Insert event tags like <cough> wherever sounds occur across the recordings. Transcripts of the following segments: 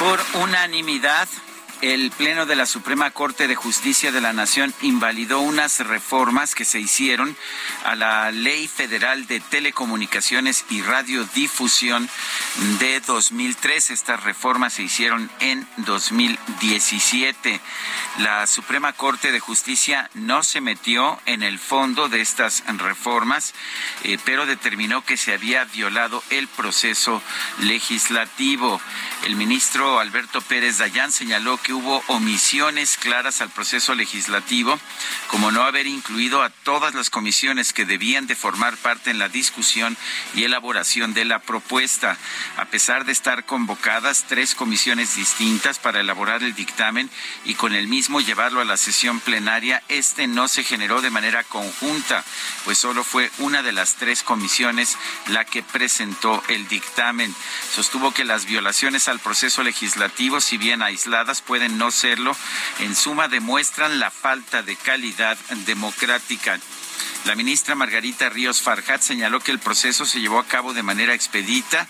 Por unanimidad, el Pleno de la Suprema Corte de Justicia de la Nación invalidó unas reformas que se hicieron a la Ley Federal de Telecomunicaciones y Radiodifusión de 2003. Estas reformas se hicieron en 2017. La Suprema Corte de Justicia no se metió en el fondo de estas reformas, eh, pero determinó que se había violado el proceso legislativo. El ministro Alberto Pérez Dayán señaló que hubo omisiones claras al proceso legislativo, como no haber incluido a todas las comisiones que debían de formar parte en la discusión y elaboración de la propuesta. A pesar de estar convocadas tres comisiones distintas para elaborar el dictamen y con el mismo llevarlo a la sesión plenaria, este no se generó de manera conjunta, pues solo fue una de las tres comisiones la que presentó el dictamen. Sostuvo que las violaciones al proceso legislativo, si bien aisladas, pueden no serlo, en suma demuestran la falta de calidad democrática. La ministra Margarita Ríos Farjat señaló que el proceso se llevó a cabo de manera expedita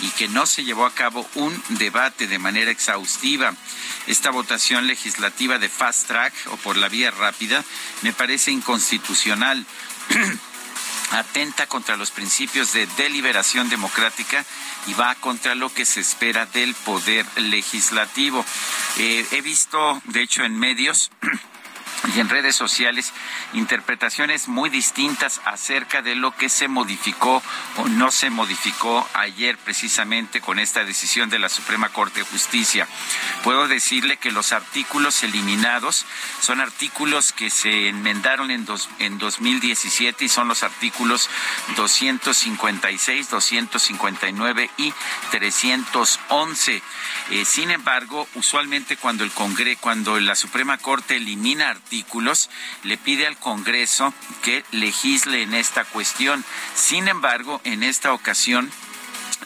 y que no se llevó a cabo un debate de manera exhaustiva. Esta votación legislativa de fast track o por la vía rápida me parece inconstitucional. <clears throat> atenta contra los principios de deliberación democrática y va contra lo que se espera del poder legislativo. Eh, he visto, de hecho, en medios <clears throat> y en redes sociales interpretaciones muy distintas acerca de lo que se modificó o no se modificó ayer precisamente con esta decisión de la Suprema Corte de Justicia. Puedo decirle que los artículos eliminados son artículos que se enmendaron en, dos, en 2017 y son los artículos 256, 259 y 311. Eh, sin embargo, usualmente cuando el Congreso, cuando la Suprema Corte elimina artículos, le pide al Congreso que legisle en esta cuestión. Sin embargo, en esta ocasión,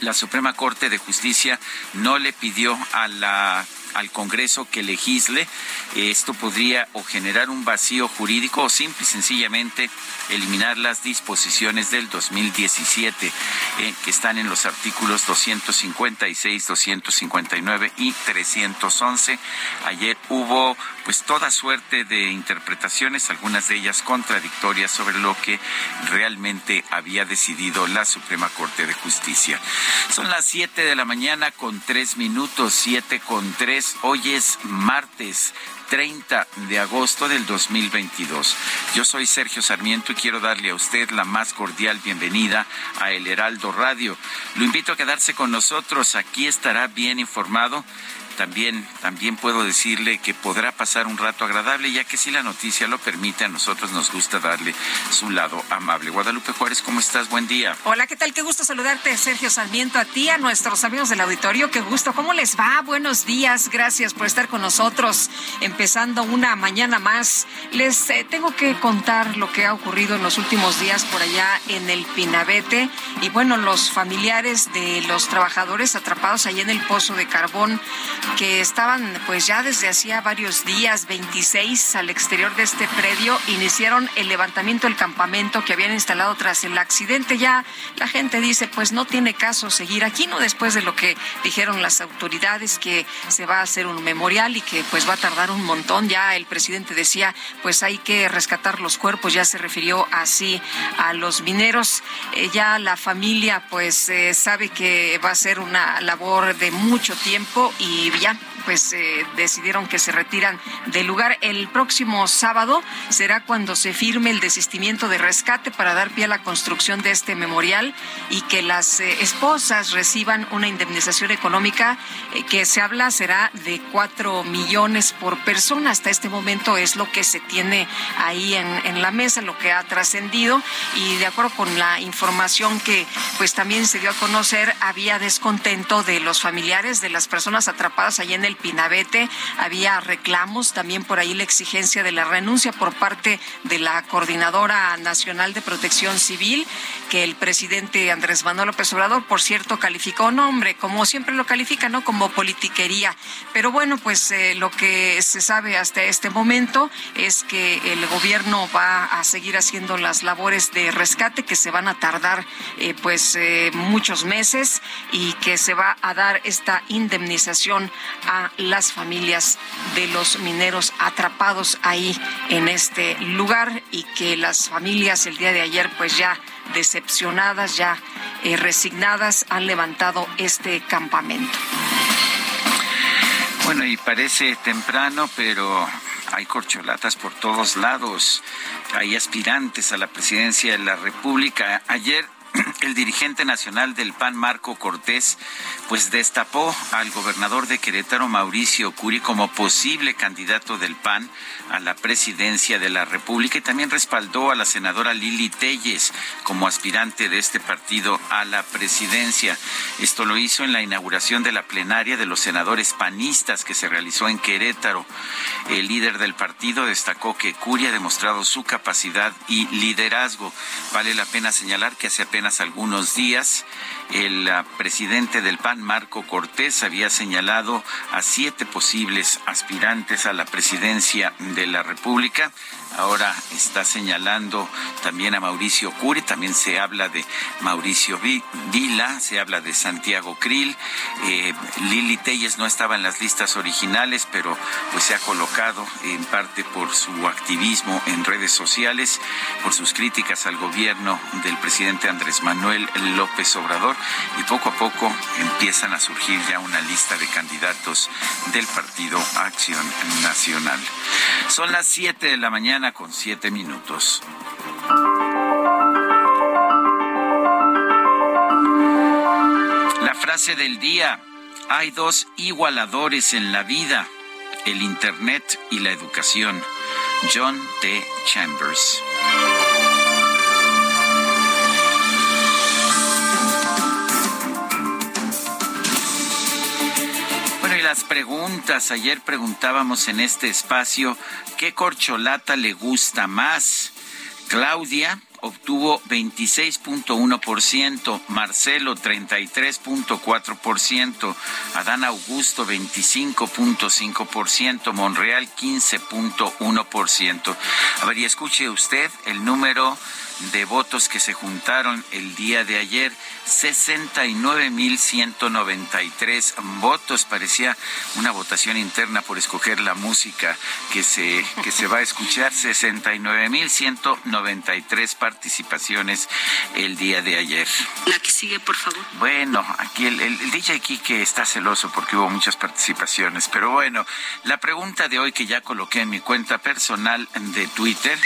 la Suprema Corte de Justicia no le pidió al Congreso que legisle. Esto podría o generar un vacío jurídico o simple y sencillamente eliminar las disposiciones del 2017 eh, que están en los artículos 256, 259 y 311. Ayer hubo pues toda suerte de interpretaciones, algunas de ellas contradictorias sobre lo que realmente había decidido la Suprema Corte de Justicia. Son las 7 de la mañana con tres minutos, 7 con 3. Hoy es martes 30 de agosto del 2022. Yo soy Sergio Sarmiento y quiero darle a usted la más cordial bienvenida a El Heraldo Radio. Lo invito a quedarse con nosotros, aquí estará bien informado también, también puedo decirle que podrá pasar un rato agradable, ya que si la noticia lo permite, a nosotros nos gusta darle su lado amable. Guadalupe Juárez, ¿cómo estás? Buen día. Hola, ¿qué tal? Qué gusto saludarte, Sergio Sarmiento, a ti, a nuestros amigos del auditorio. Qué gusto. ¿Cómo les va? Buenos días. Gracias por estar con nosotros, empezando una mañana más. Les eh, tengo que contar lo que ha ocurrido en los últimos días por allá en el Pinabete. Y bueno, los familiares de los trabajadores atrapados allá en el pozo de carbón que estaban pues ya desde hacía varios días, 26 al exterior de este predio, iniciaron el levantamiento del campamento que habían instalado tras el accidente. Ya la gente dice, pues no tiene caso seguir aquí, no después de lo que dijeron las autoridades que se va a hacer un memorial y que pues va a tardar un montón. Ya el presidente decía, pues hay que rescatar los cuerpos, ya se refirió así a los mineros. Eh, ya la familia pues eh, sabe que va a ser una labor de mucho tiempo y ya pues eh, decidieron que se retiran del lugar. El próximo sábado será cuando se firme el desistimiento de rescate para dar pie a la construcción de este memorial y que las eh, esposas reciban una indemnización económica eh, que se habla será de cuatro millones por persona. Hasta este momento es lo que se tiene ahí en la mesa, lo que ha trascendido y de acuerdo con la información que pues también se dio a conocer, había descontento de los familiares de las personas atrapadas allí en el Pinabete. Había reclamos, también por ahí la exigencia de la renuncia por parte de la Coordinadora Nacional de Protección Civil, que el presidente Andrés Manuel López Obrador, por cierto, calificó, no hombre, como siempre lo califica, ¿no? Como politiquería. Pero bueno, pues eh, lo que se sabe hasta este momento es que el gobierno va a seguir haciendo las labores de rescate que se van a tardar eh, pues eh, muchos meses y que se va a dar esta indemnización a las familias de los mineros atrapados ahí en este lugar y que las familias el día de ayer pues ya decepcionadas, ya eh, resignadas han levantado este campamento. Bueno, y parece temprano, pero hay corcholatas por todos lados. Hay aspirantes a la presidencia de la República. Ayer el dirigente nacional del PAN, Marco Cortés, pues destapó al gobernador de Querétaro, Mauricio Curi, como posible candidato del PAN a la presidencia de la República y también respaldó a la senadora Lili Telles como aspirante de este partido a la presidencia. Esto lo hizo en la inauguración de la plenaria de los senadores panistas que se realizó en Querétaro. El líder del partido destacó que Curi ha demostrado su capacidad y liderazgo. Vale la pena señalar que hace apenas algunos días el ah, presidente del PAN, Marco Cortés, había señalado a siete posibles aspirantes a la presidencia de la República ahora está señalando también a Mauricio Curi, también se habla de Mauricio Vila, se habla de Santiago Krill, eh, Lili Telles no estaba en las listas originales, pero pues se ha colocado en parte por su activismo en redes sociales, por sus críticas al gobierno del presidente Andrés Manuel López Obrador y poco a poco empiezan a surgir ya una lista de candidatos del Partido Acción Nacional. Son las 7 de la mañana con siete minutos. La frase del día. Hay dos igualadores en la vida, el Internet y la educación. John T. Chambers. Las preguntas. Ayer preguntábamos en este espacio qué corcholata le gusta más. Claudia obtuvo 26.1%, Marcelo 33.4%, Adán Augusto 25.5%, Monreal 15.1%. A ver, y escuche usted el número de votos que se juntaron el día de ayer. 69.193 votos. Parecía una votación interna por escoger la música que se, que se va a escuchar. 69.193 participaciones el día de ayer. La que sigue, por favor. Bueno, aquí el, el, el DJ que está celoso porque hubo muchas participaciones. Pero bueno, la pregunta de hoy que ya coloqué en mi cuenta personal de Twitter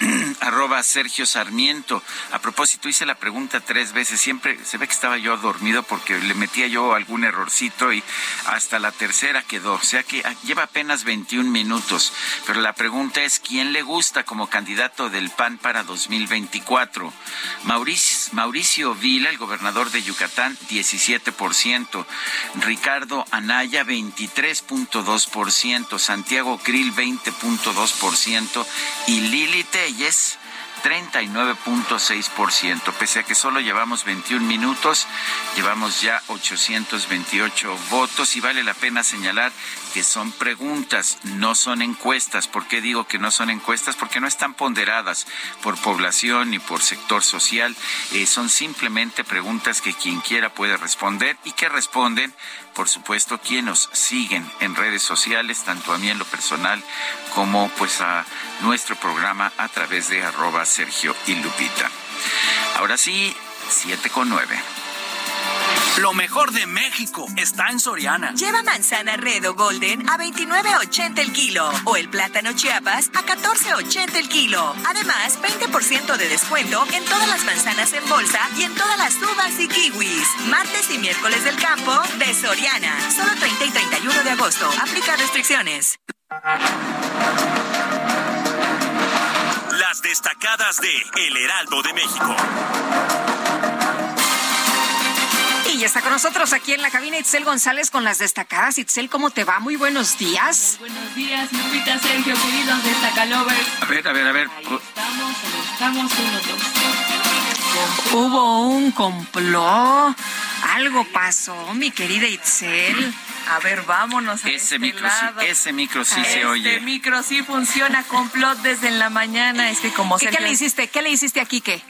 <clears throat> arroba Sergio Sarmiento. A propósito, hice la pregunta tres veces. Siempre se ve que estaba yo dormido porque le metía yo algún errorcito y hasta la tercera quedó. O sea que ah, lleva apenas 21 minutos. Pero la pregunta es, ¿quién le gusta como candidato del PAN para 2024? Mauricio, Mauricio Vila, el gobernador de Yucatán, 17%. Ricardo Anaya, 23.2%. Santiago Krill, 20.2% y Lili Telles 39.6%. Pese a que solo llevamos 21 minutos, llevamos ya 828 votos y vale la pena señalar que son preguntas, no son encuestas. ¿Por qué digo que no son encuestas? Porque no están ponderadas por población ni por sector social. Eh, son simplemente preguntas que quien quiera puede responder y que responden, por supuesto, quienes nos siguen en redes sociales, tanto a mí en lo personal como pues a nuestro programa a través de arroba Sergio y Lupita. Ahora sí, 7 con 9. Lo mejor de México está en Soriana. Lleva manzana red o golden a 29.80 el kilo o el plátano chiapas a 14.80 el kilo. Además, 20% de descuento en todas las manzanas en bolsa y en todas las uvas y kiwis. Martes y miércoles del campo de Soriana. Solo 30 y 31 de agosto. Aplica restricciones. Las destacadas de El Heraldo de México. Y está con nosotros aquí en la cabina Itzel González con las destacadas. Itzel, ¿cómo te va? Muy buenos días. buenos días, Lupita, Sergio, queridos destacalovers. A ver, a ver, a ver. Ahí estamos, estamos, uno, dos. Hubo un complot. Algo pasó, mi querida Itzel. A ver, vámonos a Ese este micro, lado. sí, ese micro sí se Este oye. micro sí funciona, complot desde la mañana. Es que como ¿Qué, qué le hiciste? ¿Qué le hiciste aquí qué?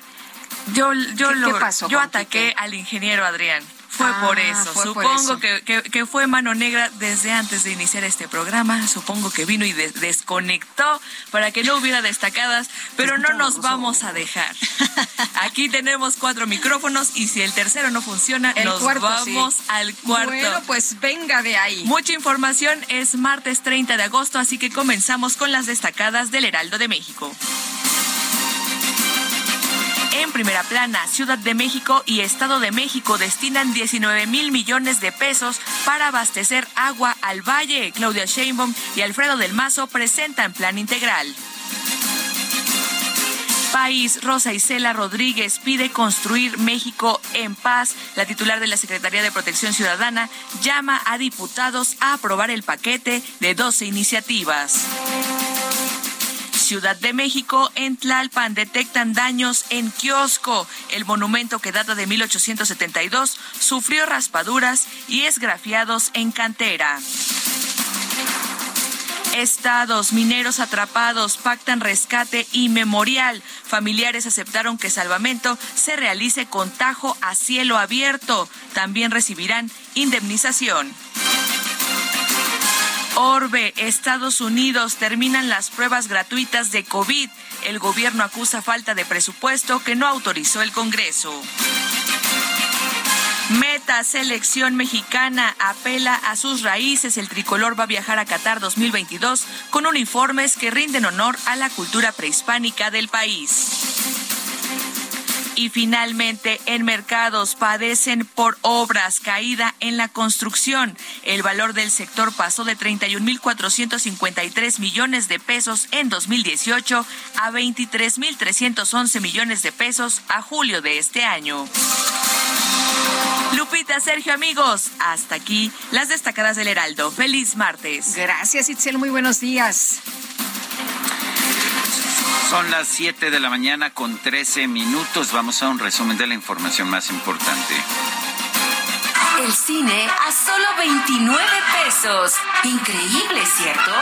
Yo, yo, ¿Qué- lo- qué pasó yo ataqué Quique? al ingeniero Adrián. Fue Ah, por eso. fue por Supongo eso. Que, que- que fue mano negra desde antes de iniciar este programa. Supongo que vino y de- desconectó para que no hubiera destacadas, pero no nos vamos a dejar. <laughs> Aquí tenemos cuatro micrófonos y si el tercero no funciona, El nos cuarto, sí. vamos al cuarto. Bueno, pues venga de ahí. Mucha información es martes 30 de agosto, así que comenzamos con las destacadas del Heraldo de México. En primera plana, Ciudad de México y Estado de México destinan 19 mil millones de pesos para abastecer agua al valle. Claudia Sheinbaum y Alfredo del Mazo presentan plan integral. País, Rosa Isela Rodríguez pide construir México en paz. La titular de la Secretaría de Protección Ciudadana llama a diputados a aprobar el paquete de 12 iniciativas. Ciudad de México, en Tlalpan detectan daños en kiosco. El monumento que data de 1872 sufrió raspaduras y esgrafiados en cantera. Estados mineros atrapados pactan rescate y memorial. Familiares aceptaron que salvamento se realice con tajo a cielo abierto. También recibirán indemnización. Orbe, Estados Unidos terminan las pruebas gratuitas de COVID. El gobierno acusa falta de presupuesto que no autorizó el Congreso. Meta Selección Mexicana apela a sus raíces. El tricolor va a viajar a Qatar 2022 con uniformes que rinden honor a la cultura prehispánica del país. Y finalmente, en mercados padecen por obras, caída en la construcción. El valor del sector pasó de 31.453 millones de pesos en 2018 a 23.311 millones de pesos a julio de este año. Lupita, Sergio, amigos, hasta aquí las destacadas del Heraldo. Feliz martes. Gracias, Itzel. Muy buenos días. Son las 7 de la mañana con 13 minutos. Vamos a un resumen de la información más importante. El cine a solo 29 pesos. Increíble, ¿cierto?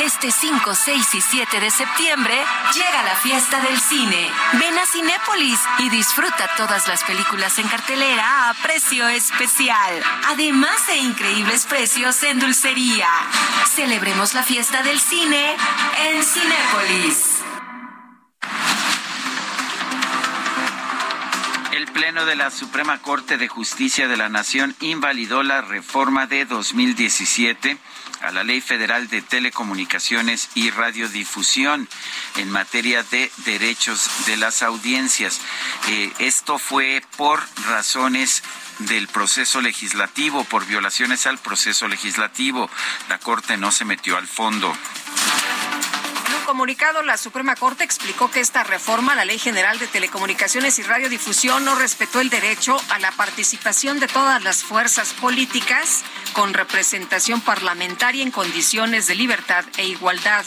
Este 5, 6 y 7 de septiembre llega la fiesta del cine. Ven a Cinépolis y disfruta todas las películas en cartelera a precio especial. Además de increíbles precios en dulcería. Celebremos la fiesta del cine en Cinépolis. El Pleno de la Suprema Corte de Justicia de la Nación invalidó la reforma de 2017 a la Ley Federal de Telecomunicaciones y Radiodifusión en materia de derechos de las audiencias. Eh, esto fue por razones del proceso legislativo, por violaciones al proceso legislativo. La Corte no se metió al fondo. Comunicado, la Suprema Corte explicó que esta reforma a la Ley General de Telecomunicaciones y Radiodifusión no respetó el derecho a la participación de todas las fuerzas políticas con representación parlamentaria en condiciones de libertad e igualdad.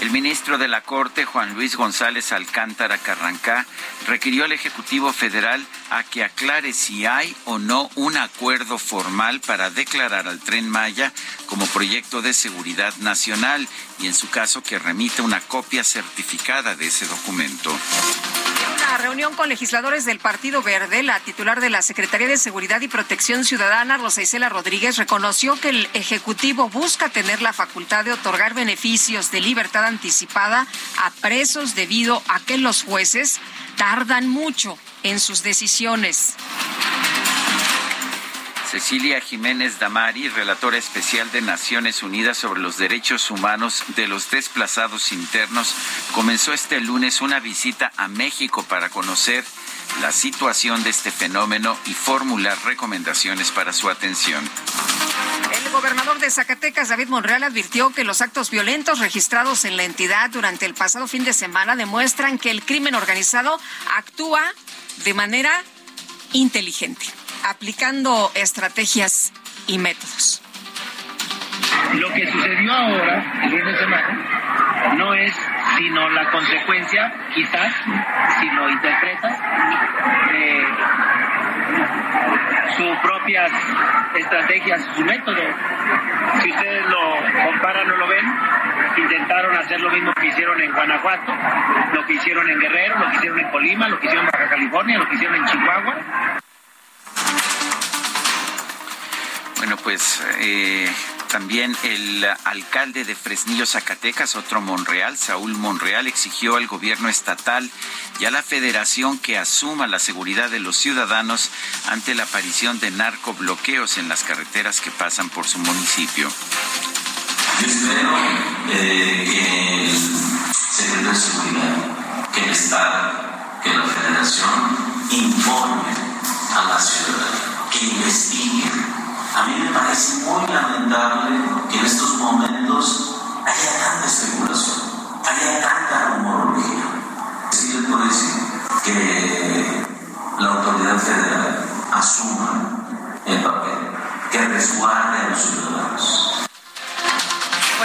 El ministro de la Corte, Juan Luis González Alcántara Carrancá, requirió al Ejecutivo Federal a que aclare si hay o no un acuerdo formal para declarar al tren Maya como proyecto de seguridad nacional y en su caso que remita una copia certificada de ese documento. Una reunión con legisladores del Partido Verde, la titular de la Secretaría de Seguridad y Protección Ciudadana, Rosa Isela Rodríguez, reconoció que el Ejecutivo busca tener la facultad de otorgar beneficios de libertad anticipada a presos debido a que los jueces tardan mucho en sus decisiones. Cecilia Jiménez Damari, relatora especial de Naciones Unidas sobre los derechos humanos de los desplazados internos, comenzó este lunes una visita a México para conocer la situación de este fenómeno y formular recomendaciones para su atención. El gobernador de Zacatecas, David Monreal, advirtió que los actos violentos registrados en la entidad durante el pasado fin de semana demuestran que el crimen organizado actúa de manera inteligente aplicando estrategias y métodos. Lo que sucedió ahora, el fin de semana, no es sino la consecuencia, quizás, si lo interpretas, de sus propias estrategias, su método. Si ustedes lo comparan o lo ven, intentaron hacer lo mismo que hicieron en Guanajuato, lo que hicieron en Guerrero, lo que hicieron en Colima, lo que hicieron en Baja California, lo que hicieron en Chihuahua Bueno, pues eh, también el alcalde de Fresnillo, Zacatecas, otro Monreal, Saúl Monreal, exigió al gobierno estatal y a la federación que asuma la seguridad de los ciudadanos ante la aparición de narcobloqueos en las carreteras que pasan por su municipio. Yo espero eh, que el de Seguridad, que el Estado, que la Federación informe a la ciudadanía, que investiguen a mí me parece muy lamentable que en estos momentos haya tanta especulación, haya tanta rumorología. Sí les puedo decir que la autoridad federal asuma el papel que resguarde a los ciudadanos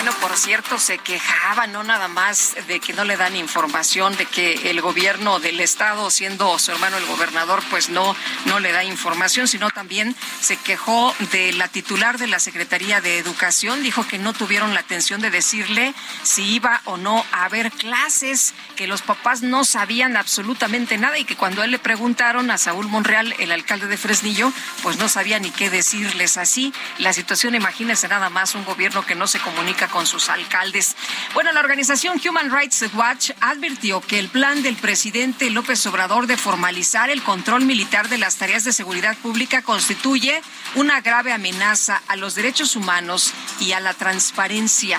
bueno, por cierto, se quejaba no nada más de que no le dan información, de que el gobierno del estado, siendo su hermano el gobernador, pues no, no le da información, sino también se quejó de la titular de la Secretaría de Educación, dijo que no tuvieron la atención de decirle si iba o no a haber clases, que los papás no sabían absolutamente nada y que cuando él le preguntaron a Saúl Monreal, el alcalde de Fresnillo, pues no sabía ni qué decirles así. La situación, imagínense nada más, un gobierno que no se comunica con sus alcaldes. Bueno, la organización Human Rights Watch advirtió que el plan del presidente López Obrador de formalizar el control militar de las tareas de seguridad pública constituye una grave amenaza a los derechos humanos y a la transparencia.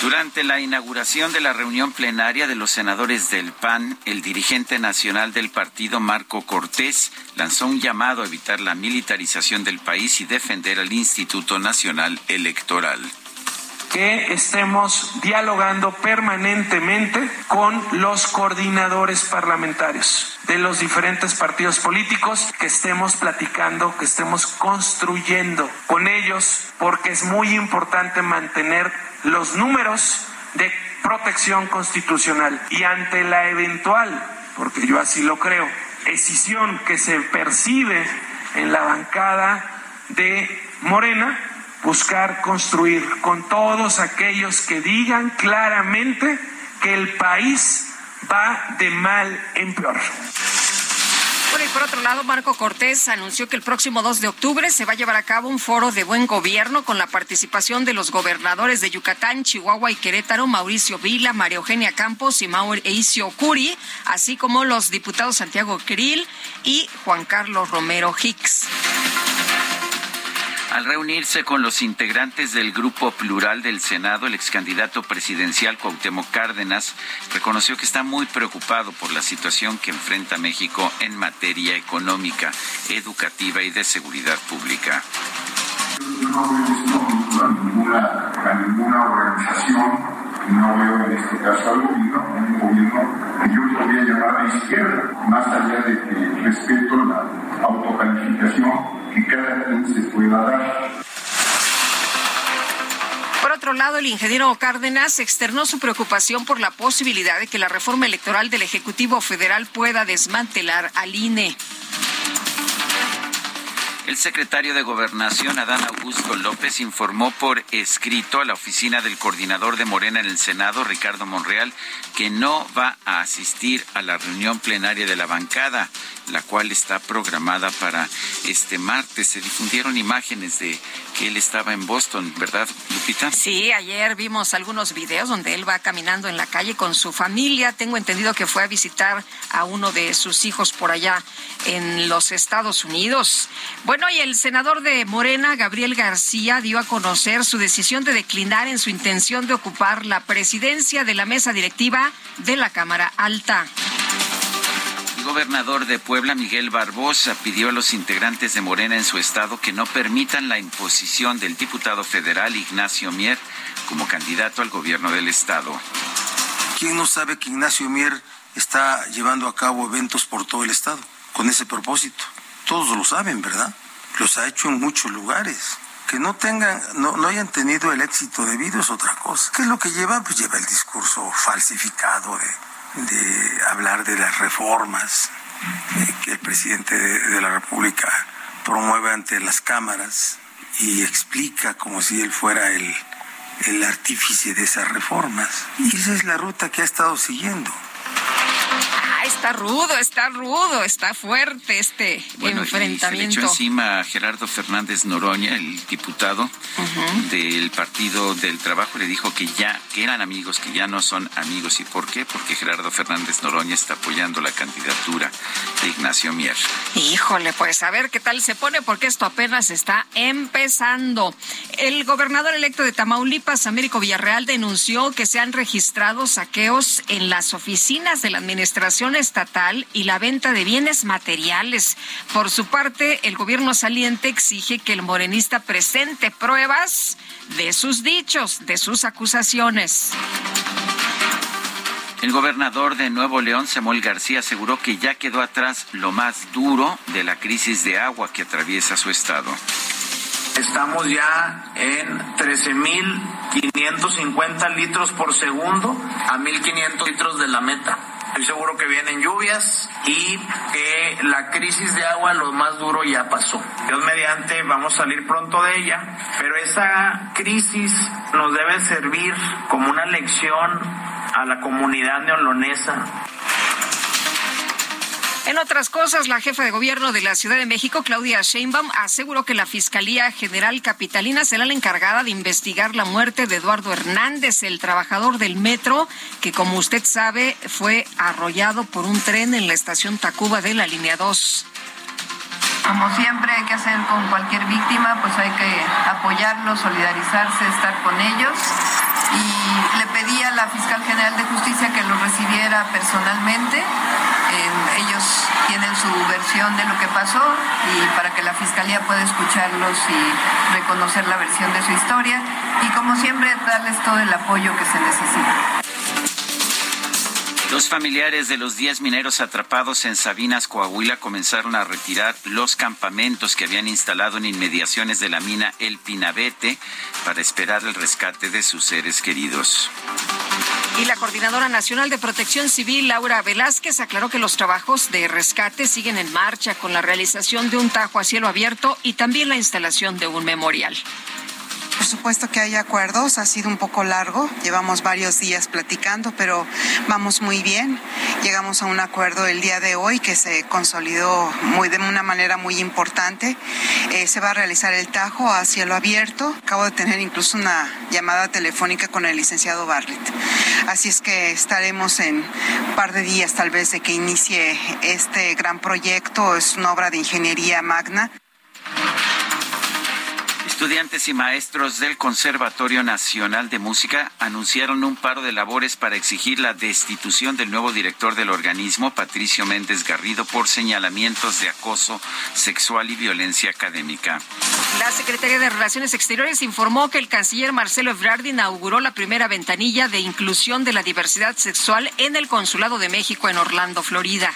Durante la inauguración de la reunión plenaria de los senadores del PAN, el dirigente nacional del partido, Marco Cortés, lanzó un llamado a evitar la militarización del país y defender al Instituto Nacional Electoral que estemos dialogando permanentemente con los coordinadores parlamentarios de los diferentes partidos políticos, que estemos platicando, que estemos construyendo con ellos, porque es muy importante mantener los números de protección constitucional. Y ante la eventual, porque yo así lo creo, decisión que se percibe en la bancada de Morena, buscar construir con todos aquellos que digan claramente que el país va de mal en peor. Y por otro lado, Marco Cortés anunció que el próximo 2 de octubre se va a llevar a cabo un foro de buen gobierno con la participación de los gobernadores de Yucatán, Chihuahua y Querétaro, Mauricio Vila, María Eugenia Campos y Mauricio Curi, así como los diputados Santiago Krill y Juan Carlos Romero Hicks. Al reunirse con los integrantes del Grupo Plural del Senado, el ex candidato presidencial Cuauhtémoc Cárdenas reconoció que está muy preocupado por la situación que enfrenta México en materia económica, educativa y de seguridad pública. no veo ninguna, a ninguna organización, no veo en este caso al gobierno, un gobierno que yo podría llamar de izquierda, más allá de que respeto la autocalificación dar otro lado, el ingeniero Cárdenas externó su preocupación por la posibilidad de que la reforma electoral del Ejecutivo Federal pueda desmantelar al INE. El secretario de Gobernación, Adán Augusto López, informó por escrito a la oficina del coordinador de Morena en el Senado, Ricardo Monreal, que no va a asistir a la reunión plenaria de la bancada, la cual está programada para este martes. Se difundieron imágenes de que él estaba en Boston, ¿verdad, Lupita? Sí, ayer vimos algunos videos donde él va caminando en la calle con su familia. Tengo entendido que fue a visitar a uno de sus hijos por allá en los Estados Unidos. Bueno, y el senador de Morena, Gabriel García, dio a conocer su decisión de declinar en su intención de ocupar la presidencia de la mesa directiva de la Cámara Alta gobernador de Puebla, Miguel Barbosa, pidió a los integrantes de Morena en su estado que no permitan la imposición del diputado federal Ignacio Mier como candidato al gobierno del estado. ¿Quién no sabe que Ignacio Mier está llevando a cabo eventos por todo el estado con ese propósito? Todos lo saben, ¿verdad? Los ha hecho en muchos lugares. Que no tengan, no, no hayan tenido el éxito debido es otra cosa. ¿Qué es lo que lleva? Pues lleva el discurso falsificado de de hablar de las reformas que el presidente de, la República promueve ante las cámaras y explica como si él fuera el, el artífice de esas reformas. Y esa es la ruta que ha estado siguiendo está rudo, está rudo, está fuerte este enfrentamiento. se le echó encima a Gerardo Fernández Noroña, el diputado del Partido del Trabajo, le dijo que ya que eran amigos, que ya no son amigos. ¿Y por qué? Porque Gerardo Fernández Noroña está apoyando la candidatura de Ignacio Mier. Híjole, pues a ver qué tal se pone, porque esto apenas está empezando. El gobernador electo de Tamaulipas, Américo Villarreal, denunció que se han registrado saqueos en las oficinas de la administración estatal y la venta de bienes materiales. Por su parte, el gobierno saliente exige que el morenista presente pruebas de sus dichos, de sus acusaciones. El gobernador de Nuevo León, Samuel García, aseguró que ya quedó atrás lo más duro de la crisis de agua que atraviesa su estado. Estamos ya en 13.550 litros por segundo a 1.500 litros de la meta. Estoy seguro que vienen lluvias y que la crisis de agua, lo más duro, ya pasó. Dios mediante, vamos a salir pronto de ella, pero esa crisis nos debe servir como una lección a la comunidad neolonesa en otras cosas, la jefa de gobierno de la Ciudad de México, Claudia Sheinbaum, aseguró que la Fiscalía General Capitalina será la encargada de investigar la muerte de Eduardo Hernández, el trabajador del metro, que como usted sabe fue arrollado por un tren en la estación Tacuba de la línea 2. Como siempre hay que hacer con cualquier víctima, pues hay que apoyarlos, solidarizarse, estar con ellos. Y le pedí a la fiscal general de justicia que lo recibiera personalmente ellos tienen su versión de lo que pasó y para que la fiscalía pueda escucharlos y reconocer la versión de su historia y como siempre darles todo el apoyo que se necesita. Los familiares de los 10 mineros atrapados en Sabinas, Coahuila, comenzaron a retirar los campamentos que habían instalado en inmediaciones de la mina El Pinabete para esperar el rescate de sus seres queridos. Y la Coordinadora Nacional de Protección Civil, Laura Velázquez, aclaró que los trabajos de rescate siguen en marcha con la realización de un tajo a cielo abierto y también la instalación de un memorial. Por supuesto que hay acuerdos, ha sido un poco largo, llevamos varios días platicando, pero vamos muy bien. Llegamos a un acuerdo el día de hoy que se consolidó muy, de una manera muy importante. Eh, se va a realizar el tajo a cielo abierto. Acabo de tener incluso una llamada telefónica con el licenciado Bartlett. Así es que estaremos en un par de días tal vez de que inicie este gran proyecto. Es una obra de ingeniería magna. Estudiantes y maestros del Conservatorio Nacional de Música anunciaron un paro de labores para exigir la destitución del nuevo director del organismo, Patricio Méndez Garrido, por señalamientos de acoso sexual y violencia académica. La Secretaría de Relaciones Exteriores informó que el canciller Marcelo Ebrard inauguró la primera ventanilla de inclusión de la diversidad sexual en el Consulado de México en Orlando, Florida.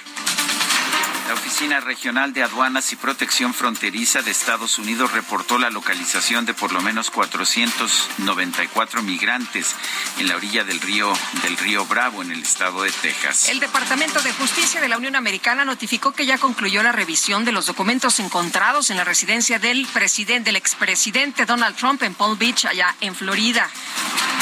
Oficina Regional de Aduanas y Protección Fronteriza de Estados Unidos reportó la localización de por lo menos 494 migrantes en la orilla del río del río Bravo en el estado de Texas. El Departamento de Justicia de la Unión Americana notificó que ya concluyó la revisión de los documentos encontrados en la residencia del presidente del expresidente Donald Trump en Palm Beach allá en Florida.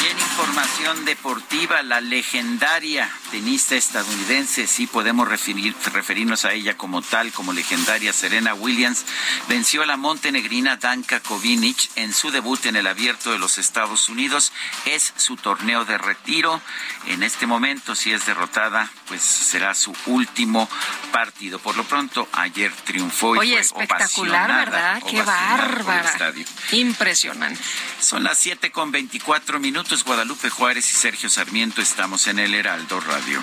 Y en información deportiva, la legendaria tenista estadounidense, sí podemos referirnos a ella como tal, como legendaria Serena Williams, venció a la montenegrina Danka Kovinic en su debut en el Abierto de los Estados Unidos. Es su torneo de retiro. En este momento, si es derrotada, pues será su último partido. Por lo pronto, ayer triunfó y Oye, fue espectacular, ¿verdad? Qué bárbara. Impresionante. Son las 7 con 24 minutos. Guadalupe Juárez y Sergio Sarmiento estamos en el Heraldo Radio.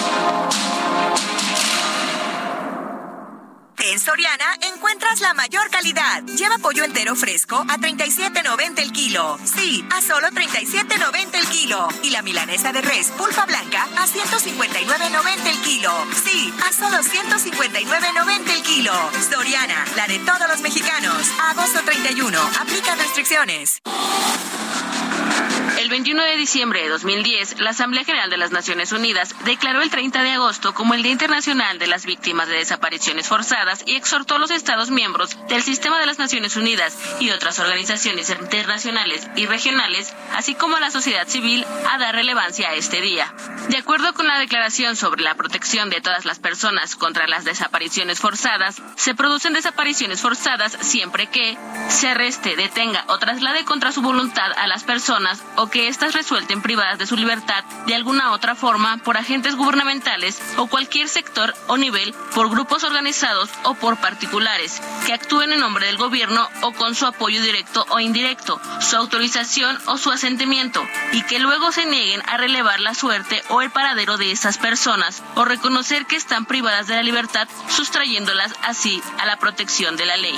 En Soriana encuentras la mayor calidad. Lleva pollo entero fresco a 37.90 el kilo. Sí, a solo 37.90 el kilo. Y la milanesa de res pulpa blanca a 159.90 el kilo. Sí, a solo 159.90 el kilo. Soriana, la de todos los mexicanos. Agosto 31. Aplica restricciones. El 21 de diciembre de 2010, la Asamblea General de las Naciones Unidas declaró el 30 de agosto como el Día Internacional de las Víctimas de Desapariciones Forzadas y exhortó a los Estados miembros del Sistema de las Naciones Unidas y otras organizaciones internacionales y regionales, así como a la sociedad civil, a dar relevancia a este día. De acuerdo con la Declaración sobre la Protección de todas las personas contra las desapariciones forzadas, se producen desapariciones forzadas siempre que se arreste, detenga o traslade contra su voluntad a las personas o que éstas resulten privadas de su libertad de alguna otra forma por agentes gubernamentales o cualquier sector o nivel, por grupos organizados o por particulares, que actúen en nombre del gobierno o con su apoyo directo o indirecto, su autorización o su asentimiento, y que luego se nieguen a relevar la suerte o el paradero de esas personas o reconocer que están privadas de la libertad, sustrayéndolas así a la protección de la ley.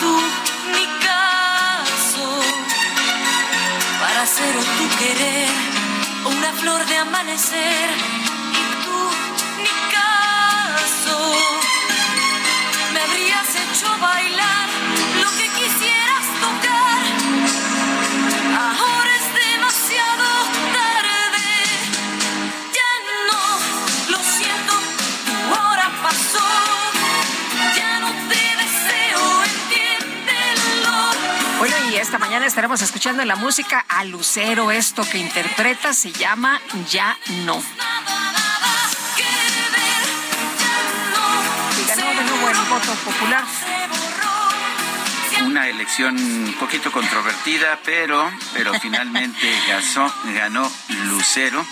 tú mi caso. Para ser o tu querer o una flor de amanecer. Y tú mi caso. Me habrías hecho bailar esta mañana estaremos escuchando en la música a Lucero. Esto que interpreta se llama Ya no. Y ganó de nuevo el voto popular. Una elección un poquito controvertida, pero, pero finalmente <laughs> gasó, ganó Lucero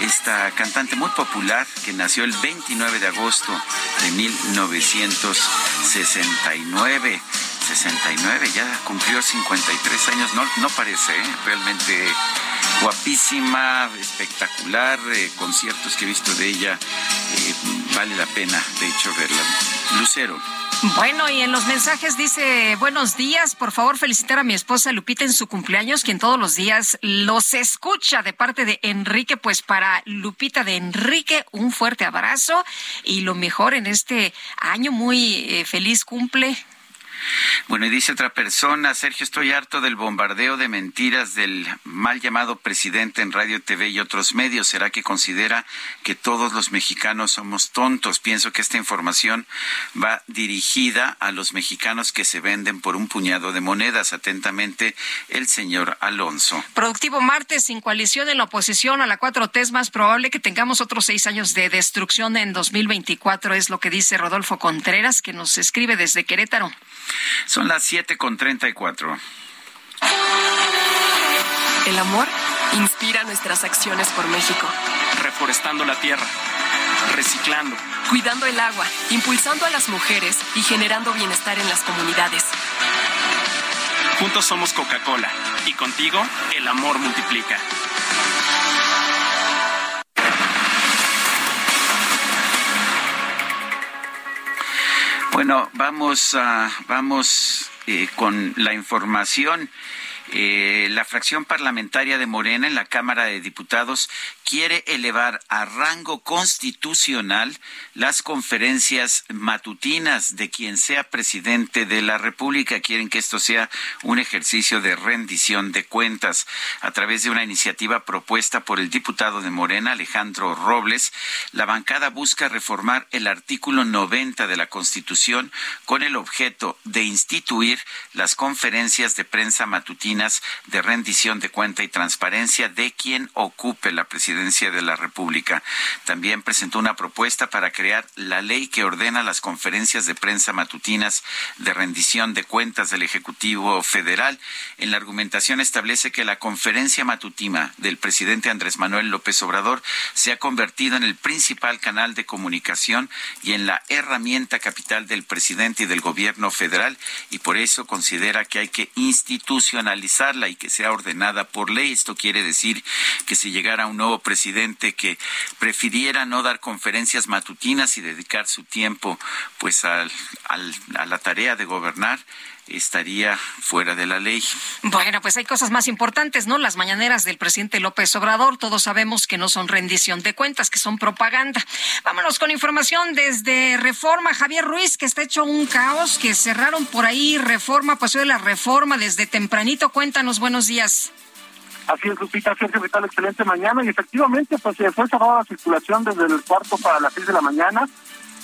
esta cantante muy popular que nació el 29 de agosto de 1969. 69, ya cumplió 53 años, no, no parece, ¿eh? realmente guapísima, espectacular, eh, conciertos que he visto de ella, eh, vale la pena, de hecho, verla. Lucero. Bueno, y en los mensajes dice, buenos días, por favor felicitar a mi esposa Lupita en su cumpleaños, quien todos los días los escucha de parte de Enrique, pues para Lupita de Enrique, un fuerte abrazo y lo mejor en este año, muy feliz cumple. Bueno, y dice otra persona, Sergio, estoy harto del bombardeo de mentiras del mal llamado presidente en radio, TV y otros medios. ¿Será que considera que todos los mexicanos somos tontos? Pienso que esta información va dirigida a los mexicanos que se venden por un puñado de monedas. Atentamente, el señor Alonso. Productivo martes, sin coalición en la oposición a la 4T, es más probable que tengamos otros seis años de destrucción en 2024, es lo que dice Rodolfo Contreras, que nos escribe desde Querétaro. Son las siete con treinta y cuatro. El amor inspira nuestras acciones por México. Reforestando la tierra, reciclando, cuidando el agua, impulsando a las mujeres y generando bienestar en las comunidades. Juntos somos Coca-Cola y contigo el amor multiplica. Bueno, vamos, a, vamos eh, con la información. Eh, la fracción parlamentaria de Morena en la Cámara de Diputados quiere elevar a rango constitucional las conferencias matutinas de quien sea presidente de la República. Quieren que esto sea un ejercicio de rendición de cuentas. A través de una iniciativa propuesta por el diputado de Morena, Alejandro Robles, la bancada busca reformar el artículo 90 de la Constitución con el objeto de instituir las conferencias de prensa matutinas de rendición de cuenta y transparencia de quien ocupe la presidencia de la República. También presentó una propuesta para crear la ley que ordena las conferencias de prensa matutinas de rendición de cuentas del Ejecutivo Federal. En la argumentación establece que la conferencia matutina del presidente Andrés Manuel López Obrador se ha convertido en el principal canal de comunicación y en la herramienta capital del presidente y del gobierno federal y por eso considera que hay que institucionalizarla y que sea ordenada por ley. Esto quiere decir que si llegara un nuevo presidente que prefiriera no dar conferencias matutinas y dedicar su tiempo pues al, a la tarea de gobernar estaría fuera de la ley. Bueno, pues hay cosas más importantes, ¿no? Las mañaneras del presidente López Obrador, todos sabemos que no son rendición de cuentas, que son propaganda. Vámonos con información desde Reforma. Javier Ruiz, que está hecho un caos, que cerraron por ahí Reforma, pasó de la Reforma desde tempranito. Cuéntanos, buenos días. Así es, Lupita, Sergio, ¿qué tal? Excelente mañana. Y efectivamente, pues se fue cerrada la circulación desde el cuarto para las seis de la mañana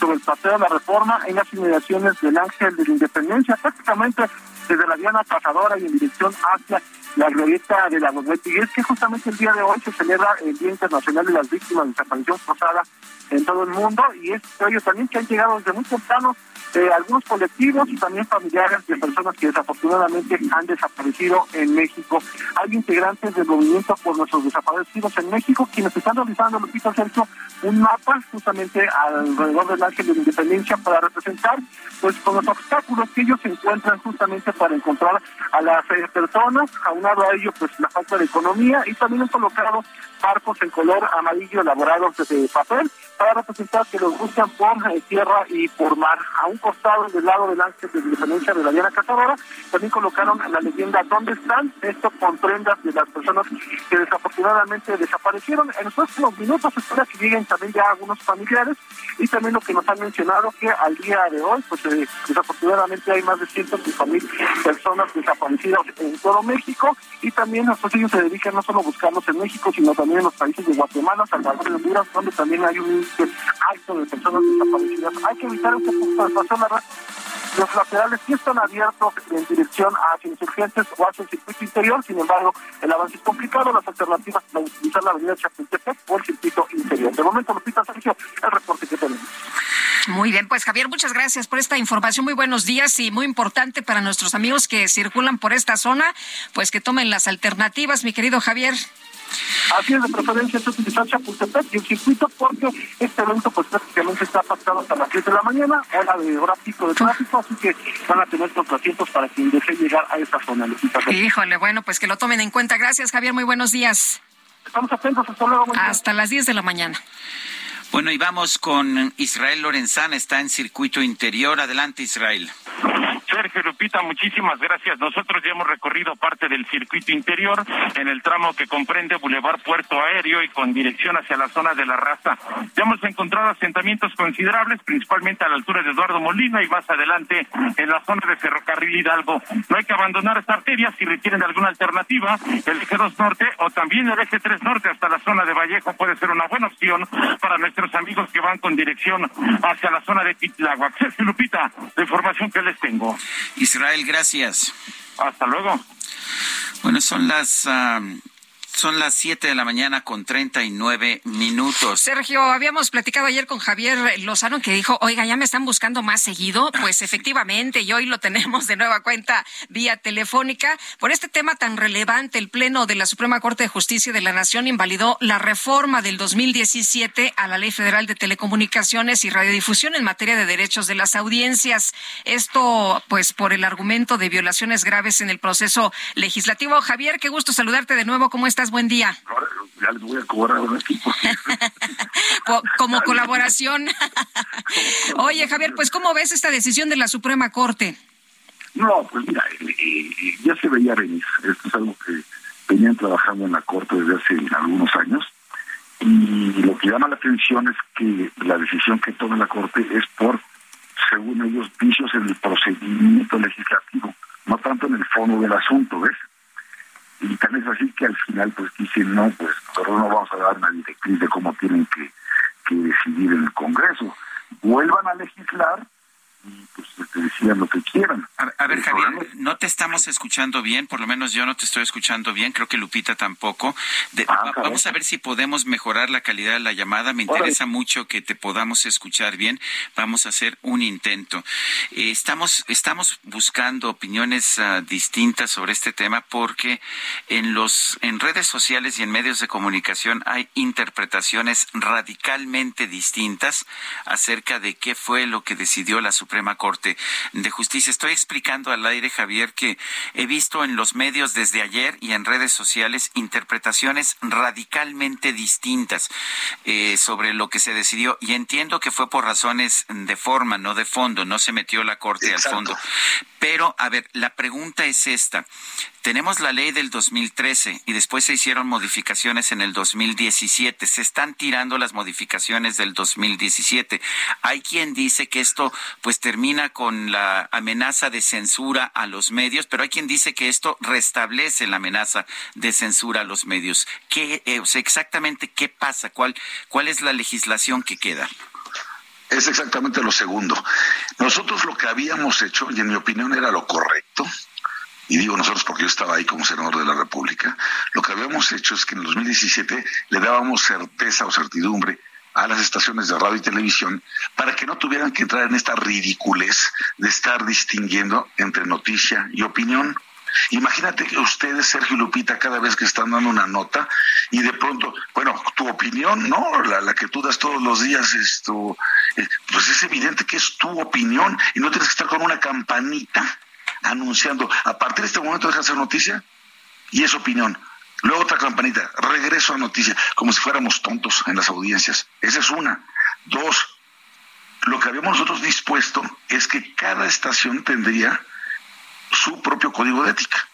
sobre el paseo de la reforma en las inmediaciones del Ángel de la Independencia, prácticamente desde la Diana Pasadora y en dirección hacia la glorieta de la Gometti. Y es que justamente el día de hoy se celebra el Día Internacional de las Víctimas de Desaparición Forzada en todo el mundo y es ellos también que han llegado desde muy temprano eh, algunos colectivos y también familiares de personas que desafortunadamente han desaparecido en México. Hay integrantes del movimiento por nuestros desaparecidos en México quienes están realizando, Lupita Sergio, un mapa justamente alrededor del Ángel de la Independencia para representar pues con los obstáculos que ellos encuentran justamente para encontrar a las eh, personas, a ello pues la falta de economía y también han colocado barcos en color amarillo elaborados de papel para representar que los buscan por eh, tierra y por mar. A un costado del lado del ángel de independencia de la Diana Cazadora también colocaron la leyenda ¿Dónde están? Esto con prendas de las personas que desafortunadamente desaparecieron. En los próximos minutos espera que lleguen también ya algunos familiares y también lo que nos han mencionado que al día de hoy, pues eh, desafortunadamente hay más de 150 mil personas desaparecidas en todo México y también pues, ellos se dedican no solo a buscarlos en México, sino también en los países de Guatemala, Salvador y Honduras, donde también hay un índice alto de personas desaparecidas. Hay que evitar este punto de pasión, los laterales sí están abiertos en dirección hacia insurgentes o hacia el circuito interior, sin embargo, el avance es complicado. Las alternativas para utilizar la avenida Chapultepec o el circuito interior. De momento, Lupita Sergio, el reporte que tenemos. Muy bien, pues Javier, muchas gracias por esta información. Muy buenos días y muy importante para nuestros amigos que circulan por esta zona, pues que tomen las alternativas, mi querido Javier. Así es, de preferencia es utilizar Chapultepec y el circuito porque este evento pues prácticamente está pactado hasta las 7 de la mañana, hora de hora pico de tráfico, así que van a tener asientos para quien desee llegar a esa zona. Híjole, bueno, pues que lo tomen en cuenta. Gracias, Javier, muy buenos días. Estamos atentos, hasta luego. Hasta las 10 de la mañana. Bueno, y vamos con Israel Lorenzana, está en circuito interior. Adelante, Israel. Sergio Lupita, muchísimas gracias. Nosotros ya hemos recorrido parte del circuito interior en el tramo que comprende Boulevard Puerto Aéreo y con dirección hacia la zona de la raza. Ya hemos encontrado asentamientos considerables, principalmente a la altura de Eduardo Molina y más adelante en la zona de Ferrocarril Hidalgo. No hay que abandonar esta arteria si requieren alguna alternativa. El eje 2 norte o también el eje 3 norte hasta la zona de Vallejo puede ser una buena opción para nuestros amigos que van con dirección hacia la zona de Quitláhuac. Sergio Lupita, la información que les tengo. Israel, gracias. Hasta luego. Bueno, son las ah, son las 7 de la mañana con 39 minutos. Sergio, habíamos platicado ayer con Javier Lozano que dijo, oiga, ya me están buscando más seguido. Ah, pues efectivamente, y hoy lo tenemos de nueva cuenta vía telefónica. Por este tema tan relevante, el Pleno de la Suprema Corte de Justicia de la Nación invalidó la reforma del 2017 a la Ley Federal de Telecomunicaciones y Radiodifusión en materia de derechos de las audiencias. Esto, pues, por el argumento de violaciones graves en el proceso legislativo. Javier, qué gusto saludarte de nuevo. ¿Cómo estás? Buen día. ya les voy a cobrar aquí. <laughs> Como colaboración. <laughs> Oye, Javier, pues ¿cómo ves esta decisión de la Suprema Corte? No, pues mira, eh, eh, ya se veía venir. Esto es algo que venían trabajando en la Corte desde hace algunos años. Y lo que llama la atención es que la decisión que toma la Corte es por, según ellos, vicios en el procedimiento legislativo, no tanto en el fondo del asunto, ¿ves? Y tal es así que al final pues dicen no pues nosotros no vamos a dar una directriz de cómo tienen que, que decidir en el Congreso. Vuelvan a legislar y pues te decían lo que quieran. A, ver, Javier, no te estamos escuchando bien, por lo menos yo no te estoy escuchando bien, creo que Lupita tampoco. Ah, vamos a ver si podemos mejorar la calidad de la llamada, me interesa mucho que te podamos escuchar bien, vamos a hacer un intento. Eh, estamos, estamos buscando opiniones ah, distintas sobre este tema porque en, los, en redes sociales y en medios de comunicación hay interpretaciones radicalmente distintas acerca de qué fue lo que decidió la Suprema Suprema Corte de Justicia. Estoy explicando al aire, Javier, que he visto en los medios desde ayer y en redes sociales interpretaciones radicalmente distintas eh, sobre lo que se decidió y entiendo que fue por razones de forma, no de fondo, no se metió la Corte al fondo. Pero, a ver, la pregunta es esta. Tenemos la ley del 2013 y después se hicieron modificaciones en el 2017. Se están tirando las modificaciones del 2017. Hay quien dice que esto pues termina con la amenaza de censura a los medios, pero hay quien dice que esto restablece la amenaza de censura a los medios. ¿Qué, eh, exactamente qué pasa? ¿Cuál, ¿Cuál es la legislación que queda? Es exactamente lo segundo. Nosotros lo que habíamos hecho, y en mi opinión era lo correcto, y digo nosotros porque yo estaba ahí como senador de la República, lo que habíamos hecho es que en el 2017 le dábamos certeza o certidumbre a las estaciones de radio y televisión para que no tuvieran que entrar en esta ridiculez de estar distinguiendo entre noticia y opinión. Imagínate que ustedes, Sergio Lupita, cada vez que están dando una nota y de pronto, bueno, tu opinión, ¿no? La, que tú das todos los días, esto, eh, pues es evidente que es tu opinión y no tienes que estar con una campanita anunciando, a partir de este momento deja de ser noticia y es opinión. Luego otra campanita, regreso a noticia, como si fuéramos tontos en las audiencias. Esa es una. Dos, lo que habíamos nosotros dispuesto es que cada estación tendría su propio código de ética.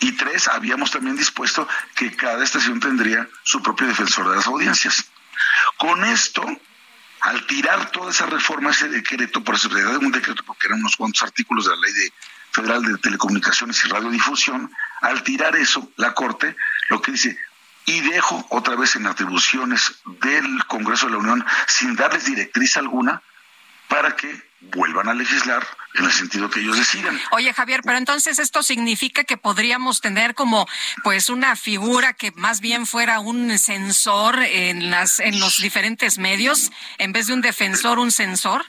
Y tres, habíamos también dispuesto que cada estación tendría su propio defensor de las audiencias. Con esto, al tirar toda esa reforma, ese decreto, por eso de un decreto porque eran unos cuantos artículos de la ley de, federal de telecomunicaciones y radiodifusión, al tirar eso, la Corte lo que dice, y dejo otra vez en atribuciones del Congreso de la Unión sin darles directriz alguna para que vuelvan a legislar en el sentido que ellos decidan. Oye, Javier, pero entonces esto significa que podríamos tener como pues una figura que más bien fuera un censor en las en los diferentes medios en vez de un defensor, un censor?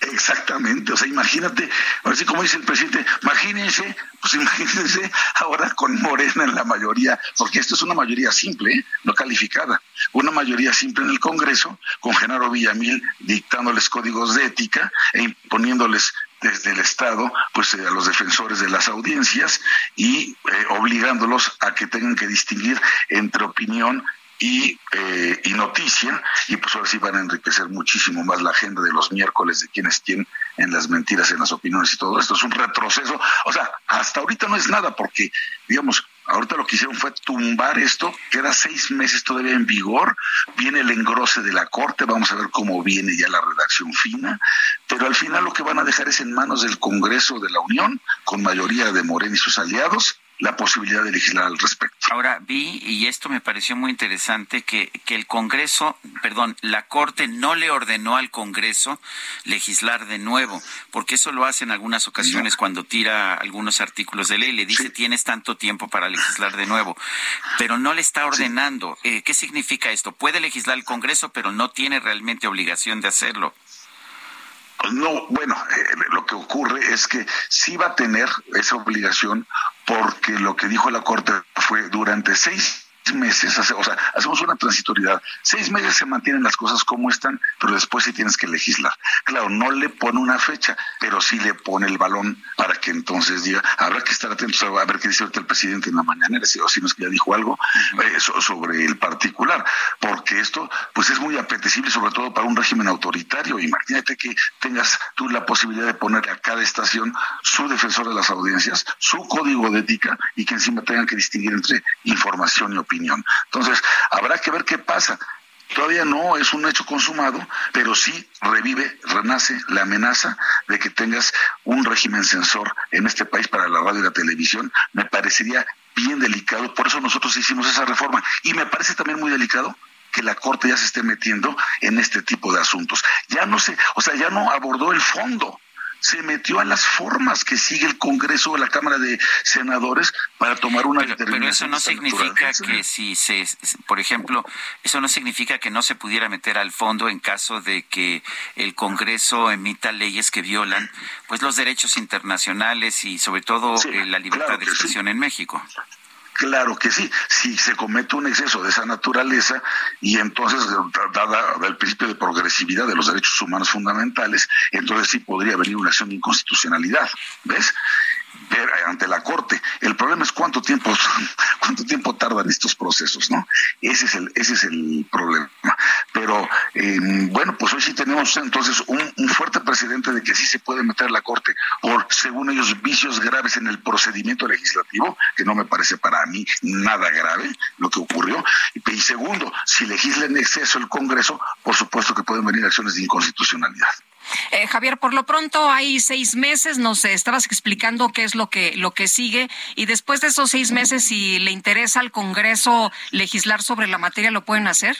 Exactamente, o sea, imagínate, así como dice el presidente, imagínense, pues imagínense <laughs> ahora con Morena en la mayoría, porque esto es una mayoría simple, ¿eh? no calificada, una mayoría simple en el Congreso, con Genaro Villamil dictándoles códigos de ética e imponiéndoles desde el Estado, pues eh, a los defensores de las audiencias y eh, obligándolos a que tengan que distinguir entre opinión y, eh, y noticia, y pues ahora sí van a enriquecer muchísimo más la agenda de los miércoles de quienes tienen en las mentiras, en las opiniones y todo esto. Es un retroceso. O sea, hasta ahorita no es nada, porque, digamos, ahorita lo que hicieron fue tumbar esto, queda seis meses todavía en vigor, viene el engrose de la Corte, vamos a ver cómo viene ya la redacción fina, pero al final lo que van a dejar es en manos del Congreso de la Unión, con mayoría de Morena y sus aliados, la posibilidad de legislar al respecto. Ahora vi, y esto me pareció muy interesante, que, que el Congreso, perdón, la Corte no le ordenó al Congreso legislar de nuevo, porque eso lo hace en algunas ocasiones cuando tira algunos artículos de ley, le dice tienes tanto tiempo para legislar de nuevo, pero no le está ordenando. Eh, ¿Qué significa esto? Puede legislar el Congreso, pero no tiene realmente obligación de hacerlo. No, bueno, eh, lo que ocurre es que sí va a tener esa obligación porque lo que dijo la Corte fue durante seis meses, o sea, hacemos una transitoriedad. Seis meses se mantienen las cosas como están, pero después sí tienes que legislar. Claro, no le pone una fecha, pero sí le pone el balón para que entonces diga, habrá que estar atentos a ver qué dice ahorita el presidente en la mañana, o si no es que ya dijo algo eh, sobre el particular, porque esto pues es muy apetecible, sobre todo para un régimen autoritario. Imagínate que tengas tú la posibilidad de poner a cada estación su defensor de las audiencias, su código de ética y que encima tengan que distinguir entre información y opinión. Entonces, habrá que ver qué pasa. Todavía no es un hecho consumado, pero sí revive, renace la amenaza de que tengas un régimen censor en este país para la radio y la televisión. Me parecería bien delicado, por eso nosotros hicimos esa reforma. Y me parece también muy delicado que la Corte ya se esté metiendo en este tipo de asuntos. Ya no sé, o sea, ya no abordó el fondo se metió a las formas que sigue el Congreso o la Cámara de Senadores para tomar una determinación. Pero eso no significa que si se, por ejemplo, eso no significa que no se pudiera meter al fondo en caso de que el Congreso emita leyes que violan pues los derechos internacionales y sobre todo eh, la libertad de expresión en México. Claro que sí, si se comete un exceso de esa naturaleza y entonces, dada el principio de progresividad de los derechos humanos fundamentales, entonces sí podría venir una acción de inconstitucionalidad, ¿ves? Ante la corte. El problema es cuánto tiempo, <laughs> cuánto tiempo tardan estos procesos, ¿no? Ese es el, ese es el problema. Pero em, bueno, pues hoy sí tenemos entonces un, fuerte precedente de que sí se puede meter la corte por, según ellos, vicios graves en el procedimiento legislativo, que no me parece para mí nada grave lo que ocurrió. Y segundo, si legisla en exceso el Congreso, por supuesto que pueden venir acciones de inconstitucionalidad. Eh, Javier, por lo pronto hay seis meses, nos estabas explicando qué es lo que, lo que sigue y después de esos seis meses, si le interesa al Congreso legislar sobre la materia, ¿lo pueden hacer?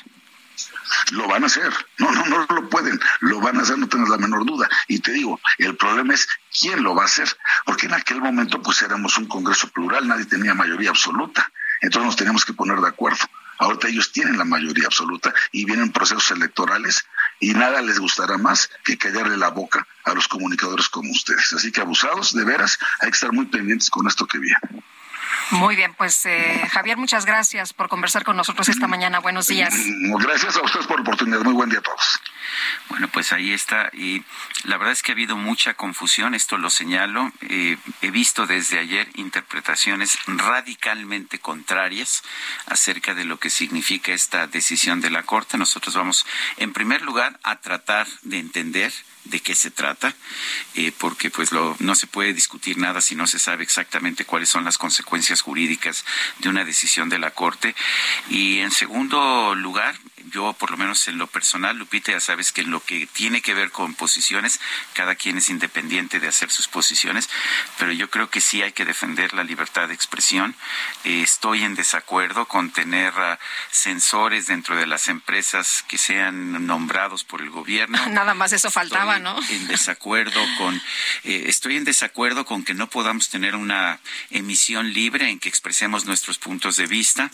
Lo van a hacer. No, no, no lo pueden. Lo van a hacer, no tengas la menor duda. Y te digo, el problema es quién lo va a hacer. Porque en aquel momento, pues éramos un Congreso plural, nadie tenía mayoría absoluta. Entonces nos teníamos que poner de acuerdo. Ahorita ellos tienen la mayoría absoluta y vienen procesos electorales y nada les gustará más que callarle la boca a los comunicadores como ustedes. Así que abusados, de veras, hay que estar muy pendientes con esto que viene. Muy bien, pues eh, Javier, muchas gracias por conversar con nosotros esta mañana. Buenos días. Gracias a ustedes por la oportunidad. Muy buen día a todos. Bueno, pues ahí está. Y la verdad es que ha habido mucha confusión, esto lo señalo. Eh, he visto desde ayer interpretaciones radicalmente contrarias acerca de lo que significa esta decisión de la Corte. Nosotros vamos, en primer lugar, a tratar de entender de qué se trata, eh, porque pues lo, no se puede discutir nada si no se sabe exactamente cuáles son las consecuencias jurídicas de una decisión de la Corte. Y en segundo lugar, yo por lo menos en lo personal, Lupita, ya sabes que en lo que tiene que ver con posiciones, cada quien es independiente de hacer sus posiciones, pero yo creo que sí hay que defender la libertad de expresión. Eh, estoy en desacuerdo con tener uh, censores dentro de las empresas que sean nombrados por el gobierno. <laughs> Nada más eso faltaba, ¿no? En desacuerdo con, eh, estoy en desacuerdo con que no podamos tener una emisión libre en que expresemos nuestros puntos de vista.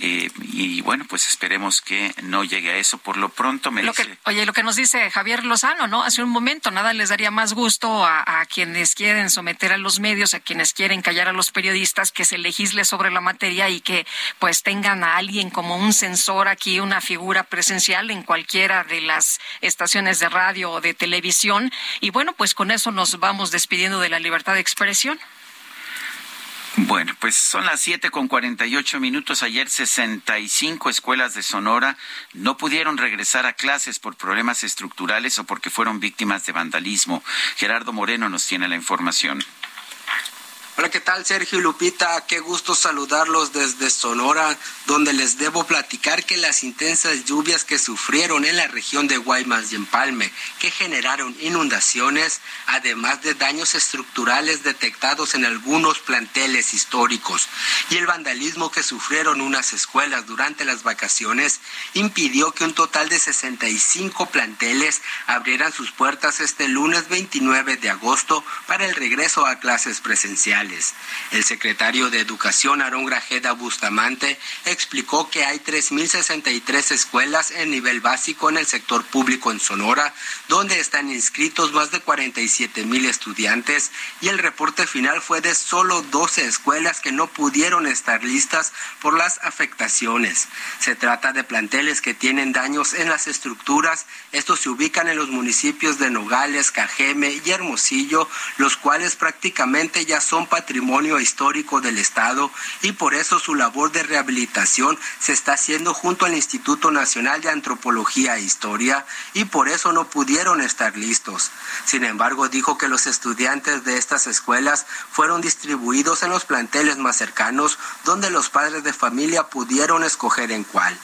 Eh, y bueno, pues esperemos que no llegue a eso. Por lo pronto me lo que, Oye, lo que nos dice Javier Lozano, ¿no? Hace un momento, nada les daría más gusto a, a, quienes quieren someter a los medios, a quienes quieren callar a los periodistas, que se legisle sobre la materia y que pues tengan a alguien como un censor aquí, una figura presencial en cualquiera de las estaciones de radio o de televisión. Y bueno, pues con eso nos vamos despidiendo de la libertad de expresión. Bueno, pues son las siete con cuarenta y ocho minutos. Ayer 65 escuelas de Sonora no pudieron regresar a clases por problemas estructurales o porque fueron víctimas de vandalismo. Gerardo Moreno nos tiene la información. Hola, ¿qué tal Sergio y Lupita? Qué gusto saludarlos desde Sonora, donde les debo platicar que las intensas lluvias que sufrieron en la región de Guaymas y Empalme, que generaron inundaciones, además de daños estructurales detectados en algunos planteles históricos, y el vandalismo que sufrieron unas escuelas durante las vacaciones, impidió que un total de 65 planteles abrieran sus puertas este lunes 29 de agosto para el regreso a clases presenciales. El secretario de Educación, Aarón Grajeda Bustamante, explicó que hay 3.063 escuelas en nivel básico en el sector público en Sonora, donde están inscritos más de 47 mil estudiantes y el reporte final fue de solo 12 escuelas que no pudieron estar listas por las afectaciones. Se trata de planteles que tienen daños en las estructuras. Estos se ubican en los municipios de Nogales, Cajeme y Hermosillo, los cuales prácticamente ya son patrimonio histórico del Estado y por eso su labor de rehabilitación se está haciendo junto al Instituto Nacional de Antropología e Historia y por eso no pudieron estar listos. Sin embargo, dijo que los estudiantes de estas escuelas fueron distribuidos en los planteles más cercanos donde los padres de familia pudieron escoger en cuál.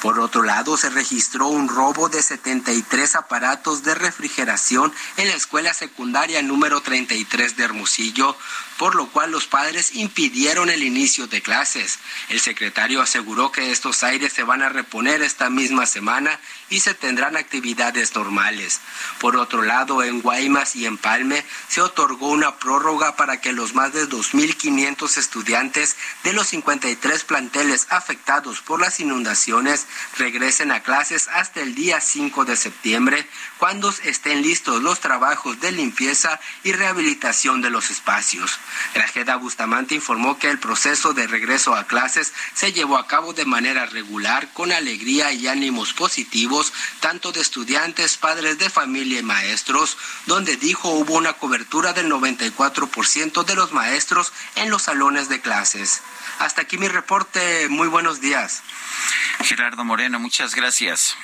Por otro lado, se registró un robo de 73 aparatos de refrigeración en la escuela secundaria número 33 de Hermosillo, por lo cual los padres impidieron el inicio de clases. El secretario aseguró que estos aires se van a reponer esta misma semana y se tendrán actividades normales. Por otro lado, en Guaymas y en Palme se otorgó una prórroga para que los más de 2.500 estudiantes de los 53 planteles afectados por las inundaciones regresen a clases hasta el día 5 de septiembre, cuando estén listos los trabajos de limpieza y rehabilitación de los espacios. Grajeda Bustamante informó que el proceso de regreso a clases se llevó a cabo de manera regular, con alegría y ánimos positivos, tanto de estudiantes, padres de familia y maestros, donde dijo hubo una cobertura del 94% de los maestros en los salones de clases. Hasta aquí mi reporte. Muy buenos días. Gerardo Moreno, muchas gracias.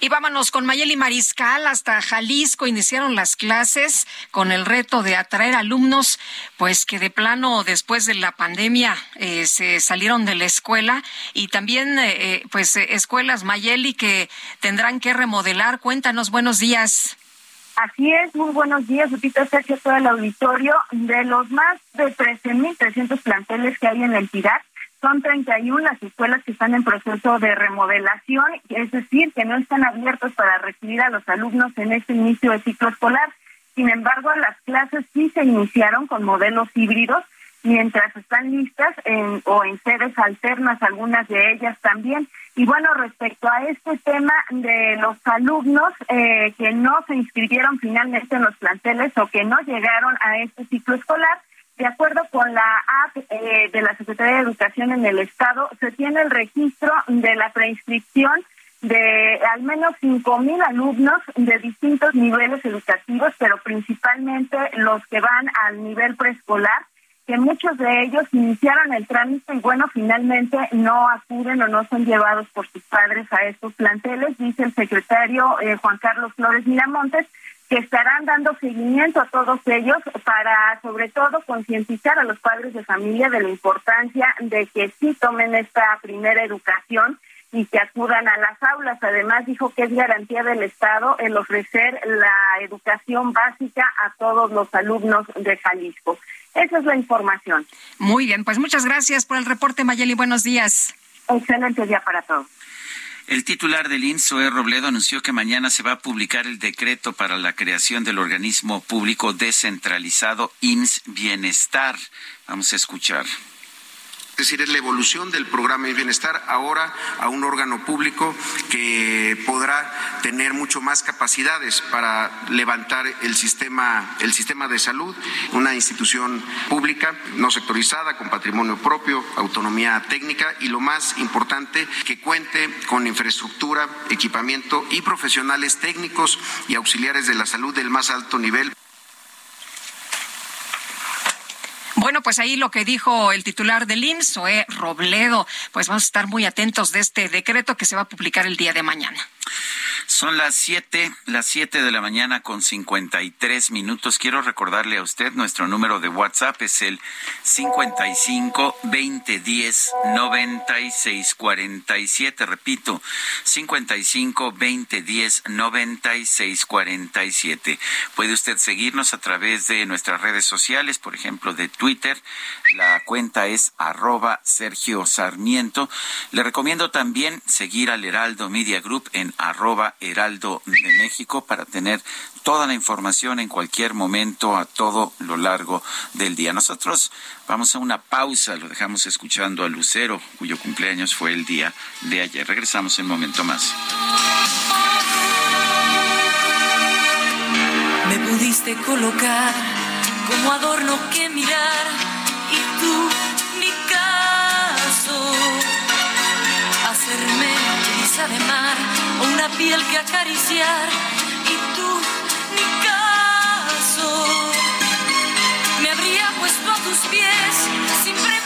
Y vámonos con Mayeli Mariscal hasta Jalisco. Iniciaron las clases con el reto de atraer alumnos, pues que de plano después de la pandemia eh, se salieron de la escuela y también, eh, eh, pues, escuelas Mayeli que tendrán que remodelar. Cuéntanos, buenos días. Así es, muy buenos días, Lupita Sergio, todo el auditorio. De los más de 13.300 planteles que hay en la entidad, son 31 las escuelas que están en proceso de remodelación, es decir, que no están abiertos para recibir a los alumnos en este inicio de ciclo escolar. Sin embargo, las clases sí se iniciaron con modelos híbridos, mientras están listas o en sedes alternas, algunas de ellas también. Y bueno, respecto a este tema de los alumnos eh, que no se inscribieron finalmente en los planteles o que no llegaron a este ciclo escolar, de acuerdo con la app eh, de la Secretaría de Educación en el Estado, se tiene el registro de la preinscripción de al menos cinco mil alumnos de distintos niveles educativos, pero principalmente los que van al nivel preescolar, que muchos de ellos iniciaron el trámite y bueno, finalmente no acuden o no son llevados por sus padres a estos planteles, dice el secretario eh, Juan Carlos Flores Miramontes, que estarán dando seguimiento a todos ellos para, sobre todo, concientizar a los padres de familia de la importancia de que sí tomen esta primera educación y que acudan a las aulas. Además, dijo que es garantía del Estado el ofrecer la educación básica a todos los alumnos de Jalisco. Esa es la información. Muy bien, pues muchas gracias por el reporte, Mayeli. Buenos días. Excelente día para todos. El titular del INSOE, Robledo, anunció que mañana se va a publicar el decreto para la creación del organismo público descentralizado IMSS Bienestar. Vamos a escuchar. Es decir, es la evolución del programa de bienestar ahora a un órgano público que podrá tener mucho más capacidades para levantar el sistema, el sistema de salud, una institución pública, no sectorizada, con patrimonio propio, autonomía técnica y lo más importante, que cuente con infraestructura, equipamiento y profesionales técnicos y auxiliares de la salud del más alto nivel. Bueno, pues ahí lo que dijo el titular del IMSS, Robledo, pues vamos a estar muy atentos de este decreto que se va a publicar el día de mañana. Son las siete, las siete de la mañana con cincuenta y tres minutos. Quiero recordarle a usted nuestro número de WhatsApp es el cincuenta y cinco veinte diez noventa y seis cuarenta y siete. Repito, cincuenta y cinco veinte diez noventa y seis cuarenta y siete. Puede usted seguirnos a través de nuestras redes sociales, por ejemplo, de Twitter. La cuenta es arroba Sergio Sarmiento. Le recomiendo también seguir al Heraldo Media Group en arroba Heraldo de México para tener toda la información en cualquier momento a todo lo largo del día. Nosotros vamos a una pausa, lo dejamos escuchando a Lucero, cuyo cumpleaños fue el día de ayer. Regresamos en un momento más. Me pudiste colocar como adorno que mirar y tú ni caso hacerme brisa de mar una piel que acariciar y tú ni caso. Me habría puesto a tus pies sin preguntas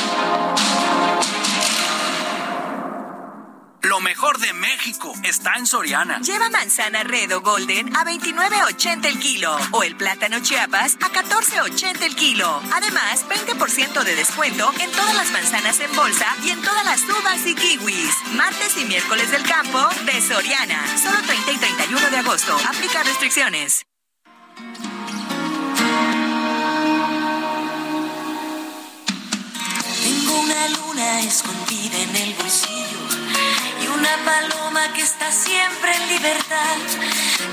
Lo mejor de México está en Soriana. Lleva manzana red o golden a 29.80 el kilo o el plátano chiapas a 14.80 el kilo. Además, 20% de descuento en todas las manzanas en bolsa y en todas las uvas y kiwis. Martes y miércoles del campo de Soriana. Solo 30 y 31 de agosto. Aplica restricciones. Tengo una luna escondida en el bolsillo una paloma que está siempre en libertad.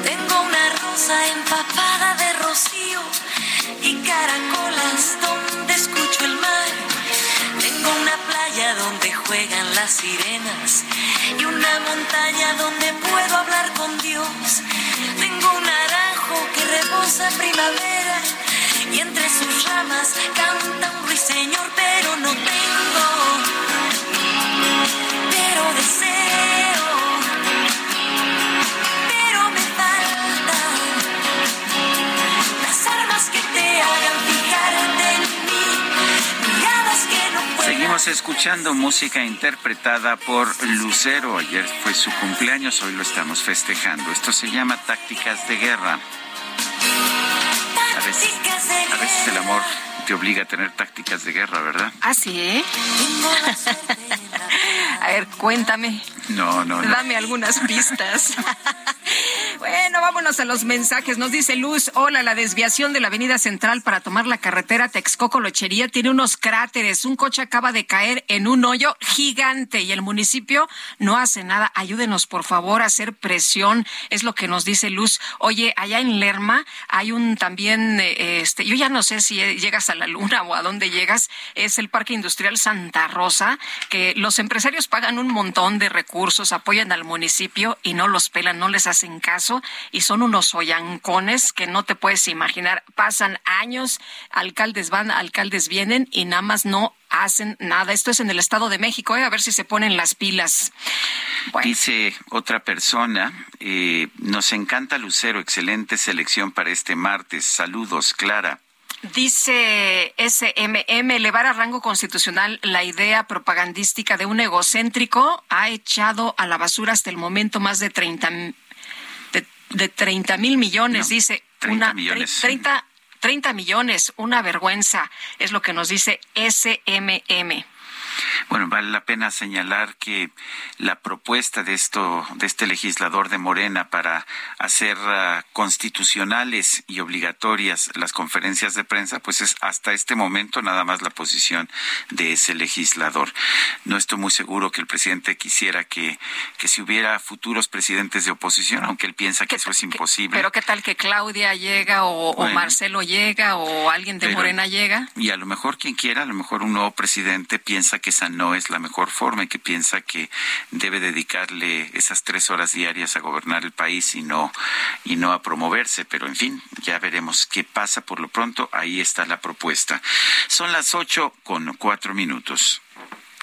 Tengo una rosa empapada de rocío y caracolas donde escucho el mar. Tengo una playa donde juegan las sirenas y una montaña donde puedo hablar con Dios. Tengo un naranjo que rebosa primavera y entre sus ramas canta un ruiseñor, pero no tengo, pero Seguimos escuchando música interpretada por Lucero. Ayer fue su cumpleaños, hoy lo estamos festejando. Esto se llama Tácticas de Guerra. A veces, a veces el amor te obliga a tener tácticas de guerra, ¿verdad? Ah, sí, ¿eh? <laughs> A ver, cuéntame. No, no, no. Dame algunas pistas. <laughs> Bueno, vámonos a los mensajes. Nos dice Luz, hola, la desviación de la avenida central para tomar la carretera Texcoco-Lochería tiene unos cráteres. Un coche acaba de caer en un hoyo gigante y el municipio no hace nada. Ayúdenos, por favor, a hacer presión. Es lo que nos dice Luz. Oye, allá en Lerma hay un también, eh, este, yo ya no sé si llegas a la luna o a dónde llegas. Es el Parque Industrial Santa Rosa, que los empresarios pagan un montón de recursos, apoyan al municipio y no los pelan, no les hacen caso y son unos hoyancones que no te puedes imaginar. Pasan años, alcaldes van, alcaldes vienen y nada más no hacen nada. Esto es en el Estado de México, ¿eh? a ver si se ponen las pilas. Dice otra persona, eh, nos encanta Lucero, excelente selección para este martes. Saludos, Clara. Dice SMM, elevar a rango constitucional la idea propagandística de un egocéntrico ha echado a la basura hasta el momento más de 30 de, de 30 mil millones, dice. 30 una, millones. 30, 30 millones, una vergüenza, es lo que nos dice SMM. Bueno, vale la pena señalar que la propuesta de esto, de este legislador de Morena para hacer uh, constitucionales y obligatorias las conferencias de prensa, pues es hasta este momento nada más la posición de ese legislador. No estoy muy seguro que el presidente quisiera que, que si hubiera futuros presidentes de oposición, aunque él piensa que eso es imposible. Pero qué tal que Claudia llega o, Marcelo llega o alguien de Morena llega. Y a lo mejor quien quiera, a lo mejor un nuevo presidente piensa que esa no es la mejor forma y que piensa que debe dedicarle esas tres horas diarias a gobernar el país y no, y no a promoverse. Pero en fin, ya veremos qué pasa por lo pronto. Ahí está la propuesta. Son las ocho con cuatro minutos.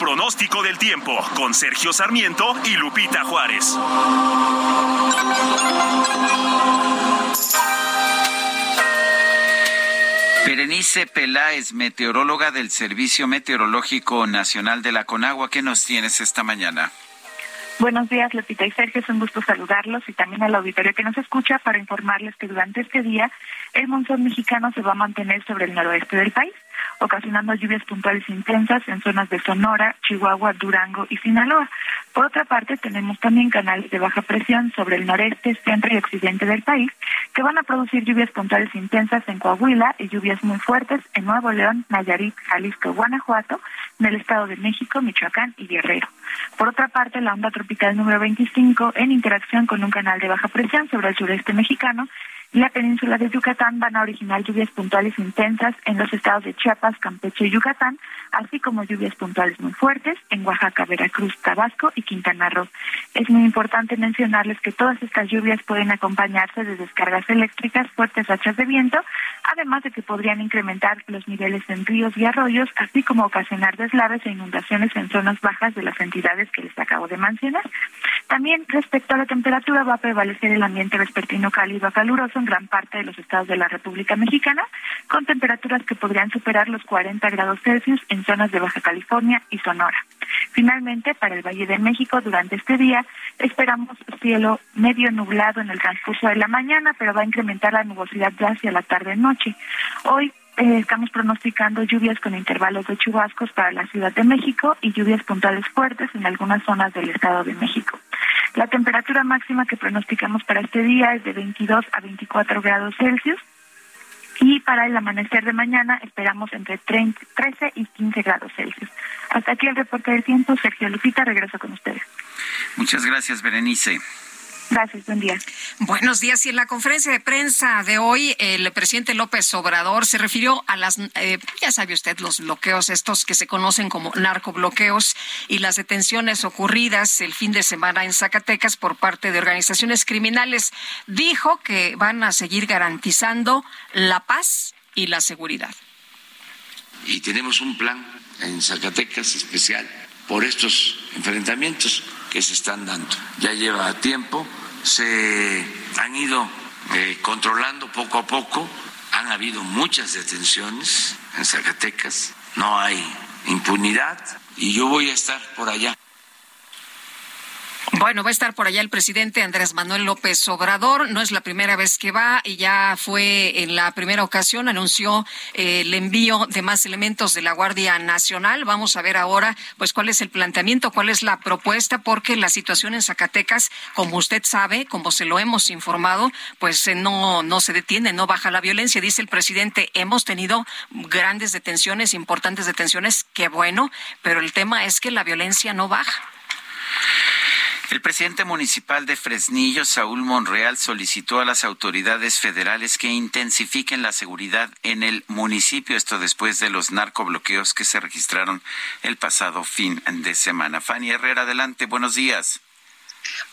pronóstico del tiempo con Sergio Sarmiento y Lupita Juárez. Berenice Peláez, meteoróloga del Servicio Meteorológico Nacional de la Conagua, ¿qué nos tienes esta mañana? Buenos días, Lupita y Sergio. Es un gusto saludarlos y también al auditorio que nos escucha para informarles que durante este día el monzón mexicano se va a mantener sobre el noroeste del país ocasionando lluvias puntuales intensas en zonas de Sonora, Chihuahua, Durango y Sinaloa. Por otra parte, tenemos también canales de baja presión sobre el noreste, centro y occidente del país que van a producir lluvias puntuales intensas en Coahuila y lluvias muy fuertes en Nuevo León, Nayarit, Jalisco, Guanajuato, en el Estado de México, Michoacán y Guerrero. Por otra parte, la onda tropical número 25, en interacción con un canal de baja presión sobre el sureste mexicano, la península de Yucatán van a originar lluvias puntuales intensas en los estados de Chiapas, Campeche y Yucatán, así como lluvias puntuales muy fuertes en Oaxaca, Veracruz, Tabasco y Quintana Roo. Es muy importante mencionarles que todas estas lluvias pueden acompañarse de descargas eléctricas, fuertes rachas de viento, además de que podrían incrementar los niveles en ríos y arroyos, así como ocasionar deslaves e inundaciones en zonas bajas de las entidades que les acabo de mencionar. También respecto a la temperatura va a prevalecer el ambiente vespertino cálido a caluroso en gran parte de los estados de la República Mexicana, con temperaturas que podrían superar los 40 grados Celsius en zonas de Baja California y Sonora. Finalmente, para el Valle de México, durante este día esperamos cielo medio nublado en el transcurso de la mañana, pero va a incrementar la nubosidad ya hacia la tarde-noche. Hoy eh, estamos pronosticando lluvias con intervalos de chubascos para la Ciudad de México y lluvias puntuales fuertes en algunas zonas del Estado de México. La temperatura máxima que pronosticamos para este día es de 22 a 24 grados Celsius y para el amanecer de mañana esperamos entre 13 y 15 grados Celsius. Hasta aquí el reporte del tiempo. Sergio Lupita, regreso con ustedes. Muchas gracias, Berenice. Gracias, buen día. Buenos días. Y en la conferencia de prensa de hoy, el presidente López Obrador se refirió a las, eh, ya sabe usted, los bloqueos estos que se conocen como narcobloqueos y las detenciones ocurridas el fin de semana en Zacatecas por parte de organizaciones criminales. Dijo que van a seguir garantizando la paz y la seguridad. Y tenemos un plan en Zacatecas especial por estos enfrentamientos que se están dando. Ya lleva tiempo se han ido eh, controlando poco a poco. Han habido muchas detenciones en Zacatecas, no hay impunidad y yo voy a estar por allá. Bueno, va a estar por allá el presidente Andrés Manuel López Obrador. No es la primera vez que va y ya fue en la primera ocasión, anunció eh, el envío de más elementos de la Guardia Nacional. Vamos a ver ahora, pues, cuál es el planteamiento, cuál es la propuesta, porque la situación en Zacatecas, como usted sabe, como se lo hemos informado, pues eh, no, no se detiene, no baja la violencia. Dice el presidente, hemos tenido grandes detenciones, importantes detenciones, qué bueno, pero el tema es que la violencia no baja. El presidente municipal de Fresnillo, Saúl Monreal, solicitó a las autoridades federales que intensifiquen la seguridad en el municipio, esto después de los narcobloqueos que se registraron el pasado fin de semana. Fanny Herrera, adelante, buenos días.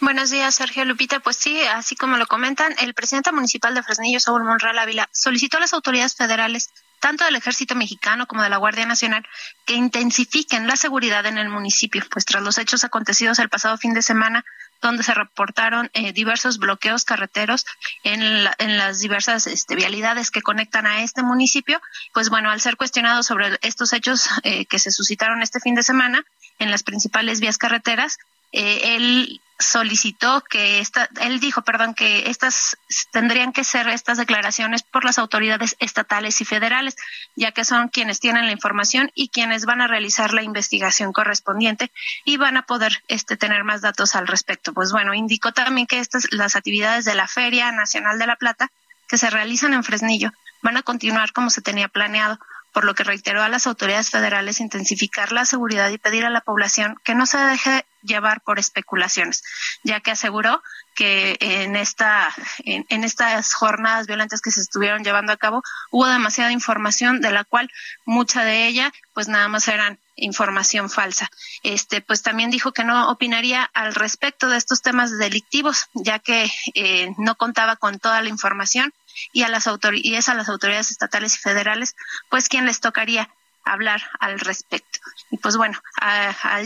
Buenos días, Sergio Lupita. Pues sí, así como lo comentan, el presidente municipal de Fresnillo, Saúl Monreal Ávila, solicitó a las autoridades federales tanto del ejército mexicano como de la Guardia Nacional, que intensifiquen la seguridad en el municipio, pues tras los hechos acontecidos el pasado fin de semana, donde se reportaron eh, diversos bloqueos carreteros en, las diversas este, vialidades que conectan a este municipio. Pues bueno, al ser cuestionado sobre estos hechos eh, que se suscitaron este fin de semana en las principales vías carreteras, eh, él solicitó que esta, él dijo, perdón, que estas tendrían que ser estas declaraciones por las autoridades estatales y federales, ya que son quienes tienen la información y quienes van a realizar la investigación correspondiente y van a poder este tener más datos al respecto. Pues bueno, indicó también que estas las actividades de la Feria Nacional de la Plata que se realizan en Fresnillo van a continuar como se tenía planeado por lo que reiteró a las autoridades federales intensificar la seguridad y pedir a la población que no se deje llevar por especulaciones, ya que aseguró que en esta en, estas jornadas violentas que se estuvieron llevando a cabo hubo demasiada información de la cual mucha de ella pues nada más eran información falsa. Este, pues también dijo que no opinaría al respecto de estos temas delictivos, ya que eh, no contaba con toda la información y a las y es a las autoridades estatales y federales, pues quien les tocaría hablar al respecto. Y pues bueno,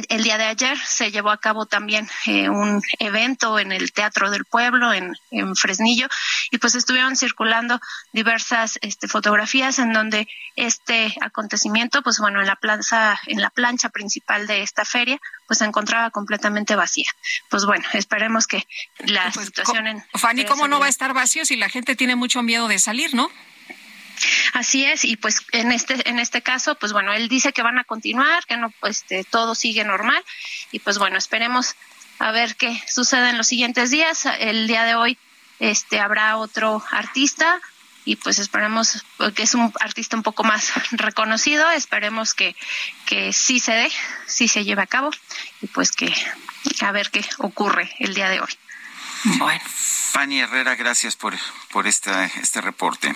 el día de ayer se llevó a cabo también eh, un evento en el Teatro del Pueblo, en, Fresnillo, y pues estuvieron circulando diversas este, fotografías en donde este acontecimiento, pues bueno, en la plaza, en la plancha principal de esta feria, pues se encontraba completamente vacía. Pues bueno, esperemos que la pues, situación en... Fanny, ¿cómo no va a estar vacío si la gente tiene mucho miedo de salir, no? Así es, y pues en este, en este caso, pues bueno, él dice que van a continuar, que no, pues este, todo sigue normal, y pues bueno, esperemos a ver qué sucede en los siguientes días. El día de hoy este habrá otro artista y pues esperemos que es un artista un poco más <laughs> reconocido, esperemos que, que sí se dé, sí se lleve a cabo y pues que a ver qué ocurre el día de hoy. Bueno, Fanny Herrera, gracias por, por esta, este reporte.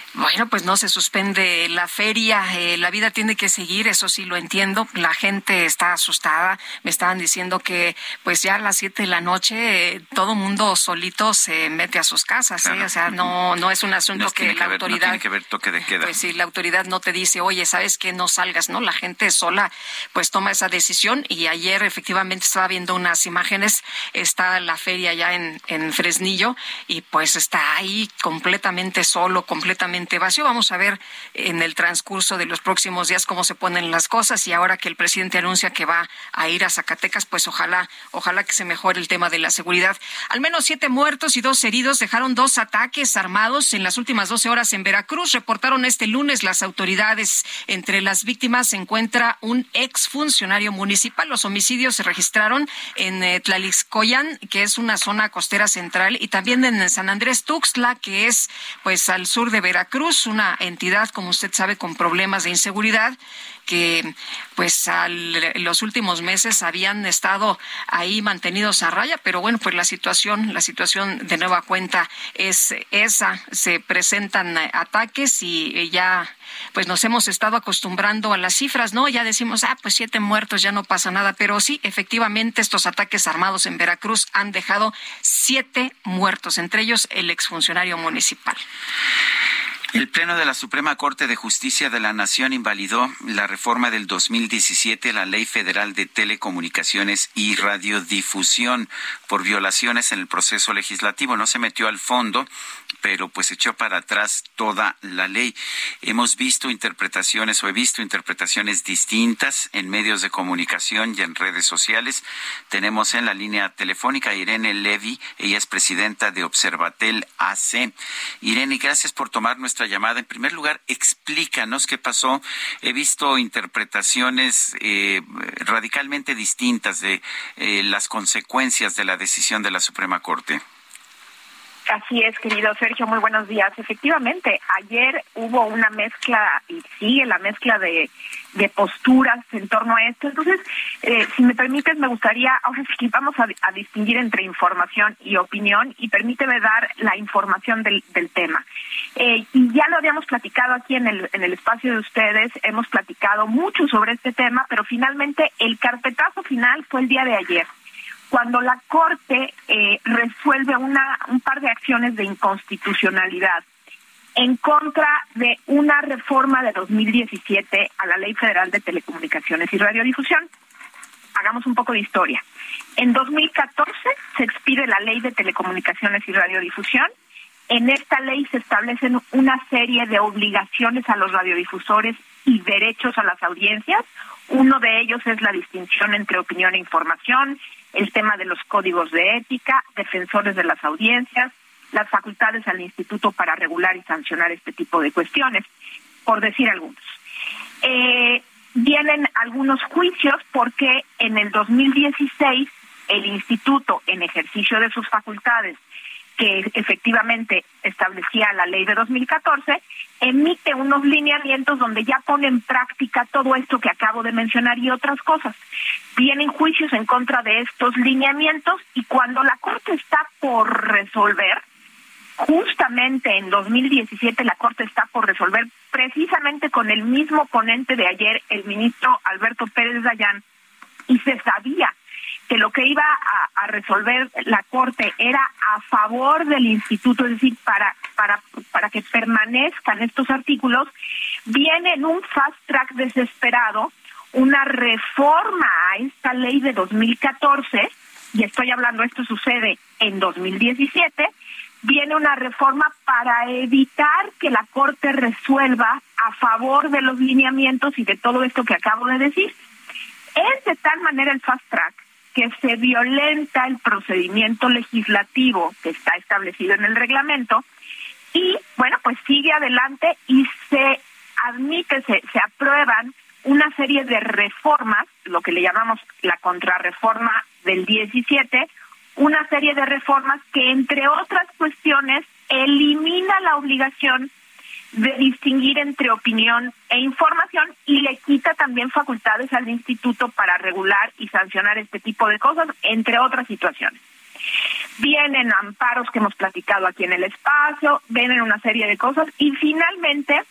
Bueno, pues no se suspende la feria, eh, la vida tiene que seguir, eso sí lo entiendo. La gente está asustada, me estaban diciendo que pues ya a las siete de la noche eh, todo mundo solito se mete a sus casas, ¿eh? o sea, no no es un asunto que la autoridad tiene que ver toque de queda. Pues si la autoridad no te dice, oye, sabes que no salgas, no, la gente sola pues toma esa decisión y ayer efectivamente estaba viendo unas imágenes, está la feria ya en en Fresnillo y pues está ahí completamente solo, completamente vacío. Vamos a ver en el transcurso de los próximos días cómo se ponen las cosas y ahora que el presidente anuncia que va a ir a Zacatecas, pues ojalá, ojalá que se mejore el tema de la seguridad. Al menos siete muertos y dos heridos dejaron dos ataques armados en las últimas 12 horas en Veracruz. Reportaron este lunes las autoridades. Entre las víctimas se encuentra un exfuncionario municipal. Los homicidios se registraron en eh, Tlalixcoyan, que es una zona costera central, y también en San Andrés Tuxtla, que es pues al sur de Veracruz. Cruz, una entidad, como usted sabe, con problemas de inseguridad que pues los últimos meses habían estado ahí mantenidos a raya, pero bueno, pues la situación, la situación de nueva cuenta es esa, se presentan ataques y ya pues nos hemos estado acostumbrando a las cifras, ¿no? Ya decimos, ah, pues siete muertos, ya no pasa nada, pero sí, efectivamente, estos ataques armados en Veracruz han dejado siete muertos, entre ellos el exfuncionario municipal. El Pleno de la Suprema Corte de Justicia de la Nación invalidó la reforma del 2017 la Ley Federal de Telecomunicaciones y Radiodifusión por violaciones en el proceso legislativo. No se metió al fondo, pero pues echó para atrás toda la ley. Hemos visto interpretaciones o he visto interpretaciones distintas en medios de comunicación y en redes sociales. Tenemos en la línea telefónica a Irene Levy, ella es presidenta de Observatel AC. Irene, gracias por tomar nuestra llamada. En primer lugar, explícanos qué pasó. He visto interpretaciones eh, radicalmente distintas de eh, las consecuencias de la decisión de la Suprema Corte. Así es, querido Sergio, muy buenos días. Efectivamente, ayer hubo una mezcla y sigue la mezcla de, posturas en torno a esto. Entonces, eh, si me permites, me gustaría, ahora sí vamos a, distinguir entre información y opinión y permíteme dar la información del, tema. Eh, y ya lo habíamos platicado aquí en el, en el espacio de ustedes, hemos platicado mucho sobre este tema, pero finalmente el carpetazo final fue el día de ayer cuando la Corte eh, resuelve una, un par de acciones de inconstitucionalidad. En contra de una reforma de 2017 a la Ley Federal de Telecomunicaciones y Radiodifusión. Hagamos un poco de historia. En 2014 se expide la Ley de Telecomunicaciones y Radiodifusión. En esta ley se establecen una serie de obligaciones a los radiodifusores y derechos a las audiencias. Uno de ellos es la distinción entre opinión e información, el tema de los códigos de ética, defensores de las audiencias, las facultades al instituto para regular y sancionar este tipo de cuestiones, por decir algunos. Eh, vienen algunos juicios porque en el 2016 el instituto, en ejercicio de sus facultades, que efectivamente establecía la ley de 2014, emite unos lineamientos donde ya pone en práctica todo esto que acabo de mencionar y otras cosas. Vienen juicios en contra de estos lineamientos y cuando la Corte está por resolver, justamente en 2017 la Corte está por resolver precisamente con el mismo ponente de ayer, el ministro Alberto Pérez Dayán, y se sabía que lo que iba a, resolver la Corte era a favor del instituto, es decir, para, para, para que permanezcan estos artículos, viene en un fast track desesperado una reforma a esta ley de 2014, y estoy hablando, esto sucede en 2017, viene una reforma para evitar que la Corte resuelva a favor de los lineamientos y de todo esto que acabo de decir. Es de tal manera el fast track que se violenta el procedimiento legislativo que está establecido en el reglamento y, bueno, pues sigue adelante y se admite, se, se aprueban una serie de reformas, lo que le llamamos la contrarreforma del 17, una serie de reformas que, entre otras cuestiones, elimina la obligación de distinguir entre opinión e información y le quita también facultades al instituto para regular y sancionar este tipo de cosas, entre otras situaciones. Vienen amparos que hemos platicado aquí en el espacio, vienen una serie de cosas y finalmente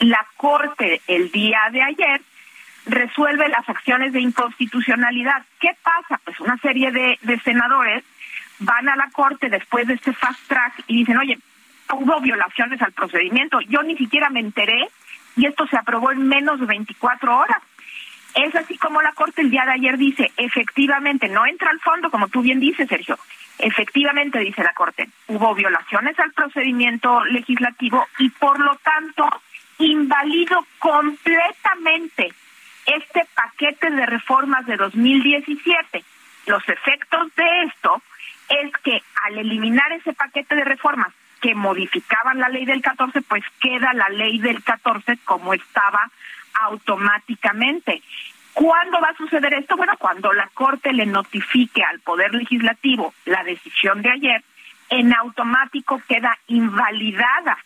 la Corte el día de ayer resuelve las acciones de inconstitucionalidad. ¿Qué pasa? Pues una serie de, senadores van a la Corte después de este fast track y dicen, oye, hubo violaciones al procedimiento. Yo ni siquiera me enteré y esto se aprobó en menos de 24 horas. Es así como la Corte el día de ayer dice, efectivamente, no entra al fondo, como tú bien dices, Sergio. Efectivamente, dice la Corte, hubo violaciones al procedimiento legislativo y por lo tanto invalido completamente este paquete de reformas de 2017. Los efectos de esto es que al eliminar ese paquete de reformas que modificaban la ley del 14, pues queda la ley del 14 como estaba automáticamente. ¿Cuándo va a suceder esto? Bueno, cuando la Corte le notifique al Poder Legislativo la decisión de ayer, en automático queda invalidada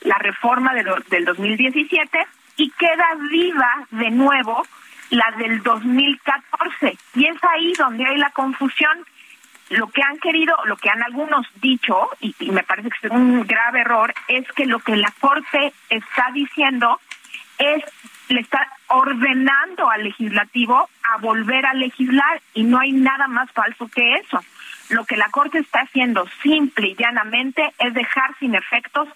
la reforma de del 2017 y queda viva de nuevo la del 2014. Y es ahí donde hay la confusión lo que han querido, lo que han algunos dicho, y, me parece que es un grave error, es que lo que la Corte está diciendo es, le está ordenando al legislativo a volver a legislar y no hay nada más falso que eso. Lo que la Corte está haciendo simple y llanamente es dejar sin efectos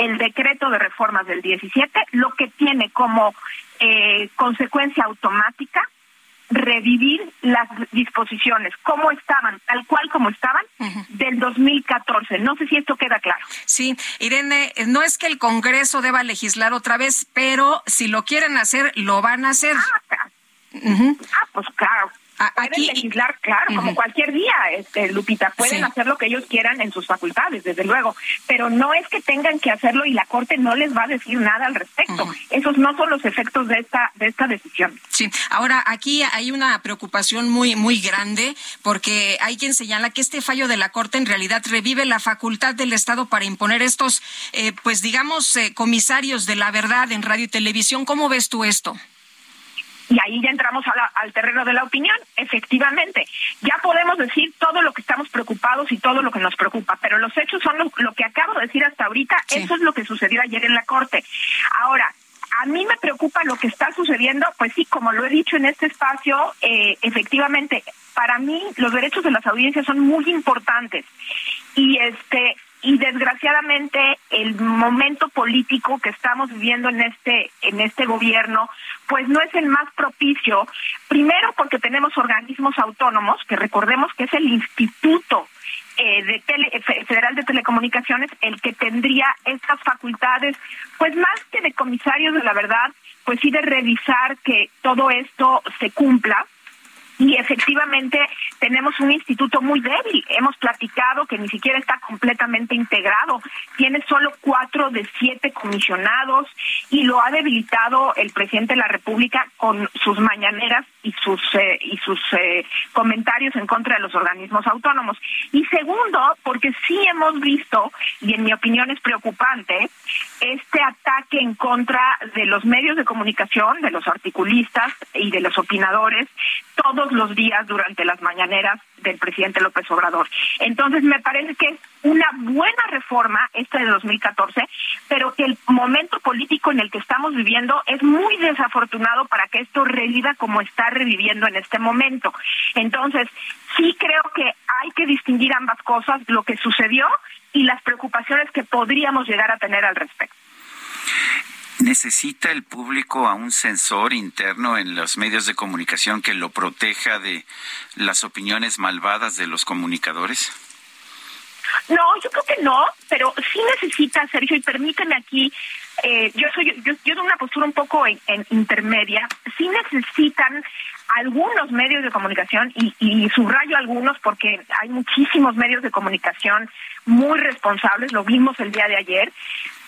el decreto de reformas del 17, lo que tiene como eh, consecuencia automática revivir las disposiciones como estaban, tal cual como estaban, del 2014. No sé si esto queda claro. Sí, Irene, no es que el Congreso deba legislar otra vez, pero si lo quieren hacer, lo van a hacer. Ah, ah pues claro, pueden legislar, claro, como cualquier día, este, Lupita, pueden hacer lo que ellos quieran en sus facultades, desde luego, pero no es que tengan que hacerlo y la Corte no les va a decir nada al respecto. Esos no son los efectos de esta de esta decisión. Sí, ahora aquí hay una preocupación muy muy grande porque hay quien señala que este fallo de la Corte en realidad revive la facultad del Estado para imponer estos, eh, pues digamos, eh, comisarios de la verdad en radio y televisión. ¿Cómo ves tú esto? Y ahí ya entramos al terreno de la opinión. Efectivamente, ya podemos decir todo lo que estamos preocupados y todo lo que nos preocupa, pero los hechos son lo, que acabo de decir hasta ahorita. Eso es lo que sucedió ayer en la Corte. Ahora, a mí me preocupa lo que está sucediendo, pues sí, como lo he dicho en este espacio, eh, efectivamente, para mí los derechos de las audiencias son muy importantes. Y este y desgraciadamente el momento político que estamos viviendo en este en este gobierno pues no es el más propicio. Primero porque tenemos organismos autónomos que recordemos que es el instituto eh, de Federal de Telecomunicaciones el que tendría estas facultades pues más que de comisarios de la verdad pues sí de revisar que todo esto se cumpla y efectivamente tenemos un instituto muy débil. Hemos platicado que ni siquiera está completamente integrado. Tiene solo cuatro de siete comisionados y lo ha debilitado el presidente de la República con sus mañaneras y sus eh, y sus eh, comentarios en contra de los organismos autónomos. Y segundo, porque sí hemos visto y en mi opinión es preocupante este ataque en contra de los medios de comunicación, de los articulistas y de los opinadores todos los días durante las mañaneras del presidente López Obrador. Entonces, me parece que es una buena reforma esta de 2014, pero que el momento político en el que estamos viviendo es muy desafortunado para que esto reviva como está reviviendo en este momento. Entonces, sí creo que hay que distinguir ambas cosas, lo que sucedió y las preocupaciones que podríamos llegar a tener al respecto. ¿Necesita el público a un censor interno en los medios de comunicación que lo proteja de las opiniones malvadas de los comunicadores? No, yo creo que no, pero sí necesita, Sergio, y permíteme aquí, eh, yo soy yo, yo de una postura un poco en, intermedia, sí necesitan algunos medios de comunicación y, y, subrayo algunos porque hay muchísimos medios de comunicación muy responsables, lo vimos el día de ayer,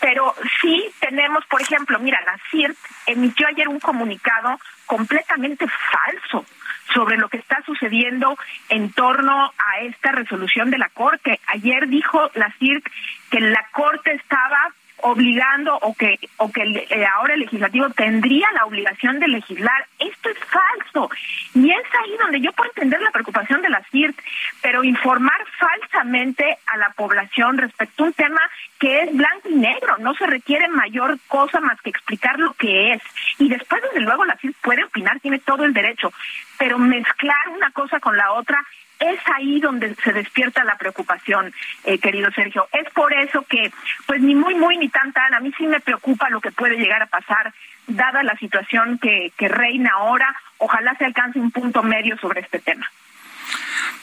pero sí tenemos, por ejemplo, mira, la CIRT emitió ayer un comunicado completamente falso sobre lo que está sucediendo en torno a esta resolución de la Corte. Ayer dijo la CIRT que la Corte estaba obligando o que o que eh, ahora el legislativo tendría la obligación de legislar. Esto es falso. Y es ahí donde yo puedo entender la preocupación de la CIRT, pero informar falsamente a la población respecto a un tema que es blanco y negro, no se requiere mayor cosa más que explicar lo que es. Y después, desde luego, la CIRT puede opinar, tiene todo el derecho, pero mezclar una cosa con la otra es ahí donde se despierta la preocupación, eh, querido Sergio. Es por eso que, pues ni muy, muy, ni tan, tan, a mí sí me preocupa lo que puede llegar a pasar, dada la situación que, que reina ahora. Ojalá se alcance un punto medio sobre este tema.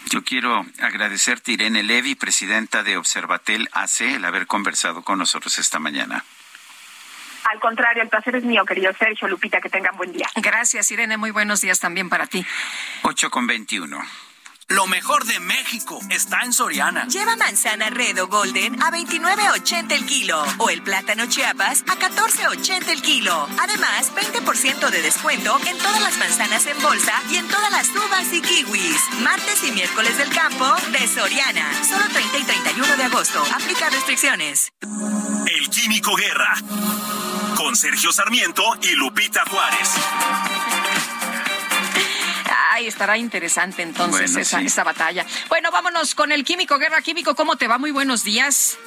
Yo quiero agradecerte, Irene Levy, presidenta de Observatel AC, el haber conversado con nosotros esta mañana. Al contrario, el placer es mío, querido Sergio Lupita, que tengan buen día. Gracias, Irene, muy buenos días también para ti. 8 con 21. Lo mejor de México está en Soriana. Lleva manzana Red o Golden a 29.80 el kilo o el plátano Chiapas a 14.80 el kilo. Además, 20% de descuento en todas las manzanas en bolsa y en todas las uvas y kiwis. Martes y miércoles del campo de Soriana. Solo 30 y 31 de agosto. Aplica restricciones. El Químico Guerra. Con Sergio Sarmiento y Lupita Juárez. Ay, estará interesante entonces esa, esa batalla. Bueno, vámonos con el químico, Guerra Químico. ¿Cómo te va? Muy buenos días.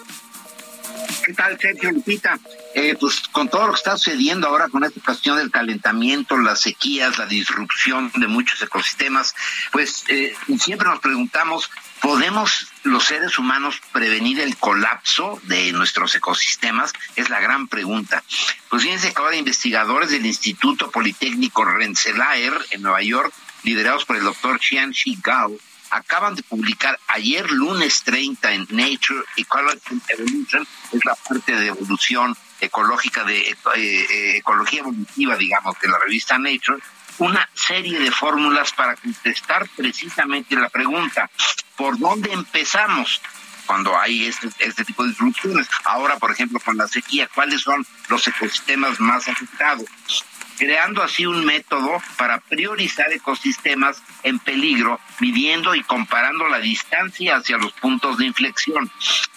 ¿Qué tal, Sergio Lupita? Eh, pues con todo lo que está sucediendo ahora con esta cuestión del calentamiento, las sequías, la disrupción de muchos ecosistemas, pues eh, siempre nos preguntamos, ¿podemos los seres humanos prevenir el colapso de nuestros ecosistemas? Es la gran pregunta. Pues fíjense que ahora investigadores del Instituto Politécnico Rensselaer en Nueva York liderados por el doctor Xianxi Gao, acaban de publicar ayer lunes 30 en Nature Ecology Evolution, es la parte de evolución ecológica, de eh, eh, ecología evolutiva, digamos, de la revista Nature, una serie de fórmulas para contestar precisamente la pregunta, ¿por dónde empezamos? cuando hay este, este tipo de disrupciones. Ahora, por ejemplo, con la sequía, ¿cuáles son los ecosistemas más afectados? Creando así un método para priorizar ecosistemas en peligro, midiendo y comparando la distancia hacia los puntos de inflexión.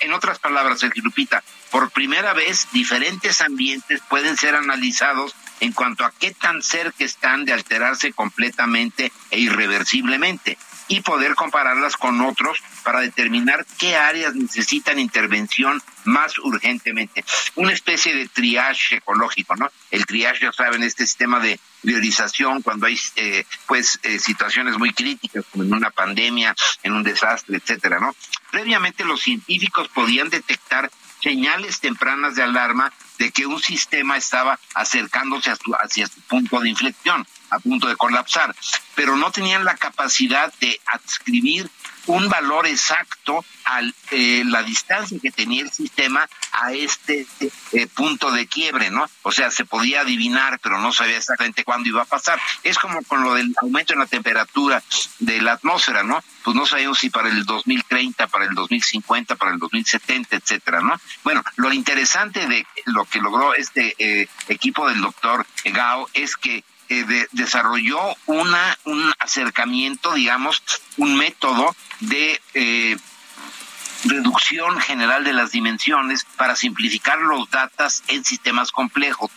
En otras palabras, Sergio Lupita, por primera vez diferentes ambientes pueden ser analizados en cuanto a qué tan cerca están de alterarse completamente e irreversiblemente y poder compararlas con otros para determinar qué áreas necesitan intervención más urgentemente. Una especie de triage ecológico, ¿no? El triage, ya saben, este sistema de priorización cuando hay eh, pues eh, situaciones muy críticas como en una pandemia, en un desastre, etcétera, ¿no? previamente los científicos podían detectar señales tempranas de alarma de que un sistema estaba acercándose hacia su punto de inflexión, a punto de colapsar, pero no tenían la capacidad de adscribir un valor exacto a eh, la distancia que tenía el sistema a este eh, punto de quiebre, ¿no? O sea, se podía adivinar, pero no sabía exactamente cuándo iba a pasar. Es como con lo del aumento en la temperatura de la atmósfera, ¿no? Pues no sabemos si para el 2030, para el 2050, para el 2070, etcétera, ¿no? Bueno, lo interesante de lo que logró este eh, equipo del doctor Gao es que eh, desarrolló una, un acercamiento, digamos, un método de eh, reducción general de las dimensiones para simplificar los datos en sistemas complejos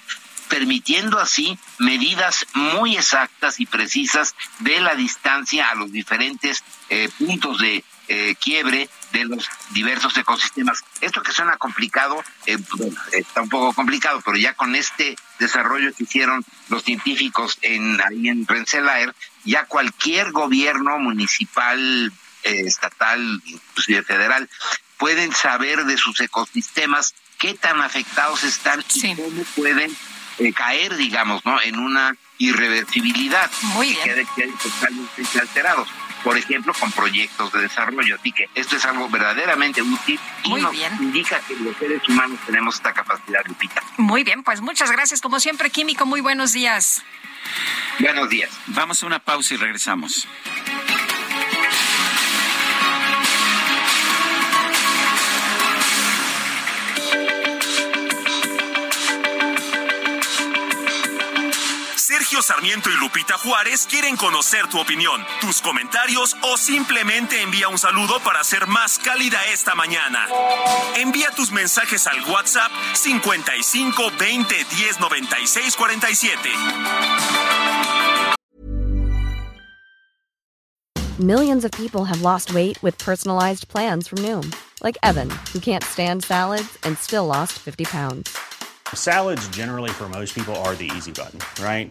permitiendo así medidas muy exactas y precisas de la distancia a los diferentes eh, puntos de eh, quiebre de los diversos ecosistemas. Esto que suena complicado, eh, está un poco complicado, pero ya con este desarrollo que hicieron los científicos en ahí en Rensselaer, ya cualquier gobierno municipal, eh, estatal, inclusive federal, pueden saber de sus ecosistemas qué tan afectados están y cómo pueden caer, digamos, ¿no? En una irreversibilidad. Muy bien. Que queden totalmente alterados por ejemplo, con proyectos de desarrollo. Así que esto es algo verdaderamente útil y nos indica que los seres humanos tenemos esta capacidad, Lupita. Muy bien, pues muchas gracias. Como siempre, Químico, muy buenos días. Buenos días. Vamos a una pausa y regresamos. Sergio Sarmiento y Lupita Juárez quieren conocer tu opinión, tus comentarios o simplemente envía un saludo para hacer más cálida esta mañana. Envía tus mensajes al WhatsApp 55 20 10 96 47. Millions of people have lost weight with personalized plans from Noom, like Evan, who can't stand salads and still lost 50 pounds. Salads, generally, for most people, are the easy button, right?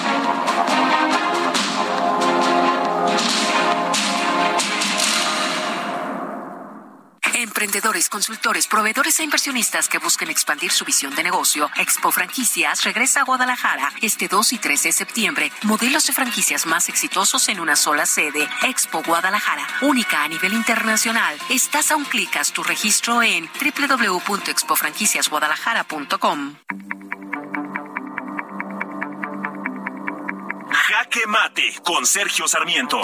Emprendedores, consultores, proveedores e inversionistas que busquen expandir su visión de negocio. Expo Franquicias regresa a Guadalajara este 2 y 3 de septiembre. Modelos de franquicias más exitosos en una sola sede. Expo Guadalajara, única a nivel internacional. Estás a un clic, haz tu registro en www.expofranquiciasguadalajara.com. Jaque Mate con Sergio Sarmiento.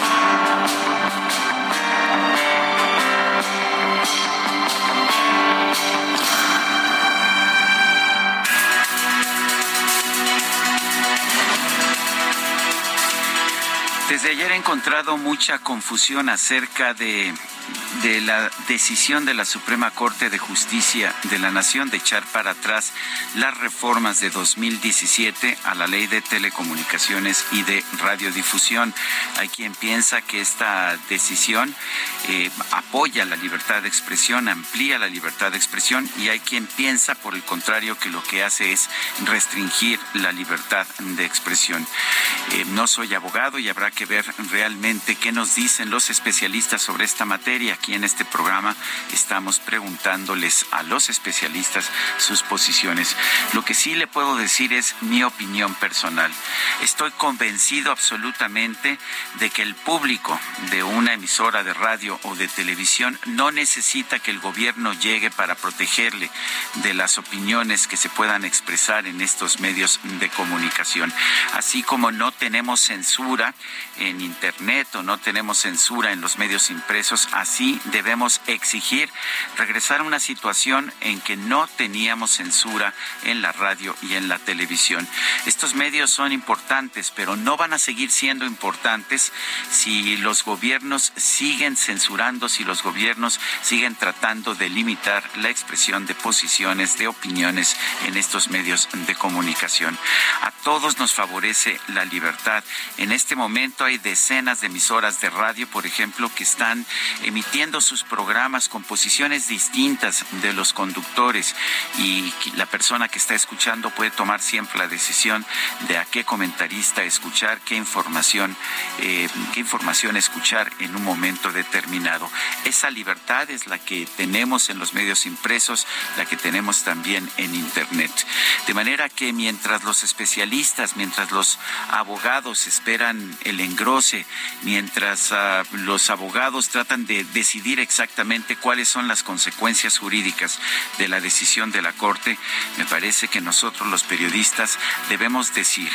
Desde ayer he encontrado mucha confusión acerca de de la decisión de la Suprema Corte de Justicia de la Nación de echar para atrás las reformas de 2017 a la ley de telecomunicaciones y de radiodifusión. Hay quien piensa que esta decisión eh, apoya la libertad de expresión, amplía la libertad de expresión y hay quien piensa, por el contrario, que lo que hace es restringir la libertad de expresión. Eh, no soy abogado y habrá que ver realmente qué nos dicen los especialistas sobre esta materia aquí en este programa estamos preguntándoles a los especialistas sus posiciones. Lo que sí le puedo decir es mi opinión personal. Estoy convencido absolutamente de que el público de una emisora de radio o de televisión no necesita que el gobierno llegue para protegerle de las opiniones que se puedan expresar en estos medios de comunicación. Así como no tenemos censura en Internet o no tenemos censura en los medios impresos, debemos exigir regresar a una situación en que no teníamos censura en la radio y en la televisión. Estos medios son importantes, pero no van a seguir siendo importantes si los gobiernos siguen censurando, si los gobiernos siguen tratando de limitar la expresión de posiciones, de opiniones en estos medios de comunicación. A todos nos favorece la libertad. En este momento hay decenas de emisoras de radio, por ejemplo, que están emitiendo sus programas con posiciones distintas de los conductores y la persona que está escuchando puede tomar siempre la decisión de a qué comentarista escuchar, qué información, eh, qué información escuchar en un momento determinado. Esa libertad es la que tenemos en los medios impresos, la que tenemos también en Internet. De manera que mientras los especialistas, mientras los abogados esperan el engrose, mientras ah, los abogados tratan de decidir exactamente cuáles son las consecuencias jurídicas de la decisión de la Corte, me parece que nosotros los periodistas debemos decir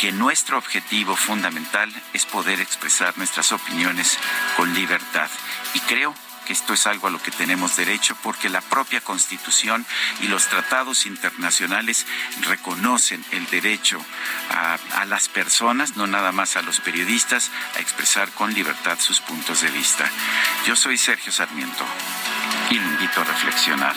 que nuestro objetivo fundamental es poder expresar nuestras opiniones con libertad. Y creo esto es algo a lo que tenemos derecho porque la propia Constitución y los tratados internacionales reconocen el derecho a, las personas, no nada más a los periodistas, a expresar con libertad sus puntos de vista. Yo soy Sergio Sarmiento y lo invito a reflexionar.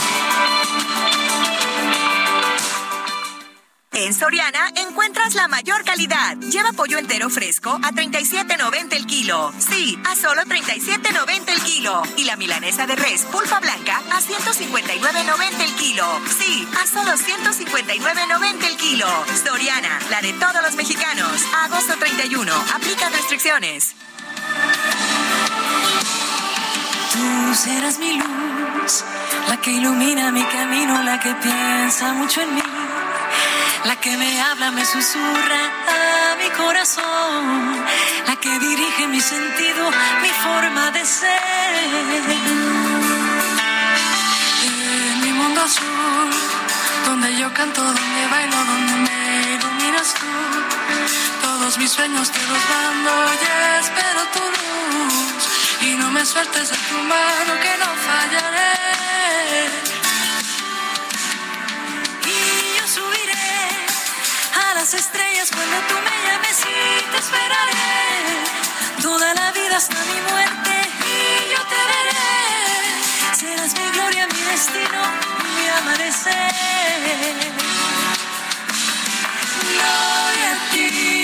En Soriana encuentras la mayor calidad. Lleva pollo entero fresco a 37.90 el kilo. Sí, a solo 37.90 el kilo. Y la milanesa de res pulpa blanca a 159.90 el kilo. Sí, a solo 159.90 el kilo. Soriana, la de todos los mexicanos. agosto 31. Aplica restricciones. Tú serás mi luz, la que ilumina mi camino, la que piensa mucho en mí la que me habla, me susurra a mi corazón, la que dirige mi sentido, mi forma de ser. En mi mundo azul, donde yo canto, donde bailo, donde me iluminas tú, todos mis sueños te los mando y espero tu luz. Y no me sueltes de tu mano que no fallaré. Las estrellas cuando tú me llames y te esperaré. Toda la vida hasta mi muerte y yo te veré. Serás mi gloria, mi destino, mi amanecer. Gloria a ti,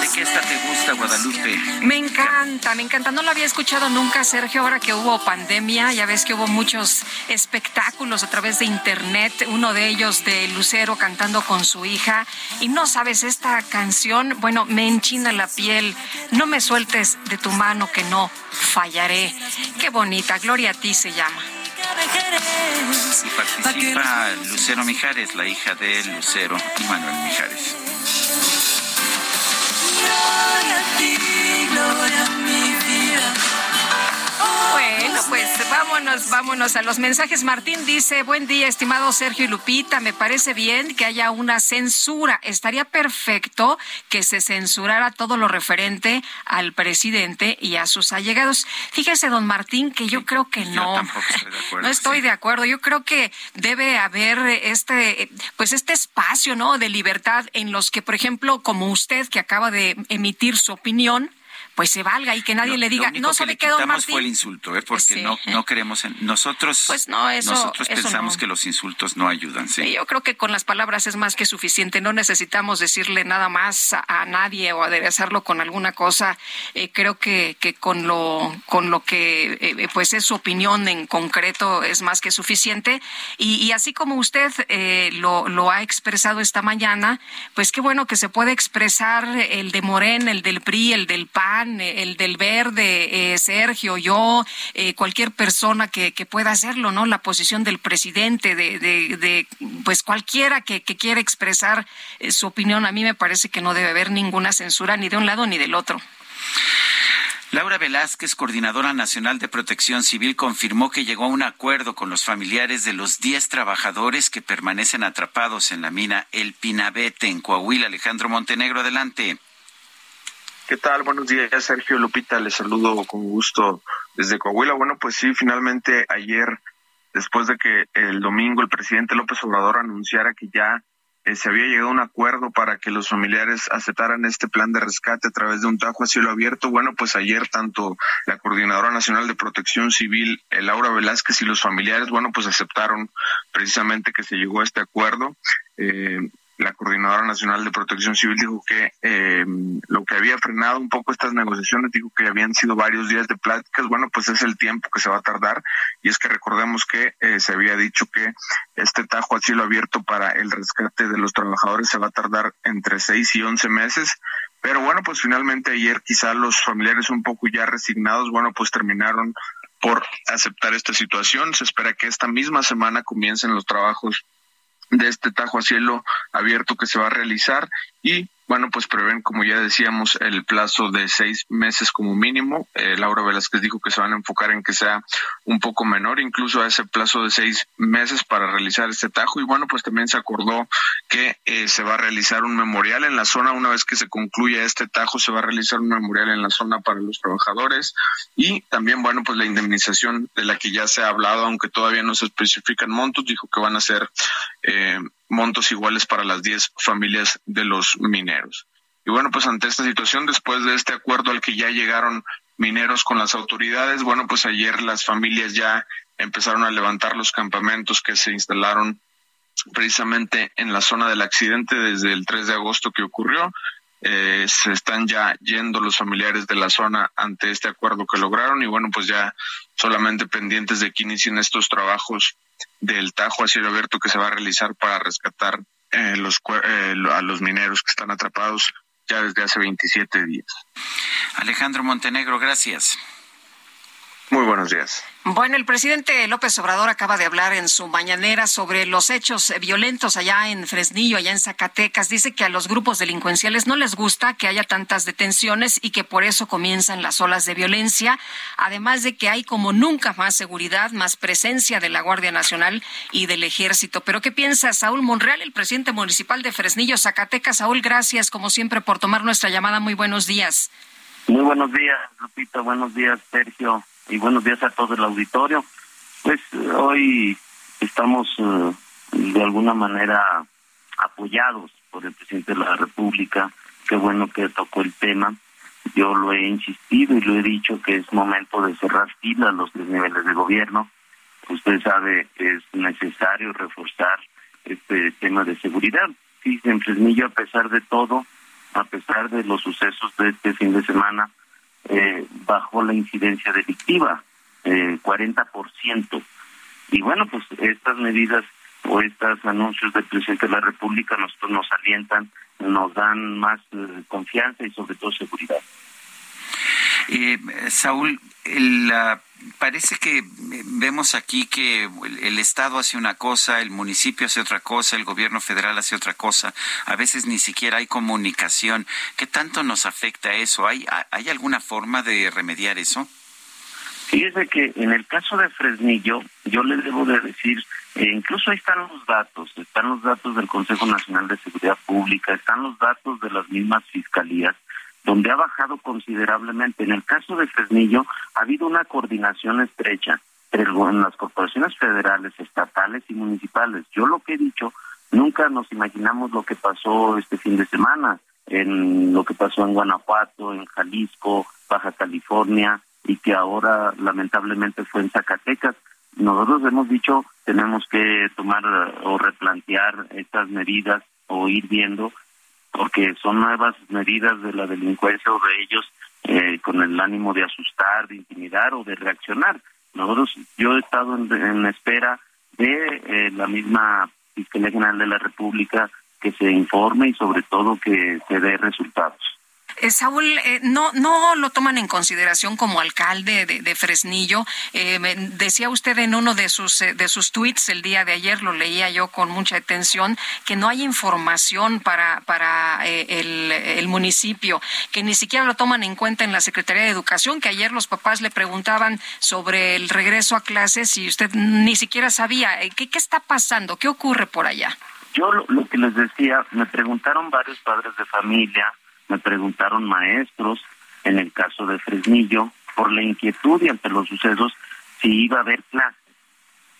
¿De qué esta te gusta, Guadalupe? Me encanta, me encanta. No lo había escuchado nunca, Sergio, ahora que hubo pandemia. Ya ves que hubo muchos espectáculos a través de internet. Uno de ellos de Lucero cantando con su hija. Y no sabes, esta canción, bueno, me enchina la piel. No me sueltes de tu mano que no fallaré. Qué bonita. Gloria a ti se llama. Y participa Lucero Mijares, la hija de Lucero y Manuel Mijares gloria a ti, gloria a mí. Bueno, pues vámonos, vámonos a los mensajes. Martín dice, buen día, estimado Sergio y Lupita, me parece bien que haya una censura. Estaría perfecto que se censurara todo lo referente al presidente y a sus allegados. Fíjese, don Martín, que yo creo que no. <laughs> no estoy de acuerdo. Yo creo que debe haber este, pues este espacio, ¿no? De libertad en los que, por ejemplo, como usted que acaba de emitir su opinión, pues se valga y que nadie le diga, no sabe qué, don Martín. fue el insulto, ¿eh? porque no, no queremos, en, nosotros, pues no, eso, nosotros pensamos que los insultos no ayudan. ¿sí? yo creo que con las palabras es más que suficiente, no necesitamos decirle nada más a, nadie o aderezarlo con alguna cosa. Eh, creo que, que con lo, con lo que eh, pues es su opinión en concreto es más que suficiente. Y, y así como usted eh, lo, lo ha expresado esta mañana, pues qué bueno que se puede expresar el de Morén, el del PRI, el del PAN, Juan, el del Verde, eh, Sergio, yo, eh, cualquier persona que, que, pueda hacerlo, ¿no? La posición del presidente, de, de, de pues cualquiera que, que quiera expresar eh, su opinión, a mí me parece que no debe haber ninguna censura ni de un lado ni del otro. Laura Velázquez, coordinadora nacional de protección civil, confirmó que llegó a un acuerdo con los familiares de los 10 trabajadores que permanecen atrapados en la mina El Pinabete en Coahuila. Alejandro Montenegro, adelante. ¿Qué tal? Buenos días, Sergio Lupita. Les saludo con gusto desde Coahuila. Bueno, pues sí, finalmente ayer, después de que el domingo el presidente López Obrador anunciara que ya eh, se había llegado a un acuerdo para que los familiares aceptaran este plan de rescate a través de un tajo a cielo abierto. Bueno, pues ayer tanto la Coordinadora Nacional de Protección Civil, eh, Laura Velázquez, y los familiares, bueno, pues aceptaron precisamente que se llegó a este acuerdo. Eh, la Coordinadora Nacional de Protección Civil dijo que eh, lo que había frenado un poco estas negociaciones, dijo que habían sido varios días de pláticas, bueno, pues es el tiempo que se va a tardar. Y es que recordemos que eh, se había dicho que este tajo a cielo abierto para el rescate de los trabajadores se va a tardar entre seis y once meses, pero bueno, pues finalmente ayer quizá los familiares un poco ya resignados, bueno, pues terminaron por aceptar esta situación. Se espera que esta misma semana comiencen los trabajos de este tajo a cielo abierto que se va a realizar y bueno, pues prevén, como ya decíamos, el plazo de seis meses como mínimo. Eh, Laura Velázquez dijo que se van a enfocar en que sea un poco menor, incluso a ese plazo de seis meses para realizar este tajo. Y bueno, pues también se acordó que eh, se va a realizar un memorial en la zona. Una vez que se concluya este tajo, se va a realizar un memorial en la zona para los trabajadores. Y también, bueno, pues la indemnización de la que ya se ha hablado, aunque todavía no se especifican montos, dijo que van a ser eh, montos iguales para las 10 familias de los mineros. Y bueno, pues ante esta situación, después de este acuerdo al que ya llegaron mineros con las autoridades, bueno, pues ayer las familias ya empezaron a levantar los campamentos que se instalaron precisamente en la zona del accidente desde el 3 de agosto que ocurrió. Eh, se están ya yendo los familiares de la zona ante este acuerdo que lograron y bueno, pues ya solamente pendientes de que inicien estos trabajos del Tajo a cielo abierto que se va a realizar para rescatar eh, los, eh, a los mineros que están atrapados ya desde hace 27 días. Alejandro Montenegro, gracias. Muy buenos días. Bueno, el presidente López Obrador acaba de hablar en su mañanera sobre los hechos violentos allá en Fresnillo, allá en Zacatecas. Dice que a los grupos delincuenciales no les gusta que haya tantas detenciones y que por eso comienzan las olas de violencia. Además de que hay como nunca más seguridad, más presencia de la Guardia Nacional y del Ejército. Pero ¿qué piensa Saúl Monreal, el presidente municipal de Fresnillo, Zacatecas? Saúl, gracias como siempre por tomar nuestra llamada. Muy buenos días. Muy buenos días, Lupita. Buenos días, Sergio y buenos días a todo el auditorio. Pues hoy estamos eh, de alguna manera apoyados por el presidente de la República. Qué bueno que tocó el tema. Yo lo he insistido y lo he dicho que es momento de cerrar filas los tres niveles de gobierno. Usted sabe que es necesario reforzar este tema de seguridad. En Fresnillo, a pesar de todo, a pesar de los sucesos de este fin de semana, eh, bajó la incidencia delictiva, eh, 40%. Y bueno, pues estas medidas o estos anuncios del presidente de la República nosotros nos alientan, nos dan más eh, confianza y sobre todo seguridad. Eh, Saúl, parece que vemos aquí que el, Estado hace una cosa, el municipio hace otra cosa, el gobierno federal hace otra cosa. A veces ni siquiera hay comunicación. ¿Qué tanto nos afecta eso? ¿Hay, hay alguna forma de remediar eso? Fíjese que en el caso de Fresnillo, yo le debo de decir, eh, incluso ahí están los datos, están los datos del Consejo Nacional de Seguridad Pública, están los datos de las mismas fiscalías, donde ha bajado considerablemente. En el caso de Fresnillo ha habido una coordinación estrecha entre las corporaciones federales, estatales y municipales. Yo lo que he dicho, nunca nos imaginamos lo que pasó este fin de semana, en lo que pasó en Guanajuato, en Jalisco, Baja California y que ahora lamentablemente fue en Zacatecas. Nosotros hemos dicho tenemos que tomar o replantear estas medidas o ir viendo porque son nuevas medidas de la delincuencia o de ellos eh, con el ánimo de asustar, de intimidar o de reaccionar. Nosotros, yo he estado en, espera de eh, la misma Fiscalía General de la República que se informe y sobre todo que se dé resultados. Eh, Saúl, eh, no, no lo toman en consideración como alcalde de, Fresnillo. Eh, decía usted en uno de sus, de sus tweets el día de ayer, lo leía yo con mucha atención, que no hay información para, para el, el municipio, que ni siquiera lo toman en cuenta en la Secretaría de Educación, que ayer los papás le preguntaban sobre el regreso a clases y usted ni siquiera sabía. ¿Qué, qué está pasando? ¿Qué ocurre por allá? Yo lo, que les decía, me preguntaron varios padres de familia, me preguntaron maestros, en el caso de Fresnillo, por la inquietud y ante los sucesos, si iba a haber clases.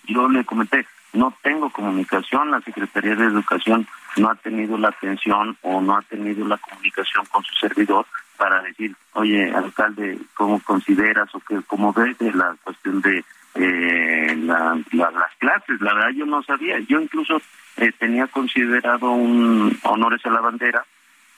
Yo le comenté, no tengo comunicación, la Secretaría de Educación no ha tenido la atención o no ha tenido la comunicación con su servidor para decir, oye, alcalde, ¿cómo consideras o que, cómo ves de la cuestión de eh, las clases? La verdad yo no sabía, yo incluso eh, tenía considerado un honores a la bandera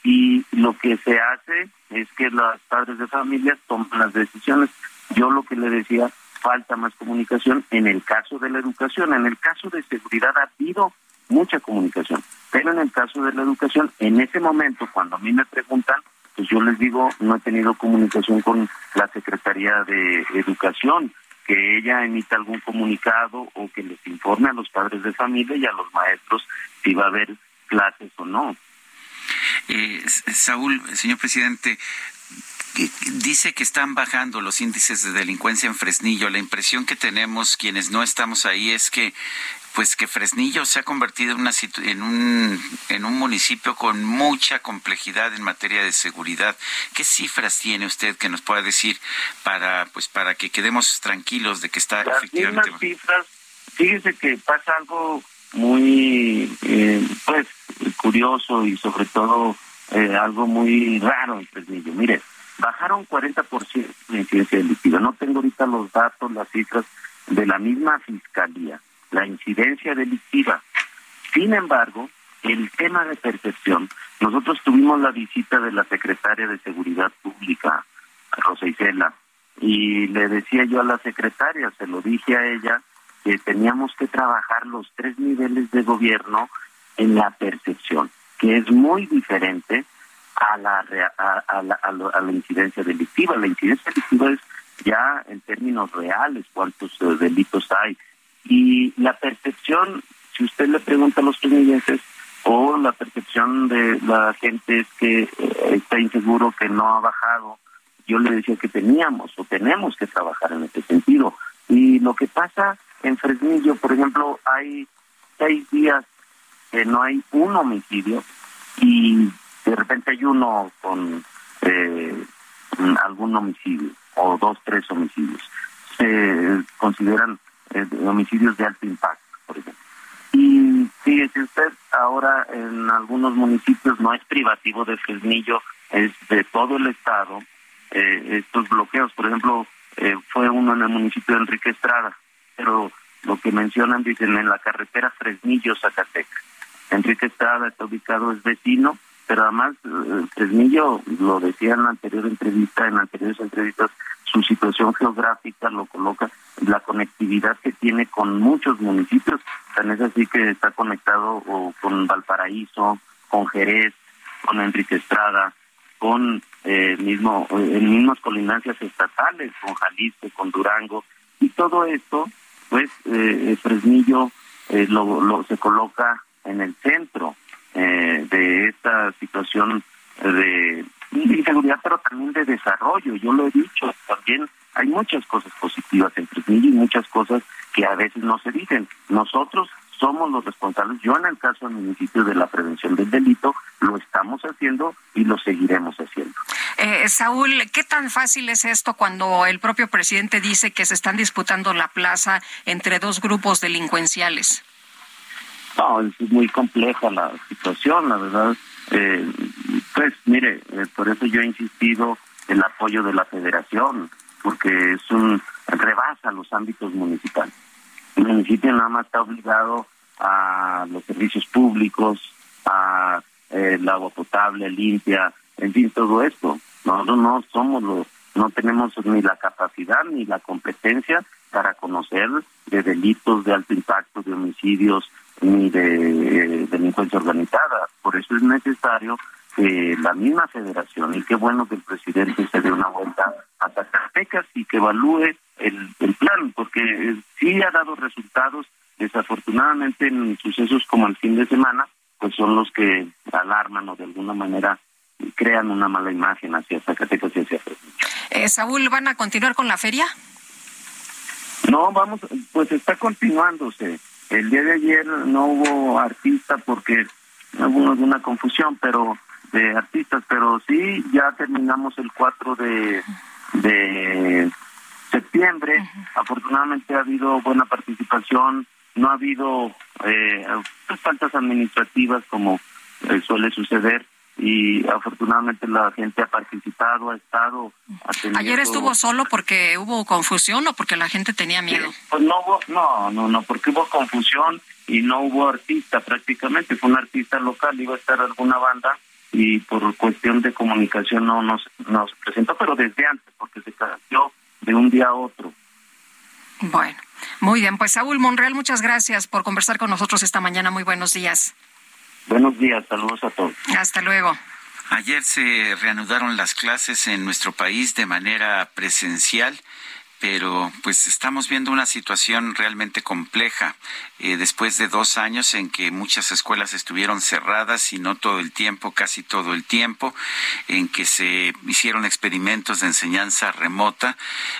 y lo que se hace es que los padres de familia toman las decisiones. Yo lo que le decía, falta más comunicación en el caso de la educación, en el caso de seguridad ha habido mucha comunicación, pero en el caso de la educación, en ese momento, cuando a mí me preguntan, pues yo les digo, no he tenido comunicación con la Secretaría de Educación, que ella emita algún comunicado o que les informe a los padres de familia y a los maestros si va a haber clases o no. Eh, Saúl, señor presidente, dice que están bajando los índices de delincuencia en Fresnillo. La impresión que tenemos quienes no estamos ahí es que pues que Fresnillo se ha convertido en, una en, un, en un municipio con mucha complejidad en materia de seguridad. ¿Qué cifras tiene usted que nos pueda decir para pues para que quedemos tranquilos de que está Las efectivamente cifras, fíjese que pasa algo muy eh, pues curioso y sobre todo eh, algo muy raro en Fresnillo. Mire, bajaron 40% la incidencia delictiva. No tengo ahorita los datos, las cifras de la misma fiscalía la incidencia delictiva. Sin embargo, el tema de percepción, nosotros tuvimos la visita de la secretaria de Seguridad Pública, Rosa Isela, y le decía yo a la secretaria, se lo dije a ella, que teníamos que trabajar los tres niveles de gobierno en la percepción, que es muy diferente a la, a, la, a la incidencia delictiva. La incidencia delictiva es ya en términos reales cuántos eh, delitos hay, y la percepción, si usted le pregunta a los fresnillenses, o la percepción de la gente es que eh, está inseguro, que no ha bajado, yo le decía que teníamos o tenemos que trabajar en ese sentido. Y lo que pasa en Fresnillo, por ejemplo, hay seis días que no hay un homicidio y de repente hay uno con eh, algún homicidio o dos, tres homicidios. Se consideran eh, homicidios de alto impacto, por ejemplo. Y fíjese usted, ahora en algunos municipios no es privativo de Fresnillo, es de todo el estado. Eh, estos bloqueos, por ejemplo, eh, fue uno en el municipio de Enrique Estrada, pero lo que mencionan dicen en la carretera Fresnillo-Zacatecas. Enrique Estrada está ubicado, es vecino, pero además Fresnillo, lo decía en la anterior entrevista, en anteriores entrevistas, su situación geográfica lo coloca, la conectividad que tiene con muchos municipios, tan es así que está conectado con Valparaíso, con Jerez, con Enrique Estrada, con eh, mismo en mismas colindancias estatales, con Jalisco, con Durango, y todo esto, pues eh, Fresnillo eh, lo, lo, se coloca en el centro eh, de esta situación de inseguridad, pero también de desarrollo. Yo lo he dicho, también hay muchas cosas positivas en Fresnillo y muchas cosas que a veces no se dicen. Nosotros somos los responsables. Yo en el caso del municipio de la prevención del delito lo estamos haciendo y lo seguiremos haciendo. Eh, Saúl, ¿qué tan fácil es esto cuando el propio presidente dice que se están disputando la plaza entre dos grupos delincuenciales? No, es muy compleja la situación, la verdad. Eh, pues mire, eh, por eso yo he insistido en el apoyo de la federación, porque es un rebasa los ámbitos municipales. El municipio nada más está obligado a los servicios públicos, a eh, el agua potable, limpia, en fin, todo esto. Nosotros no somos los, no tenemos ni la capacidad ni la competencia para conocer de delitos de alto impacto, de homicidios, ni de delincuencia organizada. Por eso es necesario que la misma federación, y qué bueno que el presidente se dé una vuelta a Zacatecas y que evalúe el, el plan, porque sí ha dado resultados, desafortunadamente en sucesos como el fin de semana, pues son los que alarman o de alguna manera crean una mala imagen hacia Zacatecas y hacia eh, Saúl, ¿van a continuar con la feria? No, vamos, pues está continuándose. El día de ayer no hubo artista porque hubo alguna confusión, pero de artistas, pero sí ya terminamos el 4 de, de septiembre. Afortunadamente ha habido buena participación, no ha habido eh, faltas administrativas como eh, suele suceder y afortunadamente la gente ha participado, ha estado Ayer estuvo solo porque hubo confusión o porque la gente tenía miedo. pues no hubo, no, no, no, porque hubo confusión y no hubo artista prácticamente, fue un artista local, iba a estar alguna banda y por cuestión de comunicación no nos, nos presentó, pero desde antes, porque se cambió de un día a otro. Bueno, muy bien, pues Saúl Monreal, muchas gracias por conversar con nosotros esta mañana, muy buenos días. Buenos días, saludos a todos. Hasta luego. Ayer se reanudaron las clases en nuestro país de manera presencial pero pues estamos viendo una situación realmente compleja. Eh, después de dos años en que muchas escuelas estuvieron cerradas y no todo el tiempo, casi todo el tiempo, en que se hicieron experimentos de enseñanza remota,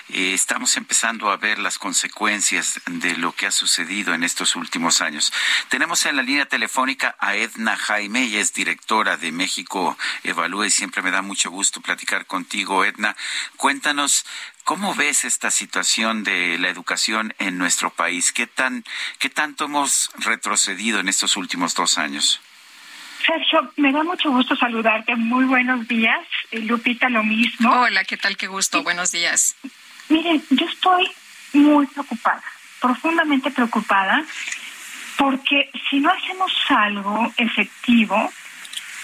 eh, estamos empezando a ver las consecuencias de lo que ha sucedido en estos últimos años. Tenemos en la línea telefónica a Edna Jaime, ella es directora de México Evalúa y siempre me da mucho gusto platicar contigo, Edna. Cuéntanos ¿Cómo ves esta situación de la educación en nuestro país? ¿Qué, tan, ¿Qué tanto hemos retrocedido en estos últimos dos años? Sergio, me da mucho gusto saludarte. Muy buenos días. Eh, Lupita, lo mismo. Hola, ¿qué tal? Qué gusto. Buenos días. Miren, yo estoy muy preocupada, profundamente preocupada, porque si no hacemos algo efectivo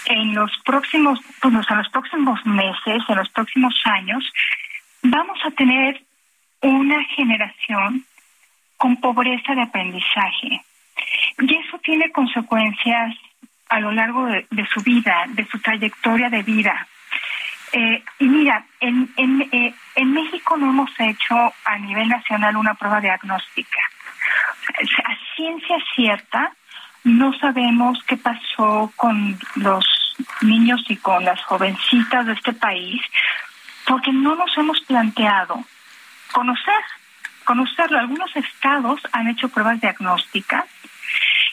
en los próximos, pues, en los próximos meses, en los próximos años, vamos a tener una generación con pobreza de aprendizaje. Y eso tiene consecuencias a lo largo de, su vida, de su trayectoria de vida. Eh, y mira, en, en, eh, en México no hemos hecho a nivel nacional una prueba diagnóstica. A ciencia cierta, no sabemos qué pasó con los niños y con las jovencitas de este país, porque no nos hemos planteado conocer, conocerlo. Algunos estados han hecho pruebas diagnósticas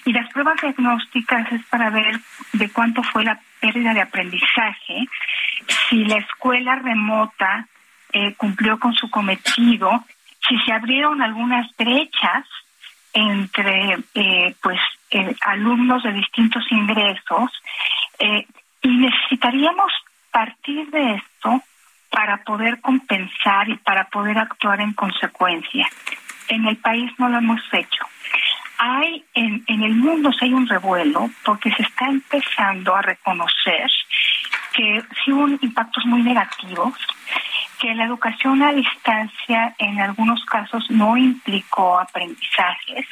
y las pruebas diagnósticas es para ver de cuánto fue la pérdida de aprendizaje, si la escuela remota eh, cumplió con su cometido, si se abrieron algunas brechas entre eh, pues eh, alumnos de distintos ingresos y necesitaríamos partir de esto para poder compensar y para poder actuar en consecuencia. En el país no lo hemos hecho. Hay en, en el mundo sí hay un revuelo porque se está empezando a reconocer que sí hubo impactos muy negativos, que la educación a distancia en algunos casos no implicó aprendizajes.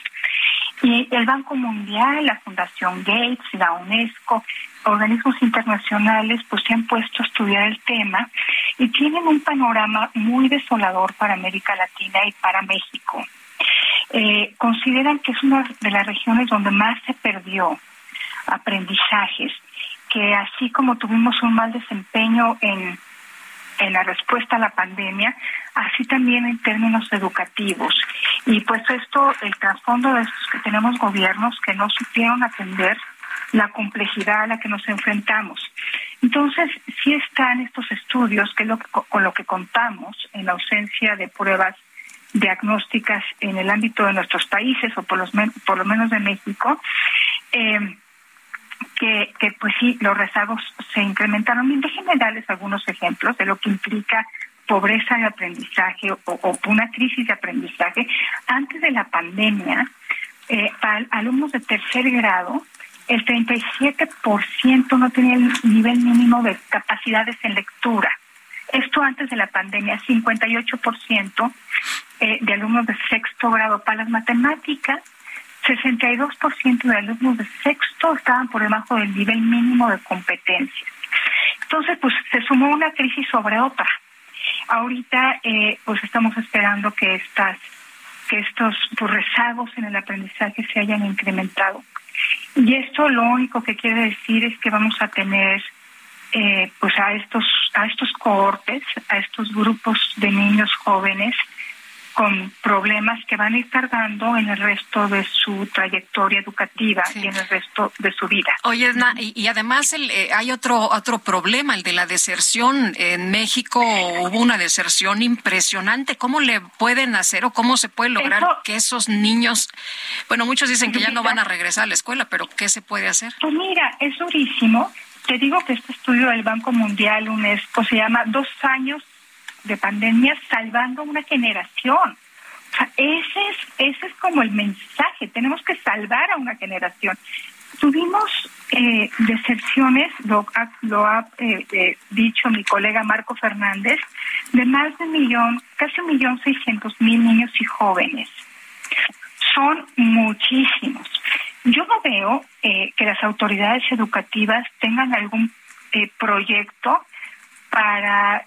Y el Banco Mundial, la Fundación Gates, la UNESCO, organismos internacionales pues se han puesto a estudiar el tema y tienen un panorama muy desolador para América Latina y para México. Eh, consideran que es una de las regiones donde más se perdió aprendizajes, que así como tuvimos un mal desempeño en, en la respuesta a la pandemia, así también en términos educativos. Y pues esto, el trasfondo de estos que tenemos gobiernos que no supieron atender la complejidad a la que nos enfrentamos. Entonces, sí están estos estudios, que es lo con lo que contamos en la ausencia de pruebas diagnósticas en el ámbito de nuestros países, o por, los por lo menos de México, eh, que, que pues sí, los rezagos se incrementaron. Déjenme darles algunos ejemplos de lo que implica pobreza de aprendizaje o, una crisis de aprendizaje. Antes de la pandemia, eh, para alumnos de tercer grado, el 37% no tenía el nivel mínimo de capacidades en lectura. Esto antes de la pandemia, 58% eh, de alumnos de sexto grado para las matemáticas, 62% de alumnos de sexto estaban por debajo del nivel mínimo de competencia. Entonces, pues se sumó una crisis sobre otra. Ahorita, eh, pues estamos esperando que estas que estos pues, rezagos en el aprendizaje se hayan incrementado. Y esto lo único que quiere decir es que vamos a tener eh, pues a estos a estos cohortes, a estos grupos de niños jóvenes con problemas que van a ir tardando en el resto de su trayectoria educativa y en el resto de su vida. Oye, Edna, y, además el, eh, hay otro otro problema, el de la deserción. En México hubo una deserción impresionante. ¿Cómo le pueden hacer o cómo se puede lograr que esos niños, bueno, muchos dicen que ya no van a regresar a la escuela, pero ¿qué se puede hacer? Pues mira, es durísimo. Te digo que este estudio del Banco Mundial, UNESCO, se llama Dos años de pandemia salvando una generación. O sea, ese es, ese es como el mensaje, tenemos que salvar a una generación. Tuvimos eh, decepciones, lo lo ha eh, eh, dicho mi colega Marco Fernández, de más de un millón, casi un millón seiscientos mil niños y jóvenes. Son muchísimos. Yo no veo eh, que las autoridades educativas tengan algún proyecto para,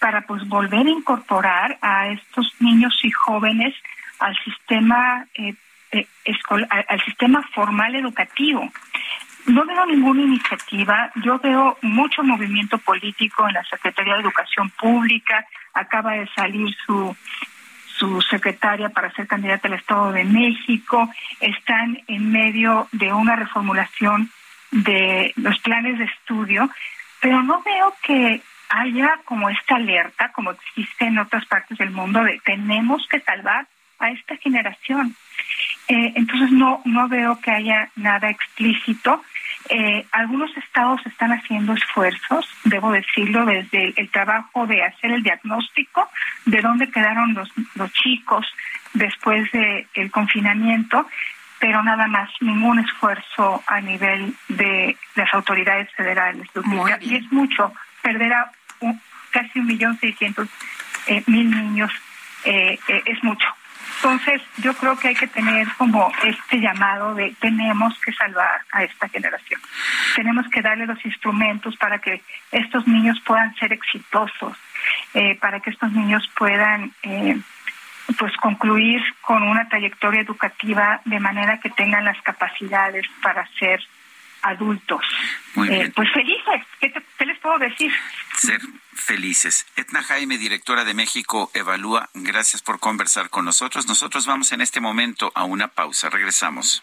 para pues volver a incorporar a estos niños y jóvenes al sistema eh, eh al sistema formal educativo. No veo ninguna iniciativa, yo veo mucho movimiento político en la Secretaría de Educación Pública, acaba de salir su su secretaria para ser candidata al Estado de México, están en medio de una reformulación de los planes de estudio pero no veo que haya como esta alerta, como existe en otras partes del mundo, de tenemos que salvar a esta generación. Eh, entonces no, no veo que haya nada explícito. Eh, algunos estados están haciendo esfuerzos, debo decirlo, desde el trabajo de hacer el diagnóstico de dónde quedaron los, los chicos después del confinamiento pero nada más, ningún esfuerzo a nivel de las autoridades federales. Y es mucho, perder a casi un millón seiscientos eh, mil niños eh, eh, es mucho. Entonces, yo creo que hay que tener como este llamado de tenemos que salvar a esta generación. Tenemos que darle los instrumentos para que estos niños puedan ser exitosos, para que estos niños puedan pues concluir con una trayectoria educativa de manera que tengan las capacidades para ser adultos. Eh, pues felices, ¿Qué, les puedo decir? Ser felices. Etna Jaime, directora de México Evalúa, gracias por conversar con nosotros. Nosotros vamos en este momento a una pausa. Regresamos.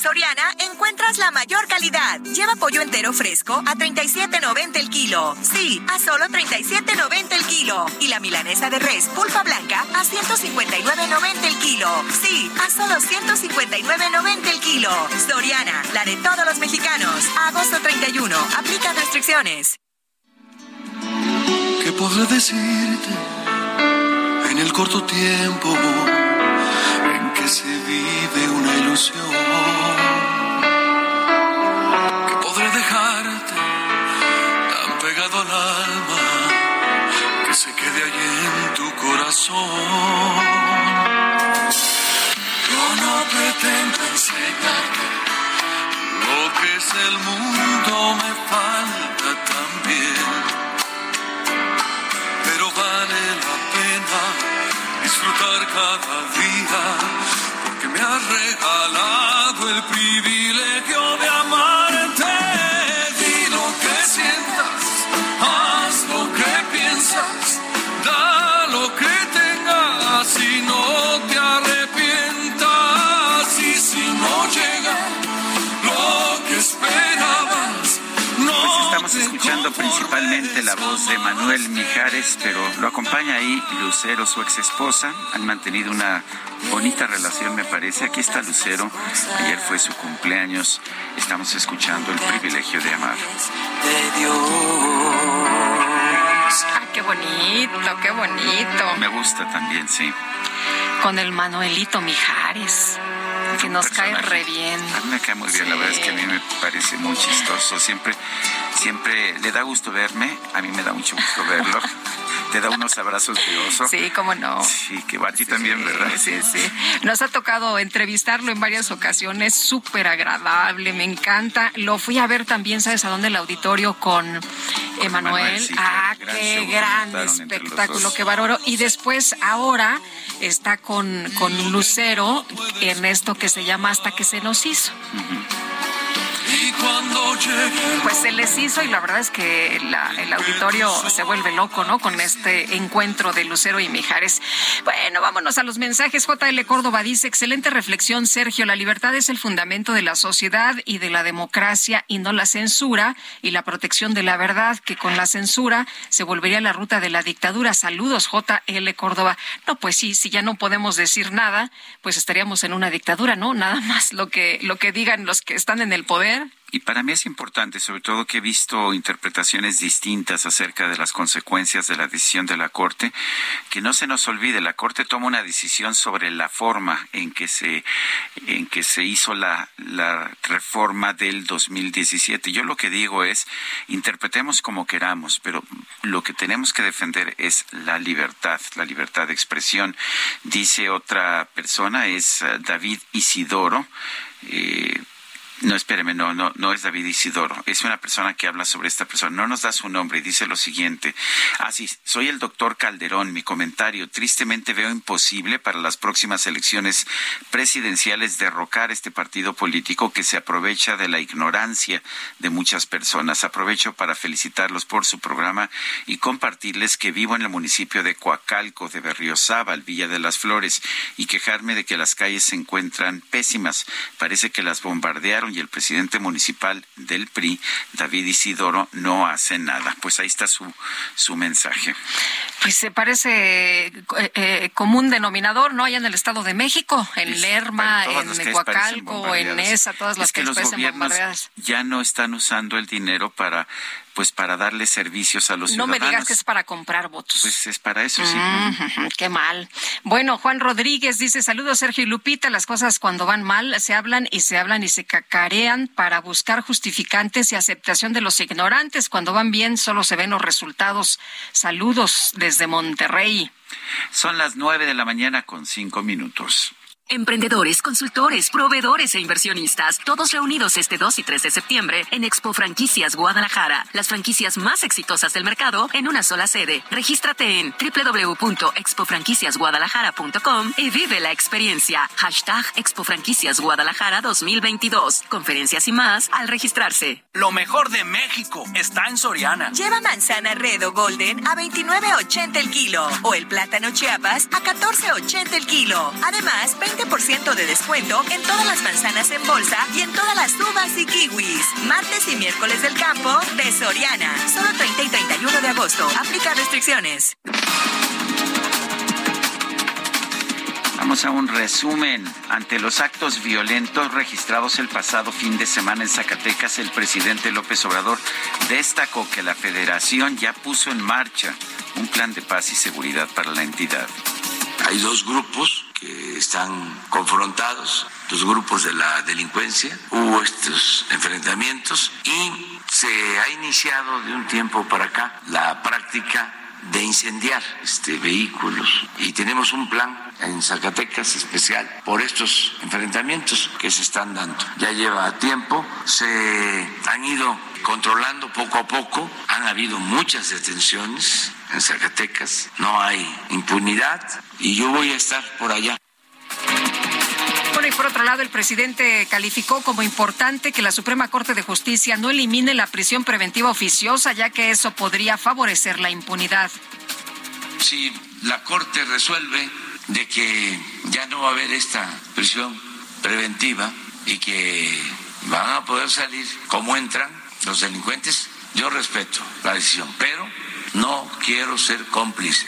Soriana encuentras la mayor calidad. Lleva pollo entero fresco a 37.90 el kilo. Sí, a solo 37.90 el kilo. Y la milanesa de res pulpa blanca a 159.90 el kilo. Sí, a solo 159.90 el kilo. Soriana, la de todos los mexicanos. Agosto 31. Aplica restricciones. ¿Qué podré decirte en el corto tiempo en que se vive una ilusión? Yo no pretendo enseñarte lo que es el mundo, me falta también. Pero vale la pena disfrutar cada día, porque me has regalado el privilegio principalmente la voz de Manuel Mijares, pero lo acompaña ahí Lucero, su ex esposa. Han mantenido una bonita relación, me parece. Aquí está Lucero. Ayer fue su cumpleaños. Estamos escuchando el privilegio de amar. Ah, qué bonito, qué bonito. Me gusta también, sí. Con el Manuelito Mijares que nos cae re bien. A mí me cae muy bien, la verdad es que a mí me parece muy chistoso. Siempre, siempre le da gusto verme, a mí me da mucho gusto verlo. Te da unos abrazos de oso. Sí, cómo no. Sí, que va a ti también, ¿verdad? Sí, sí. Nos ha tocado entrevistarlo en varias ocasiones, súper agradable, me encanta. Lo fui a ver también, ¿sabes a dónde? El auditorio con Emanuel. ah, qué gran espectáculo, qué bárbaro. Y después, ahora, está con, con Lucero en esto que se llama Hasta que se nos hizo. Pues se les hizo y la verdad es que el auditorio se vuelve loco, ¿no? Con este encuentro de Lucero y Mijares. Bueno, vámonos a los mensajes. JL Córdoba dice, excelente reflexión, Sergio. La libertad es el fundamento de la sociedad y de la democracia y no la censura y la protección de la verdad, que con la censura se volvería la ruta de la dictadura. Saludos, JL Córdoba. No, pues sí, si ya no podemos decir nada, pues estaríamos en una dictadura, ¿no? Nada más lo que, lo que digan los que están en el poder y para mí es importante, sobre todo que he visto interpretaciones distintas acerca de las consecuencias de la decisión de la Corte, que no se nos olvide, la Corte toma una decisión sobre la forma en que se, en que se hizo la, la reforma del 2017. Yo lo que digo es, interpretemos como queramos, pero lo que tenemos que defender es la libertad, la libertad de expresión. Dice otra persona, es eh, David Isidoro. Eh, no, espéreme, no, no, no es David Isidoro. Es una persona que habla sobre esta persona. No nos da su nombre y dice lo siguiente. Ah, sí, soy el doctor Calderón. Mi comentario. Tristemente veo imposible para las próximas elecciones presidenciales derrocar este partido político que se aprovecha de la ignorancia de muchas personas. Aprovecho para felicitarlos por su programa y compartirles que vivo en el municipio de Coacalco, de Berriozábal, Villa de las Flores, y quejarme de que las calles se encuentran pésimas. Parece que las bombardearon y el presidente municipal del PRI, David Isidoro, no hace nada. Pues ahí está su, su mensaje. Pues se parece eh, eh, común denominador, ¿no? Allá en el Estado de México, en Lerma, en Coacalco, en Esa, todas las que, que los gobiernos ya no están usando el dinero para pues para darle servicios a los no ciudadanos. No me digas que es para comprar votos. Pues es para eso, sí. qué mal. Bueno, Juan Rodríguez dice, saludos Sergio y Lupita, las cosas cuando van mal se hablan y se hablan y se cacarean para buscar justificantes y aceptación de los ignorantes. Cuando van bien solo se ven los resultados. Saludos desde Monterrey. Son las nueve de la mañana con cinco minutos. Emprendedores, consultores, proveedores e inversionistas, todos reunidos este 2 y 3 de septiembre en Expo Franquicias Guadalajara, las franquicias más exitosas del mercado en una sola sede. Regístrate en www.expofranquiciasguadalajara.com y vive la experiencia. Hashtag Expo Franquicias Guadalajara 2022. Conferencias y más al registrarse. Lo mejor de México está en Soriana. Lleva manzana Redo Golden a 29.80 el kilo o el plátano Chiapas a 14.80 el kilo. Además, 20 ciento de descuento en todas las manzanas en bolsa y en todas las uvas y kiwis. Martes y miércoles del campo de Soriana. Solo 30 y 31 de agosto. Aplica restricciones. Vamos a un resumen. Ante los actos violentos registrados el pasado fin de semana en Zacatecas, el presidente López Obrador destacó que la federación ya puso en marcha un plan de paz y seguridad para la entidad. Hay dos grupos que están confrontados, los grupos de la delincuencia, hubo estos enfrentamientos y se ha iniciado de un tiempo para acá la práctica de incendiar este, vehículos y tenemos un plan en Zacatecas especial por estos enfrentamientos que se están dando. Ya lleva tiempo, se han ido controlando poco a poco, han habido muchas detenciones en Zacatecas, no hay impunidad y yo voy a estar por allá. Bueno, y por otro lado, el presidente calificó como importante que la Suprema Corte de Justicia no elimine la prisión preventiva oficiosa, ya que eso podría favorecer la impunidad. Si la Corte resuelve de que ya no va a haber esta prisión preventiva y que van a poder salir como entran los delincuentes, Yo respeto la decisión, pero no quiero ser cómplice.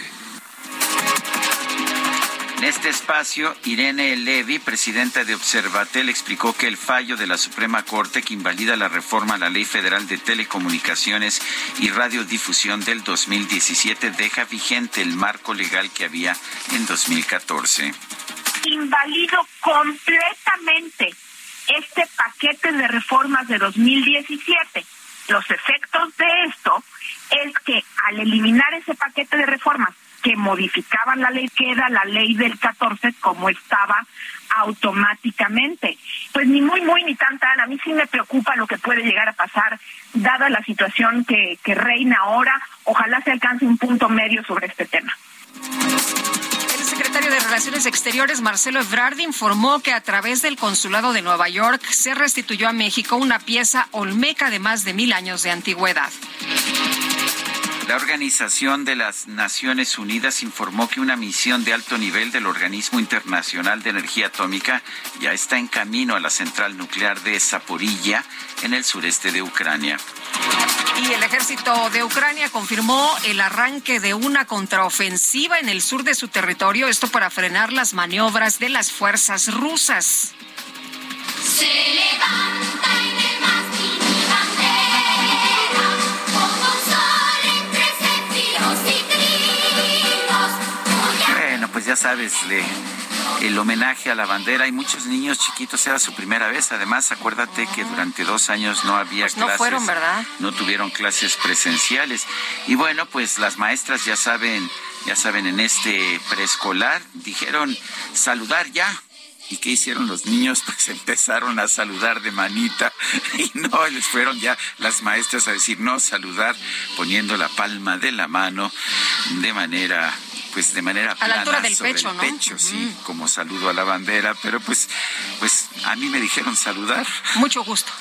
En este espacio, Irene Levy, presidenta de Observatel, explicó que el fallo de la Suprema Corte que invalida la reforma a la Ley Federal de Telecomunicaciones y Radiodifusión del 2017 deja vigente el marco legal que había en 2014. Invalido completamente este paquete de reformas de 2017. Los efectos de esto es que al eliminar ese paquete de reformas que modificaban la ley, queda la ley del 14 como estaba automáticamente. Pues ni muy, muy, ni tan, tan. A mí sí me preocupa lo que puede llegar a pasar, dada la situación que, que reina ahora. Ojalá se alcance un punto medio sobre este tema. El secretario de Relaciones Exteriores, Marcelo Ebrard, informó que a través del Consulado de Nueva York se restituyó a México una pieza olmeca de más de mil años de antigüedad. La Organización de las Naciones Unidas informó que una misión de alto nivel del Organismo Internacional de Energía Atómica ya está en camino a la central nuclear de Zaporilla, en el sureste de Ucrania. Y el ejército de Ucrania confirmó el arranque de una contraofensiva en el sur de su territorio, esto para frenar las maniobras de las fuerzas rusas. Se levanta en el ya sabes, el homenaje a la bandera. Hay muchos niños chiquitos, era su primera vez. Además, acuérdate que durante dos años no había Pues no clases. fueron, ¿verdad? No tuvieron clases presenciales. Y bueno, pues las maestras ya saben, ya saben, en este preescolar dijeron saludar ya. ¿Y qué hicieron los niños? <laughs> Pues empezaron a saludar de manita <laughs> y no les fueron ya las maestras a decir no saludar poniendo la palma de la mano de manera pues de manera A la plana altura del sobre pecho, el ¿no? pecho, sí, como saludo a la bandera, pero pues pues a mí me dijeron saludar. Mucho gusto.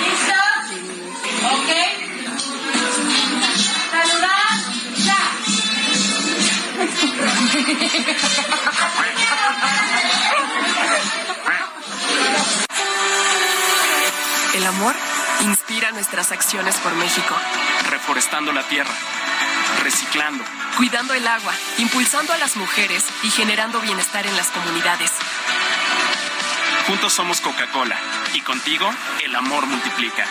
¿Listos? ¿Ok? Saludar, ya. El amor inspira nuestras acciones por México. reforestando la tierra, reciclando, Cuidando el agua, impulsando a las mujeres y generando bienestar en las comunidades. Juntos somos Coca-Cola y contigo el amor multiplica.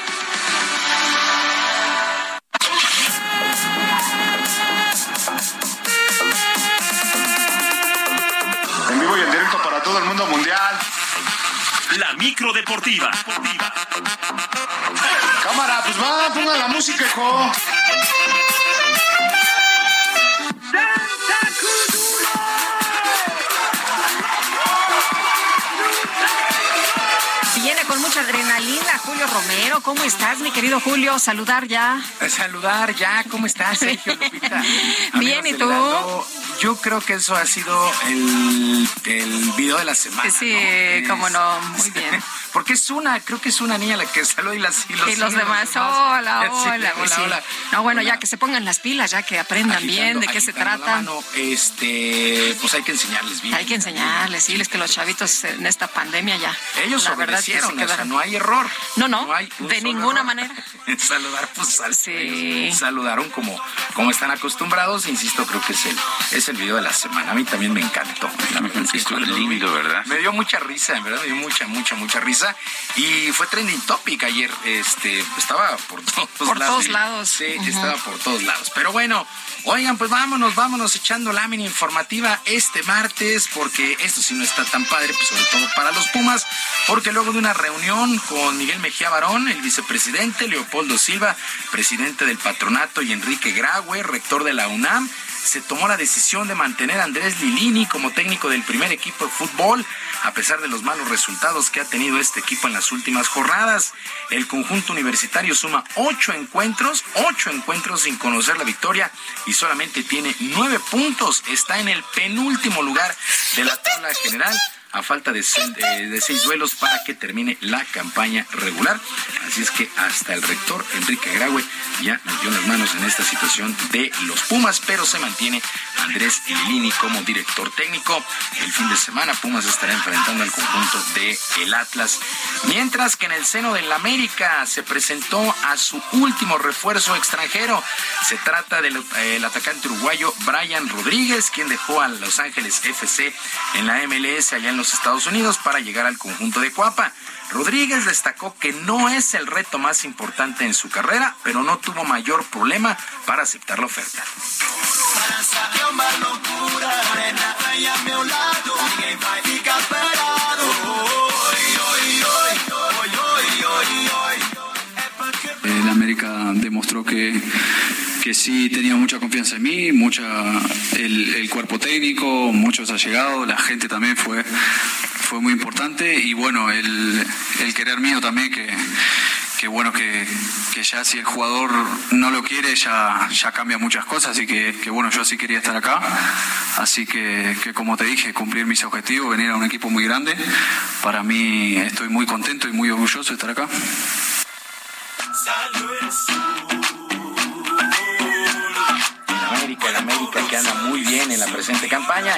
En vivo y en directo para todo el mundo mundial. La micro deportiva. Cámara, pues va, ponga la música, hijo. Con mucha adrenalina Julio Romero. ¿Cómo estás, mi querido Julio? Saludar ya. Saludar ya, ¿cómo estás, Sergio <laughs> Lupita? Bien, ¿y tú? Yo creo que eso ha sido el, el video de la semana. Sí, ¿no? cómo no, <laughs> muy bien. Porque es una, creo que es una niña la que saluda y, las, y los, Y los demás, demás. hola, <laughs> Sí, hola, hola, sí. hola. No, bueno, ya que se pongan las pilas, ya que aprendan bien de qué se trata. mano, este, pues hay que enseñarles bien. Hay que enseñarles, decirles que los chavitos en esta pandemia ya. Ellos la verdad es que se obedecieron, o sea, no hay error. No, no, hay un de ninguna error. manera. <laughs> Saludar, pues al- saludaron como, como están acostumbrados. Insisto, creo que es el, es el video de la semana. A mí también me encantó. Es <laughs> Estuvo lindo, ¿verdad? Me dio mucha risa, en verdad, me dio mucha, mucha, mucha risa. Y fue trending topic ayer. Este, estaba por todos Por lados. todos lados. Sí, estaba por todos lados. Pero bueno, oigan, pues vámonos, vámonos echando lámina informativa este martes, porque esto sí no está tan padre, pues sobre todo para los Pumas, porque luego de una reunión con Miguel Mejía Barón, el vicepresidente, Leopoldo Silva, presidente del patronato, y Enrique Graue, rector de la UNAM, se tomó la decisión de mantener a Andrés Lilini como técnico del primer equipo de fútbol, a pesar de los malos resultados que ha tenido este equipo en las últimas jornadas. El conjunto universitario suma ocho encuentros, ocho encuentros sin conocer la victoria y solamente tiene nueve puntos. Está en el penúltimo lugar de la tabla general a falta de, de seis duelos para que termine la campaña regular. Así es que hasta el rector Enrique Graue ya metió las manos en esta situación de los Pumas, pero se mantiene Andrés Lilini como director técnico. El fin de semana Pumas estará enfrentando al conjunto de el Atlas. Mientras que en el seno del América se presentó a su último refuerzo extranjero. Se trata del atacante uruguayo Brian Rodríguez, quien dejó a Los Ángeles FC en la MLS allá en los Estados Unidos para llegar al conjunto de Cuapa. Rodríguez destacó que no es el reto más importante en su carrera, pero no tuvo mayor problema para aceptar la oferta. El América demostró que que sí tenía mucha confianza en mí, mucha el, cuerpo técnico, muchos ha llegado, la gente también fue, fue muy importante y bueno, el, querer mío también que, que bueno que, ya si el jugador no lo quiere ya, ya cambia muchas cosas, así que, bueno, yo sí quería estar acá, así que, que, como te dije, cumplir mis objetivos, venir a un equipo muy grande, para mí estoy muy contento y muy orgulloso de estar acá. El América que anda muy bien en la presente campaña.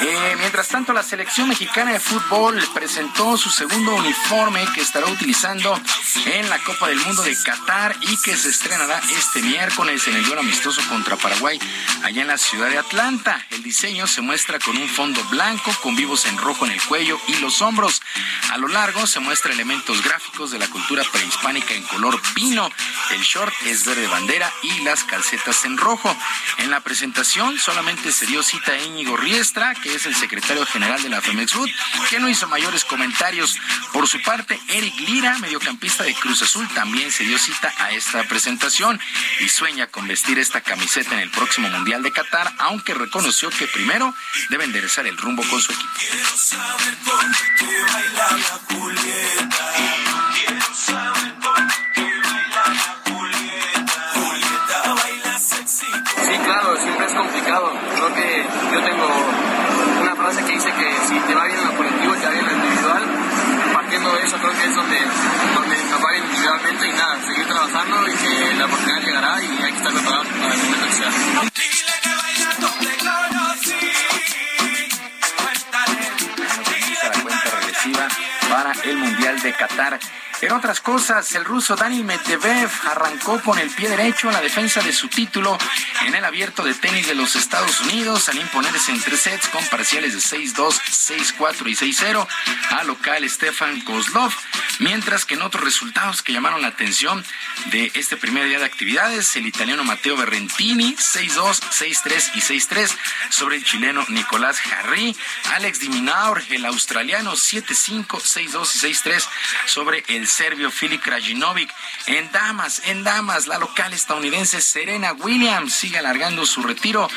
Eh, mientras tanto, la selección mexicana de fútbol presentó su segundo uniforme que estará utilizando en la Copa del Mundo de Qatar y que se estrenará este miércoles en el duelo amistoso contra Paraguay, allá en la ciudad de Atlanta. El diseño se muestra con un fondo blanco con vivos en rojo en el cuello y los hombros. A lo largo se muestra elementos gráficos de la cultura prehispánica en color pino. El short es verde bandera y las calcetas en rojo. En la presentación solamente se dio cita a Íñigo Riestra, que es el secretario general de la Femex Food, que no hizo mayores comentarios. Por su parte, Eric Lira, mediocampista de Cruz Azul, también se dio cita a esta presentación y sueña con vestir esta camiseta en el próximo Mundial de Qatar, aunque reconoció que primero debe enderezar el rumbo con su equipo. claro, creo que es donde, donde nos va individualmente y nada, seguir trabajando y que la oportunidad llegará y hay que estar preparados para el momento que sea. la cuenta regresiva para el Mundial de Qatar. En otras cosas, el ruso Dani Medvedev arrancó con el pie derecho en la defensa de su título en el abierto de tenis de los Estados Unidos al imponerse en tres sets con parciales de 6-2, 6-4 y 6-0 a local Stefan Kozlov, mientras que en otros resultados que llamaron la atención de este primer día de actividades, el italiano Matteo Berrentini 6-2, 6-3 y 6-3 sobre el chileno Nicolás Jarry, Alex Diminaur, el australiano 7-5, 6-2 y 6-3 sobre el serbio Filip Krajinovic. En damas, en damas, la local estadounidense Serena Williams sigue alargando su retiro.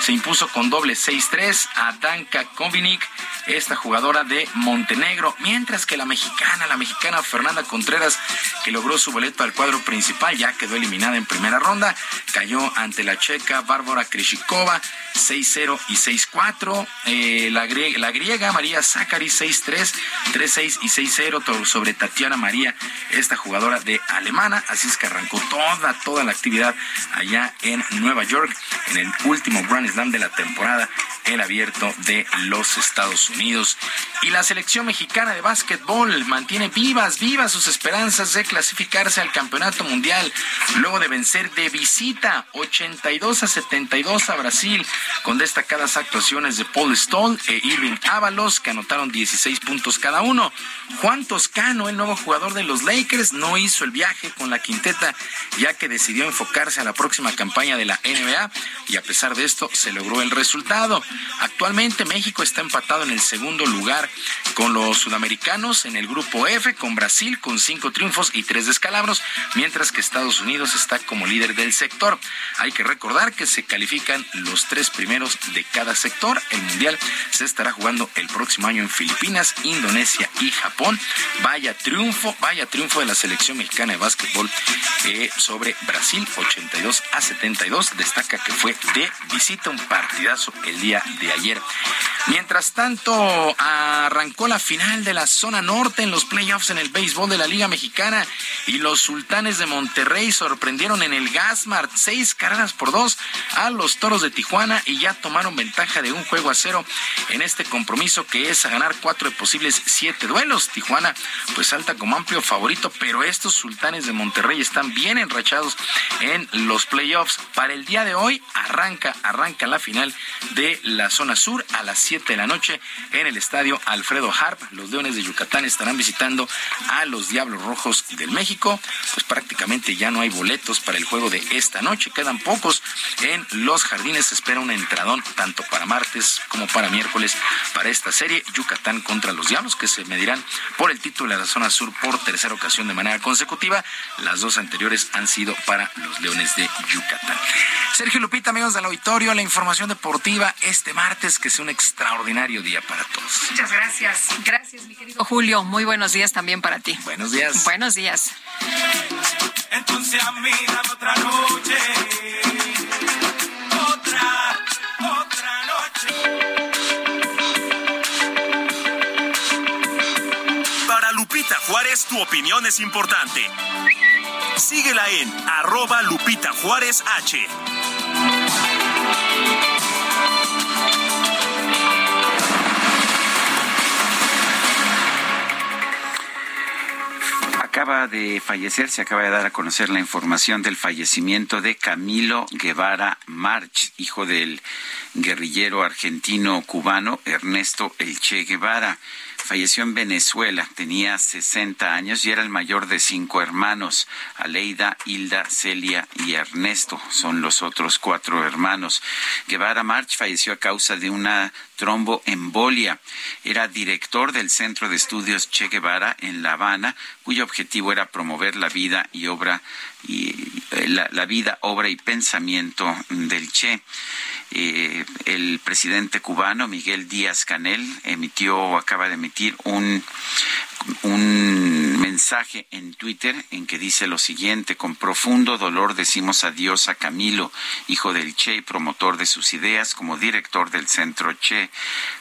Se impuso con doble 6-3 a Danka Kovinic, esta jugadora de Montenegro, mientras que la mexicana, la mexicana Fernanda Contreras, que logró su boleto al cuadro principal, ya quedó eliminada en primera ronda, cayó ante la checa Bárbara Krishikova 6-0 y 6-4. Eh, la, griega, la griega María Zachary 6-3, 3-6 y 6-0 sobre Tatiana María, esta jugadora de alemana. Así es que arrancó toda, toda la actividad allá en Nueva York en el último Grand Slam de la temporada, el abierto de los Estados Unidos. Y la selección mexicana de básquetbol mantiene vivas, vivas sus esperanzas de clasificarse al campeonato mundial luego de vencer de visita 82 a 72 a Brasil con destacadas actuaciones de Paul Stoll e Irving Ábalos, que anotaron 16 puntos cada uno. Juan Toscano, el nuevo jugador de los Lakers, no hizo el viaje con la quinteta, ya que decidió enfocarse a la próxima campaña de la NBA, y a pesar de esto, se logró el resultado. Actualmente México está empatado en el segundo lugar con los sudamericanos en el grupo F, con Brasil con cinco triunfos y tres descalabros, mientras que Estados Unidos está como líder del sector. Hay que recordar que se califican los tres primeros de cada sector. El Mundial se estará jugando el próximo año en Filipinas, Indonesia y Japón. Vaya triunfo, vaya triunfo de la selección mexicana de básquetbol eh, sobre Brasil, 82 a 72. Destaca que fue de visita un partidazo el día de ayer. Mientras tanto, arrancó la final de la zona norte en los playoffs en el béisbol de la Liga Mexicana y los sultanes de Monterrey sorprendieron en el Gasmart seis carreras por dos a los toros de Tijuana y ya tomaron ventaja de un juego a cero en este compromiso que es a ganar cuatro de posibles siete duelos. Tijuana pues salta como amplio favorito, pero estos sultanes de Monterrey están bien enrachados en los playoffs. Para el día de hoy arranca, arranca la final de la zona sur a las de la noche en el estadio Alfredo Harp. Los Leones de Yucatán estarán visitando a los Diablos Rojos del México. Pues prácticamente ya no hay boletos para el juego de esta noche. Quedan pocos en los jardines. Se espera un entradón tanto para martes como para miércoles para esta serie. Yucatán contra los Diablos que se medirán por el título de la zona sur tercera ocasión de manera consecutiva. Las dos anteriores han sido para los Leones de Yucatán. Sergio Lupita, amigos del auditorio, la información deportiva este martes que sea un extra extraordinario día para todos. Muchas gracias. Gracias, mi querido Julio. Muy buenos días también para ti. Buenos días. Buenos días. Entonces a mí otra noche. Otra, otra noche. Lupita Juárez, tu opinión es importante. Síguela en arroba Lupita Juárez H. acaba de fallecer, se acaba de dar a conocer la información del fallecimiento de Camilo Guevara March, hijo del guerrillero argentino cubano Ernesto Elche Guevara. Falleció en Venezuela, tenía 60 años y era el mayor de cinco hermanos. Aleida, Hilda, Celia y Ernesto son los otros cuatro hermanos. Guevara March falleció a causa de una tromboembolia. Era director del Centro de Estudios Che Guevara en La Habana, cuyo objetivo era promover la vida y obra y eh, la, vida, obra y pensamiento del Che. Eh, el presidente cubano Miguel Díaz Canel emitió acaba de emitir un, un mensaje en Twitter en que dice lo siguiente, con profundo dolor decimos adiós a Camilo, hijo del Che y promotor de sus ideas como director del Centro Che.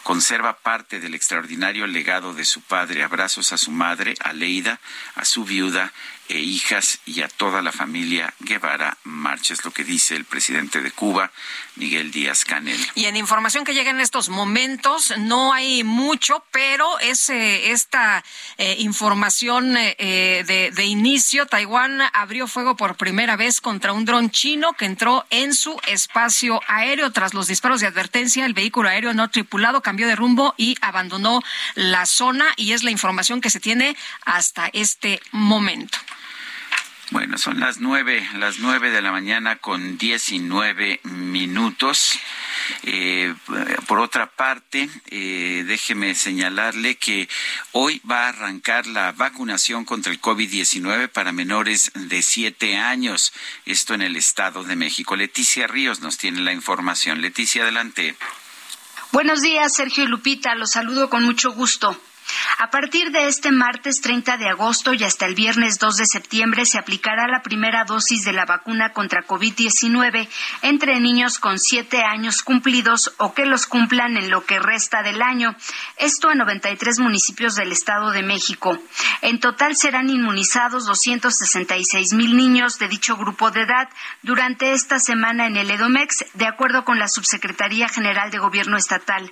Conserva parte del extraordinario legado de su padre. Abrazos a su madre, a Leida, a su viuda e hijas y a toda la familia Guevara Marcha. Es lo que dice el presidente de Cuba, Miguel Díaz Canel. Y en información que llega en estos momentos, no hay mucho, pero es eh, esta eh, información eh, de, de, inicio. Taiwán abrió fuego por primera vez contra un dron chino que entró en su espacio aéreo. Tras los disparos de advertencia, el vehículo aéreo no tripulado cambió de rumbo y abandonó la zona y es la información que se tiene hasta este momento. Bueno, son las nueve, las nueve de la mañana con diecinueve minutos. Eh, por otra parte, eh, déjeme señalarle que hoy va a arrancar la vacunación contra el COVID-19 para menores de siete años. Esto en el Estado de México. Leticia Ríos nos tiene la información. Leticia, adelante. Buenos días, Sergio y Lupita. Los saludo con mucho gusto. A partir de este martes 30 de agosto y hasta el viernes 2 de septiembre se aplicará la primera dosis de la vacuna contra COVID-19 entre niños con siete años cumplidos o que los cumplan en lo que resta del año. Esto en 93 municipios del Estado de México. En total serán inmunizados 266 mil niños de dicho grupo de edad durante esta semana en el EDOMEX, de acuerdo con la Subsecretaría General de Gobierno Estatal.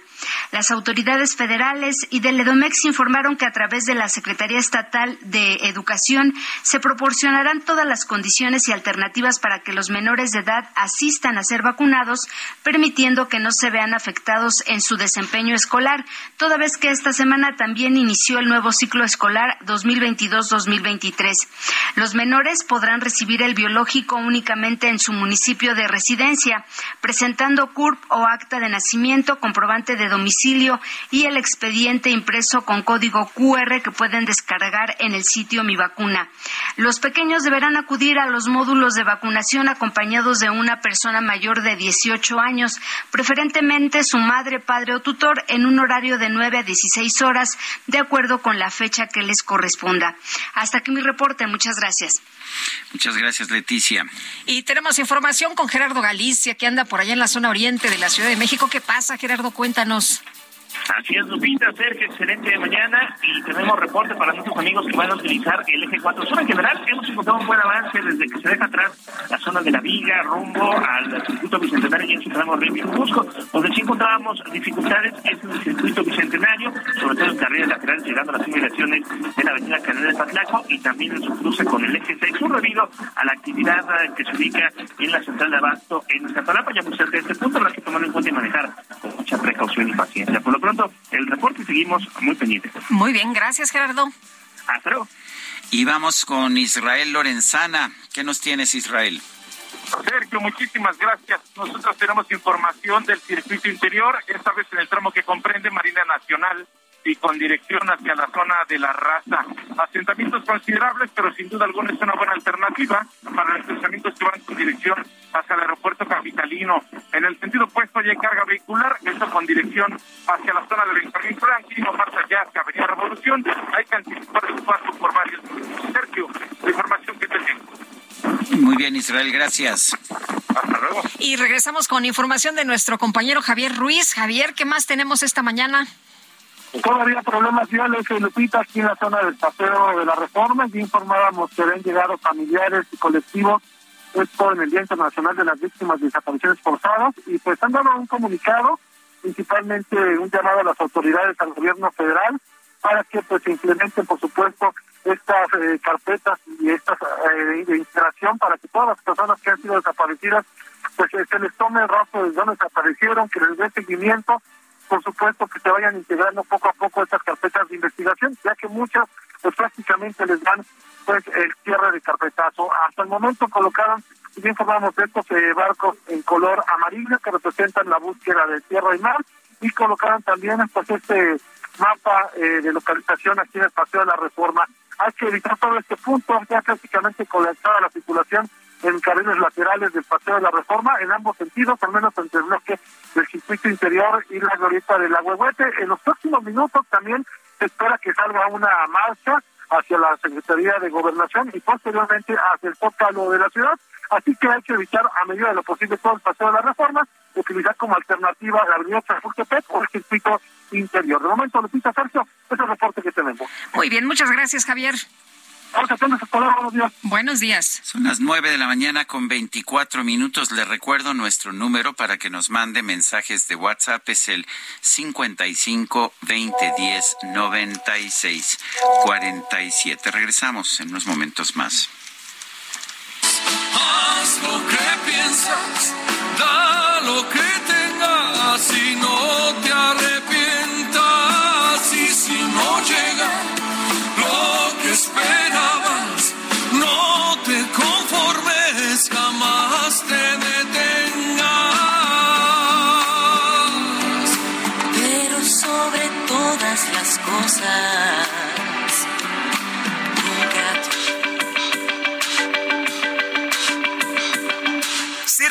Las autoridades federales y del EDOMEX informaron que a través de la Secretaría Estatal de Educación se proporcionarán todas las condiciones y alternativas para que los menores de edad asistan a ser vacunados, permitiendo que no se vean afectados en su desempeño escolar, toda vez que esta semana también inició el nuevo ciclo escolar 2022-2023. Los menores podrán recibir el biológico únicamente en su municipio de residencia, presentando CURP o acta de nacimiento, comprobante de domicilio y el expediente impreso con código QR que pueden descargar en el sitio Mi Vacuna. Los pequeños deberán acudir a los módulos de vacunación acompañados de una persona mayor de 18 años, preferentemente su madre, padre o tutor, en un horario de 9 a 16 horas, de acuerdo con la fecha que les corresponda. Hasta aquí mi reporte. Muchas gracias. Muchas gracias, Leticia. Y tenemos información con Gerardo Galicia, que anda por allá en la zona oriente de la Ciudad de México. ¿Qué pasa, Gerardo? Cuéntanos. Así es, Lupita, Sergio, excelente mañana y tenemos reporte para nuestros amigos que van a utilizar el eje 4 Sur. En general, hemos encontrado un buen avance desde que se deja atrás la zona de la Viga, rumbo al circuito bicentenario y en su tramo Río Busco. Donde sí encontrábamos dificultades es en el circuito bicentenario, sobre todo en carriles laterales llegando a las inmediaciones de la avenida Canal de Patlaco y también en su cruce con el eje 6 Sur debido a la actividad que se ubica en la central de Abasto en Iztapalapa. Ya muy cerca de este punto habrá que tomar en cuenta y manejar con mucha precaución y paciencia. Por lo pronto, el reporte seguimos muy pendientes. Muy bien, gracias Gerardo. Hasta luego. Y vamos con Israel Lorenzana. ¿Qué nos tienes, Israel? Sergio, muchísimas gracias. Nosotros tenemos información del circuito interior, esta vez en el tramo que comprende Marina Nacional y con dirección hacia la zona de la raza. Asentamientos considerables, pero sin duda alguna es una buena alternativa para los asentamientos que van con dirección hacia el aeropuerto capitalino. En el sentido opuesto hay carga vehicular, esto con dirección hacia la zona del Benjamín Franklin o más allá hacia Avenida Revolución. Hay que anticipar el paso por varios Sergio, la información que te tengo. Muy bien, Israel, gracias. Hasta luego. Y regresamos con información de nuestro compañero Javier Ruiz. Javier, ¿qué más tenemos esta mañana? Todavía problemas viales, Lupita, aquí en la zona del paseo de la reforma. Ya informábamos que habían llegado familiares y colectivos, esto en el Día Internacional de las Víctimas de Desapariciones Forzadas, y pues han dado un comunicado, principalmente un llamado a las autoridades, al gobierno federal, para que pues implementen, por supuesto, estas eh, carpetas y esta eh, de integración para que todas las personas que han sido desaparecidas, pues eh, se les tome el rastro de dónde desaparecieron, que les dé seguimiento por supuesto que se vayan integrando poco a poco estas carpetas de investigación, ya que muchas pues prácticamente les dan pues el cierre de carpetazo. Hasta el momento colocaron, bien informamos de estos eh, barcos en color amarillo que representan la búsqueda de tierra y mar, y colocaron también pues este mapa eh, de localización aquí en el Paseo de la Reforma. Hay que evitar todo este punto, ya prácticamente colapsada la circulación en carriles laterales del Paseo de la Reforma, en ambos sentidos, al menos entre el bloque del circuito interior y la glorieta del Agüehuete. En los próximos minutos también se espera que salga una marcha hacia la Secretaría de Gobernación y posteriormente hacia el Zócalo de la ciudad. Así que hay que evitar a medida de lo posible todo el Paseo de la Reforma, utilizar como alternativa la avenida Chapultepec o el circuito interior. De momento, Lupita Sergio, ese es el reporte que tenemos. Muy bien, muchas gracias, Javier. Buenos días. Buenos días. Son las nueve de la mañana con 24 minutos. Le recuerdo nuestro número para que nos mande mensajes de WhatsApp. Es el 55 20 10 96 47. Regresamos en unos momentos más. Haz lo que piensas, da lo que tengas y no te arrepientas. Y si no llega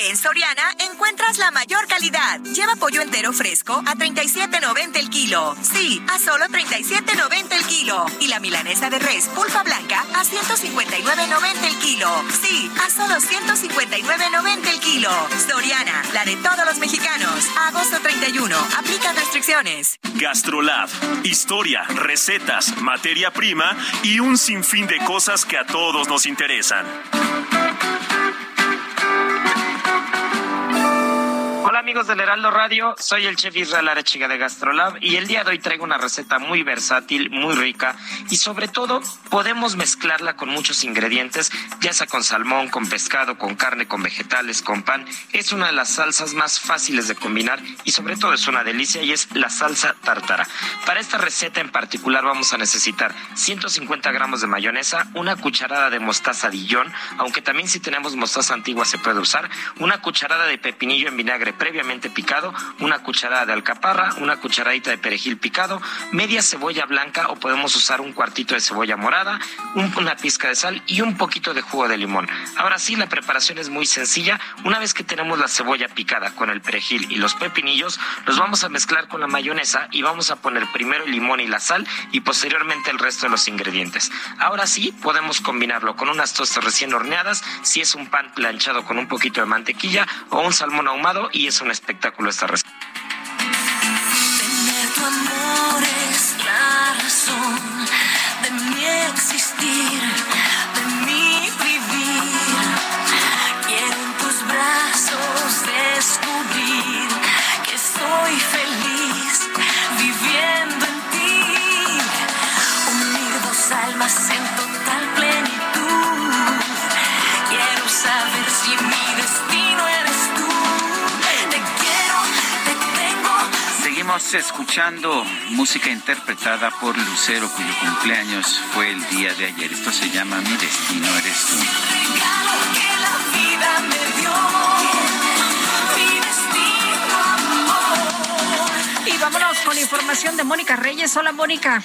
En Soriana encuentras la mayor calidad. Lleva pollo entero fresco a 37.90 el kilo. Sí, a solo 37.90 el kilo. Y la milanesa de res pulpa blanca a 159.90 el kilo. Sí, a solo 159.90 el kilo. Soriana, la de todos los mexicanos. Agosto 31. Aplica restricciones. Gastrolab, historia, recetas, materia prima y un sinfín de cosas que a todos nos interesan. Amigos del Heraldo Radio? Soy el chef Israel Arechiga de Gastrolab y el día de hoy traigo una receta muy versátil, muy rica y sobre todo podemos mezclarla con muchos ingredientes, ya sea con salmón, con pescado, con carne, con vegetales, con pan. Es una de las salsas más fáciles de combinar y sobre todo es una delicia y es la salsa tartara. Para esta receta en particular vamos a necesitar 150 gramos de mayonesa, una cucharada de mostaza Dijon, aunque también si tenemos mostaza antigua se puede usar, una cucharada de pepinillo en vinagre picado, una cucharada de alcaparra, una cucharadita de perejil picado, media cebolla blanca o podemos usar un cuartito de cebolla morada, una pizca de sal y un poquito de jugo de limón. Ahora sí, la preparación es muy sencilla. Una vez que tenemos la cebolla picada con el perejil y los pepinillos, los vamos a mezclar con la mayonesa y vamos a poner primero el limón y la sal y posteriormente el resto de los ingredientes. Ahora sí, podemos combinarlo con unas tostas recién horneadas, si es un pan planchado con un poquito de mantequilla o un salmón ahumado y es un espectáculo esta receta. Tener tu amor es la razón de mi existir, de mi vivir. Quiero en tus brazos descubrir Seguimos escuchando música interpretada por Lucero, cuyo cumpleaños fue el día de ayer. Esto se llama Mi destino eres tú. la. Y vámonos con información de Mónica Reyes. Hola, Mónica.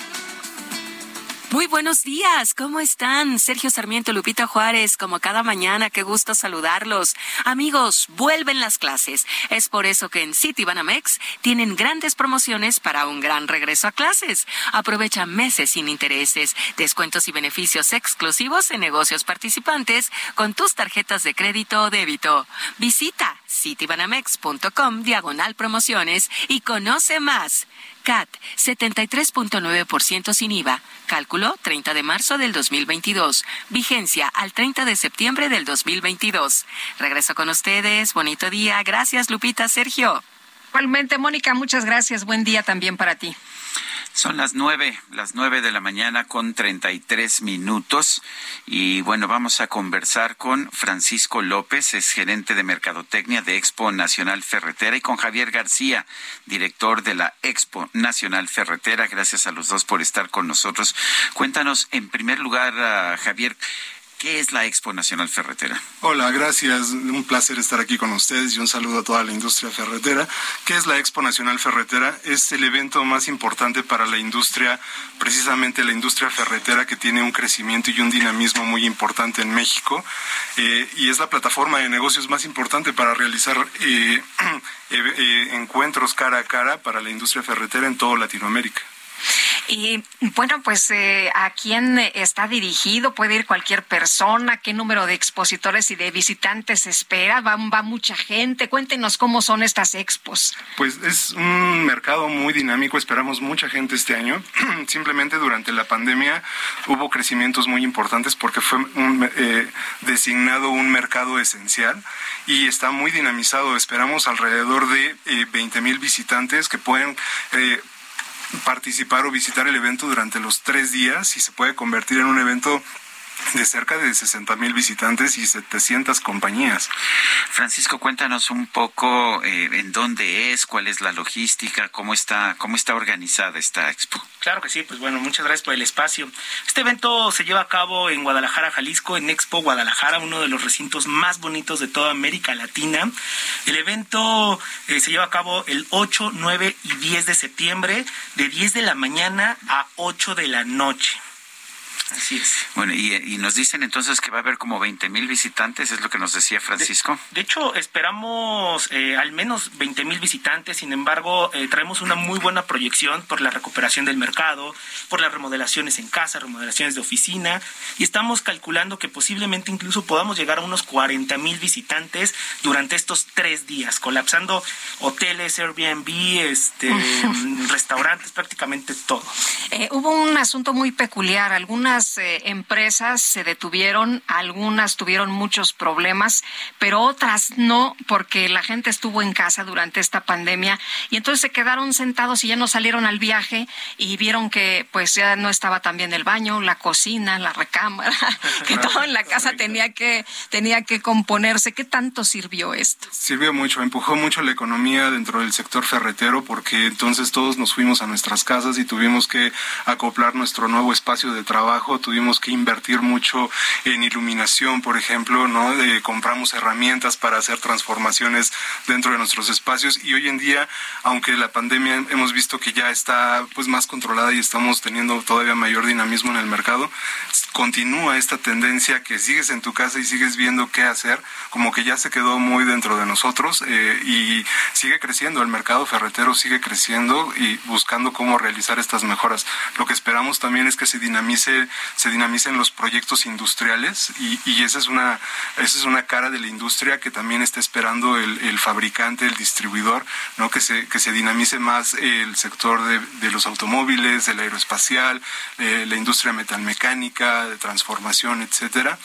Muy buenos días, ¿cómo están? Sergio Sarmiento, Lupita Juárez, como cada mañana, qué gusto saludarlos. Amigos, vuelven las clases. Es por eso que en City Banamex tienen grandes promociones para un gran regreso a clases. Aprovecha meses sin intereses, descuentos y beneficios exclusivos en negocios participantes con tus tarjetas de crédito o débito. Visita citibanamex.com diagonal promociones y conoce más. CAT 73.9% sin IVA. Cálculo 30 de marzo del 2022. Vigencia al 30 de septiembre del 2022. Regreso con ustedes. Bonito día. Gracias, Lupita, Sergio. Igualmente, Mónica, muchas gracias. Buen día también para ti. Son las nueve, las nueve de la mañana con treinta y tres minutos. Y bueno, vamos a conversar con Francisco López, es gerente de Mercadotecnia de Expo Nacional Ferretera, y con Javier García, director de la Expo Nacional Ferretera. Gracias a los dos por estar con nosotros. Cuéntanos, en primer lugar, ah, Javier, ¿qué es la Expo Nacional Ferretera? Hola, gracias. Un placer estar aquí con ustedes y un saludo a toda la industria ferretera. ¿Qué es la Expo Nacional Ferretera? Es el evento más importante para la industria, precisamente la industria ferretera que tiene un crecimiento y un dinamismo muy importante en México eh, y es la plataforma de negocios más importante para realizar eh, <clears throat> eh, encuentros cara a cara para la industria ferretera en toda Latinoamérica. Y bueno, pues eh, a quién está dirigido, puede ir cualquier persona, qué número de expositores y de visitantes espera, va, va mucha gente. Cuéntenos cómo son estas expos. Pues es un mercado muy dinámico, esperamos mucha gente este año. <clears throat> Simplemente durante la pandemia hubo crecimientos muy importantes porque fue un, eh, designado un mercado esencial y está muy dinamizado. Esperamos alrededor de eh, 20 mil visitantes que pueden eh, participar o visitar el evento durante los tres días y se puede convertir en un evento de cerca de 60 mil visitantes y 700 compañías. Francisco, cuéntanos un poco eh, en dónde es, cuál es la logística, cómo está, cómo está organizada esta expo. Claro que sí, pues bueno, muchas gracias por el espacio. Este evento se lleva a cabo en Guadalajara, Jalisco, en Expo Guadalajara, uno de los recintos más bonitos de toda América Latina. El evento eh, se lleva a cabo el 8, 9 y 10 de septiembre, de 10 de la mañana a 8 de la noche. Así es. Bueno, y, y nos dicen entonces que va a haber como 20 mil visitantes, es lo que nos decía Francisco. De hecho, esperamos eh, al menos 20 mil visitantes, sin embargo, eh, traemos una muy buena proyección por la recuperación del mercado, por las remodelaciones en casa, remodelaciones de oficina, y estamos calculando que posiblemente incluso podamos llegar a unos 40 mil visitantes durante estos tres días, colapsando hoteles, Airbnb, este, <laughs> restaurantes, prácticamente todo. Eh, hubo un asunto muy peculiar. Algunas eh, empresas se detuvieron, algunas tuvieron muchos problemas, pero otras no, porque la gente estuvo en casa durante esta pandemia y entonces se quedaron sentados y ya no salieron al viaje y vieron que pues ya no estaba también el baño, la cocina, la recámara, <laughs> que todo en la casa tenía que tenía que componerse. ¿Qué tanto sirvió esto? Sirvió mucho, empujó mucho la economía dentro del sector ferretero porque entonces todos nos fuimos a nuestras casas y tuvimos que acoplar nuestro nuevo espacio de trabajo, tuvimos que invertir mucho en iluminación, por ejemplo, ¿no? compramos herramientas para hacer transformaciones dentro de nuestros espacios y hoy en día, aunque la pandemia hemos visto que ya está pues más controlada y estamos teniendo todavía mayor dinamismo en el mercado, continúa esta tendencia que sigues en tu casa y sigues viendo qué hacer, como que ya se quedó muy dentro de nosotros eh, y sigue creciendo, el mercado ferretero sigue creciendo y buscando cómo realizar estas mejoras. Lo que esperamos también es que se dinamice, se dinamicen los proyectos industriales y, y esa es una, esa es una cara de la industria que también está esperando el, el fabricante, el distribuidor, ¿no? que se, que se dinamice más el sector de, de los automóviles, el aeroespacial, eh, la industria metalmecánica, de transformación, etcétera.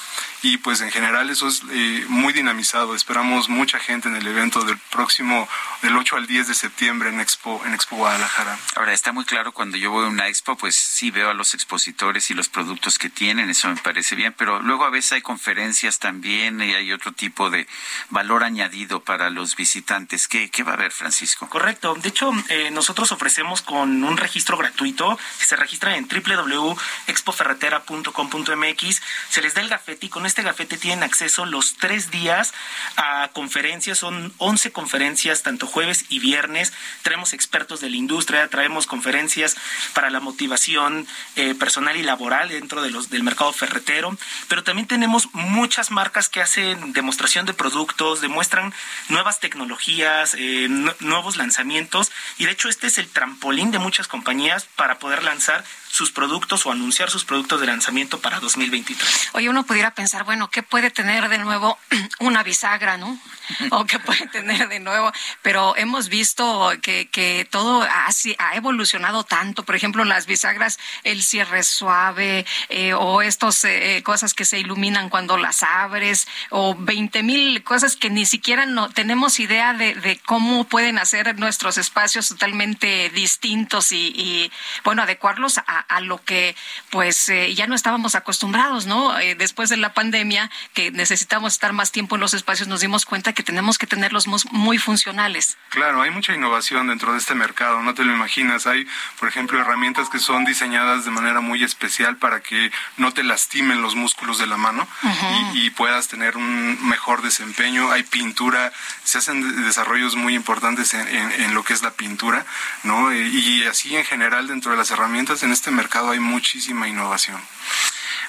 Y pues en general eso es eh, muy dinamizado. Esperamos mucha gente en el evento del próximo, del 8 al 10 de septiembre en Expo, en Expo Guadalajara. Ahora, está muy claro cuando yo voy a una expo, pues sí veo a los expositores y los productos que tienen, eso me parece bien, pero luego a veces hay conferencias también y hay otro tipo de valor añadido para los visitantes. ¿Qué, qué va a haber, Francisco? Correcto. De hecho, eh, nosotros ofrecemos con un registro gratuito que se registra en www.expoferretera.com.mx, se les da el gafete y con este gafete tienen acceso los tres días a conferencias, son 11 conferencias, tanto jueves y viernes. Traemos expertos de la industria, traemos conferencias para la motivación eh, personal y laboral dentro del mercado ferretero, pero también tenemos muchas marcas que hacen demostración de productos, demuestran nuevas tecnologías, eh, nuevos lanzamientos, y de hecho este es el trampolín de muchas compañías para poder lanzar sus productos o anunciar sus productos de lanzamiento para 2023. Oye, uno pudiera pensar, bueno, ¿qué puede tener de nuevo <clears throat> una bisagra, no? <laughs> O qué puede tener de nuevo, pero hemos visto que, que todo ha, ha evolucionado tanto. Por ejemplo, las bisagras, el cierre suave, eh, o estas eh, cosas que se iluminan cuando las abres, o 20 mil cosas que ni siquiera no tenemos idea de, de, cómo pueden hacer nuestros espacios totalmente distintos y, y bueno, adecuarlos a, a lo que pues eh, ya no estábamos acostumbrados, ¿no? Eh, después de la pandemia, que necesitamos estar más tiempo en los espacios, nos dimos cuenta que tenemos que tenerlos muy funcionales. Claro, hay mucha innovación dentro de este mercado, no te lo imaginas. Hay, por ejemplo, herramientas que son diseñadas de manera muy especial para que no te lastimen los músculos de la mano uh -huh. y, y, puedas tener un mejor desempeño. Hay pintura, se hacen desarrollos muy importantes en, en, en lo que es la pintura, ¿no? Y así en general dentro de las herramientas en este mercado hay muchísima innovación.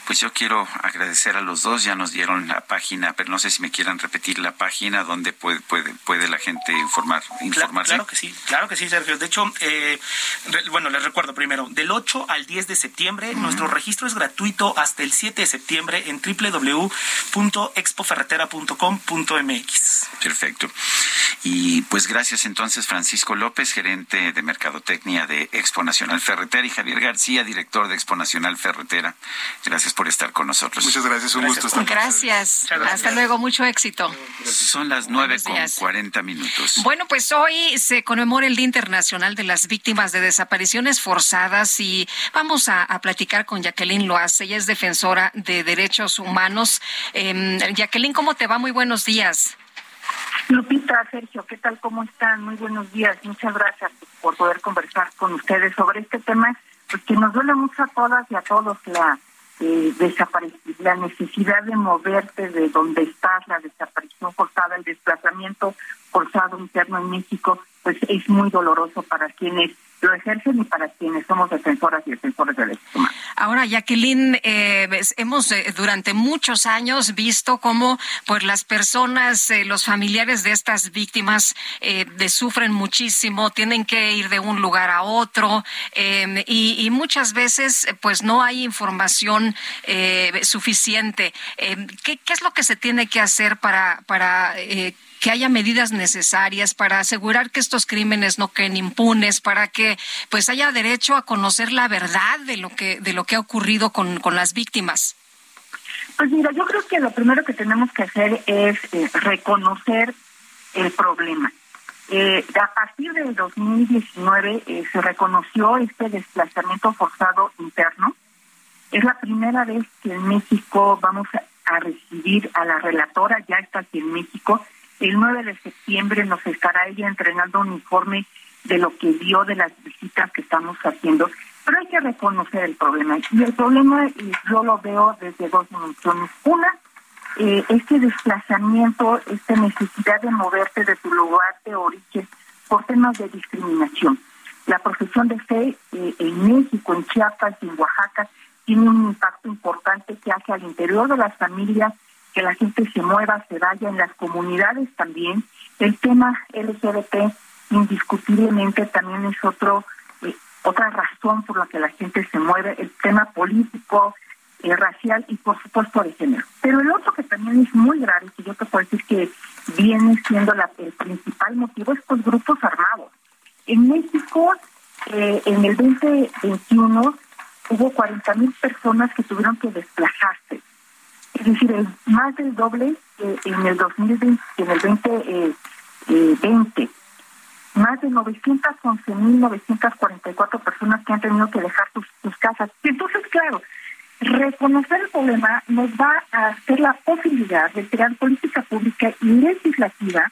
Pues yo quiero agradecer a los dos, ya nos dieron la página, pero no sé si me quieran repetir la página donde puede, puede, puede la gente informar, informarse. Claro, claro que sí, claro que sí, Sergio. De hecho, eh, re, bueno, les recuerdo primero, del 8 al 10 de septiembre, uh -huh. nuestro registro es gratuito hasta el 7 de septiembre en www.expoferretera.com.mx. Perfecto. Y pues gracias entonces Francisco López, gerente de Mercadotecnia de Expo Nacional Ferretera, y Javier García, director de Expo Nacional Ferretera. Gracias por estar con nosotros. Muchas gracias, un gracias. gusto estar gracias. gracias. Hasta luego, mucho éxito. Son las nueve con cuarenta minutos. Bueno, pues hoy se conmemora el Día Internacional de las Víctimas de Desapariciones Forzadas y vamos a, a platicar con Jacqueline Loaz. Ella es defensora de derechos humanos. Eh, Jacqueline, ¿cómo te va? Muy buenos días. Lupita, Sergio, ¿qué tal? ¿Cómo están? Muy buenos días. Muchas gracias por poder conversar con ustedes sobre este tema, pues que nos duele mucho a todas y a todos la eh, la necesidad de moverte de donde estás, la desaparición forzada, el desplazamiento forzado interno en México, pues es muy doloroso para quienes lo ejercen y para quienes somos defensoras y defensores de derechos humanos. Ahora, Jacqueline, eh, hemos eh, durante muchos años visto cómo pues las personas, eh, los familiares de estas víctimas eh, de, sufren muchísimo, tienen que ir de un lugar a otro y, y, muchas veces pues no hay información suficiente. ¿qué, ¿qué, es lo que se tiene que hacer para, para que haya medidas necesarias para asegurar que estos crímenes no queden impunes, para que pues haya derecho a conocer la verdad de lo que de lo que ha ocurrido con, con las víctimas? Pues mira, yo creo que lo primero que tenemos que hacer es eh, reconocer el problema. Eh, a partir del 2019 eh, se reconoció este desplazamiento forzado interno. Es la primera vez que en México vamos a, recibir a la relatora, ya está aquí en México. El 9 de septiembre nos estará ella entregando un informe de lo que vio de las visitas que estamos haciendo. Pero hay que reconocer el problema. Y el problema yo lo veo desde dos dimensiones. Una, eh, este desplazamiento, esta necesidad de moverte de tu lugar de origen por temas de discriminación. La profesión de fe eh, en México, en Chiapas y en Oaxaca tiene un impacto importante que hace al interior de las familias que la gente se mueva, se vaya en las comunidades también. El tema LGBT indiscutiblemente también es otro eh, otra razón por la que la gente se mueve, el tema político, eh, racial y por supuesto de género. Pero el otro que también es muy grave, que yo te puedo decir que viene siendo la, el principal motivo, es estos grupos armados. En México, eh, en el 2021, hubo 40 mil personas que tuvieron que desplazarse. Es decir, más del doble en el 2020, en el 2020 más de 911.944 personas que han tenido que dejar sus, sus casas. Entonces, claro, reconocer el problema nos va a hacer la posibilidad de crear política pública y legislativa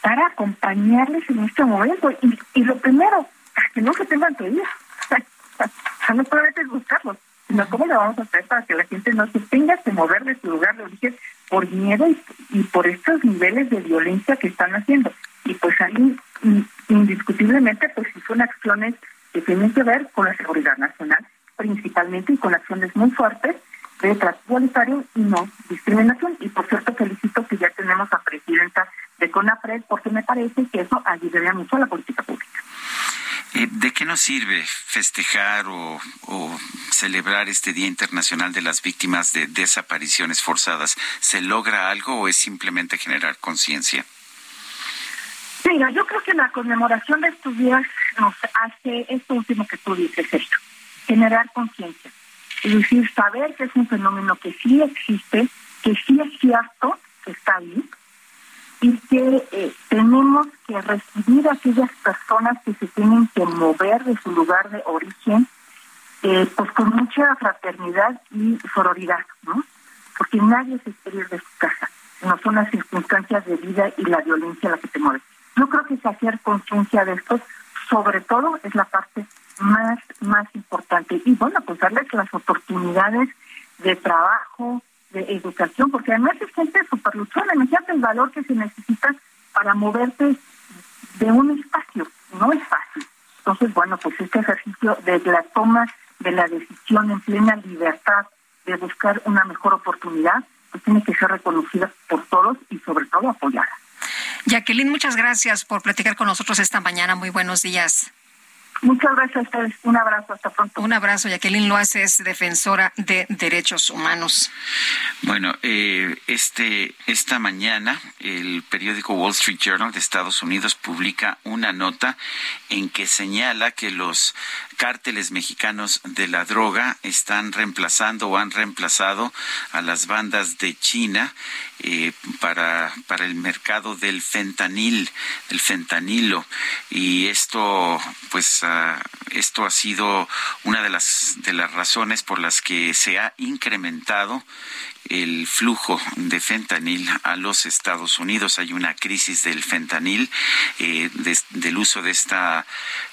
para acompañarles en este momento. Y, y lo primero, que no se tengan que ir. <laughs> no solamente es buscarlos, cómo le vamos a hacer para que la gente no se tenga que mover de su lugar de origen por miedo y, y por estos niveles de violencia que están haciendo. Y pues ahí indiscutiblemente pues son acciones que tienen que ver con la seguridad nacional principalmente y con acciones muy fuertes de trato igualitario y no discriminación. Y por cierto felicito que ya tenemos a presidenta de CONAPRED porque me parece que eso ayudaría mucho a la política pública. ¿De qué nos sirve festejar o, celebrar este Día Internacional de las Víctimas de Desapariciones Forzadas? ¿Se logra algo o es simplemente generar conciencia? Mira, yo creo que la conmemoración de estos días nos hace esto último que tú dices, esto, generar conciencia. Es decir, saber que es un fenómeno que sí existe, que sí es cierto, que está ahí, y que eh, tenemos que recibir a aquellas personas que se tienen que mover de su lugar de origen, eh, pues con mucha fraternidad y sororidad, ¿no? Porque nadie se quiere ir de su casa, no son las circunstancias de vida y la violencia la que te mueve. Yo creo que hacer conciencia de esto, sobre todo, es la parte más, más importante. Y bueno, pues darles las oportunidades de trabajo, de educación, porque además es gente súper luchona. Imagínate el valor que se necesita para moverte de un espacio. No es fácil. Entonces, bueno, pues este ejercicio de la toma de la decisión en plena libertad de buscar una mejor oportunidad, pues tiene que ser reconocida por todos y sobre todo apoyada. Jacqueline, muchas gracias por platicar con nosotros esta mañana. Muy buenos días. Muchas gracias a ustedes. Un abrazo. Hasta pronto. Un abrazo. Jacqueline Loas es defensora de derechos humanos. Bueno, eh, este, esta mañana el periódico Wall Street Journal de Estados Unidos publica una nota en que señala que los cárteles mexicanos de la droga están reemplazando o han reemplazado a las bandas de China eh, para, para el mercado del fentanil, del fentanilo. Y esto, pues, esto ha sido una de las, de las razones por las que se ha incrementado el flujo de fentanil a los Estados Unidos. Hay una crisis del fentanil, eh, del uso de esta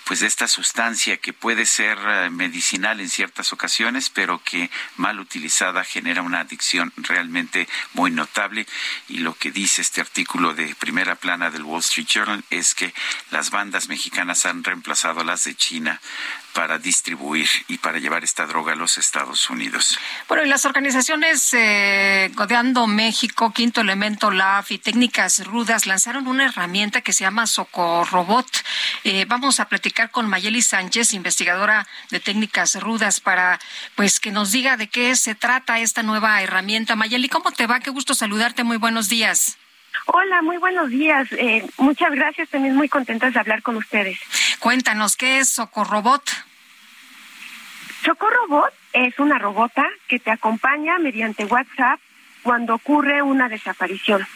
pues de esta sustancia que puede ser eh, medicinal en ciertas ocasiones, pero que mal utilizada genera una adicción realmente muy notable. Y lo que dice este artículo de primera plana del Wall Street Journal es que las bandas mexicanas han reemplazado a las de China para distribuir y para llevar esta droga a los Estados Unidos. Bueno, y las organizaciones eh, Godeando México, Quinto Elemento, LAF y Técnicas Rudas lanzaron una herramienta que se llama Socorrobot. Eh, vamos a platicar con Mayeli Sánchez, investigadora de Técnicas Rudas, para pues que nos diga de qué se trata esta nueva herramienta. Mayeli, ¿cómo te va? Qué gusto saludarte. Muy buenos días. Hola, muy buenos días. Eh, muchas gracias. También muy contentas de hablar con ustedes. Cuéntanos, ¿qué es Socorrobot? Socorro Bot es una robota que te acompaña mediante WhatsApp cuando ocurre una desaparición.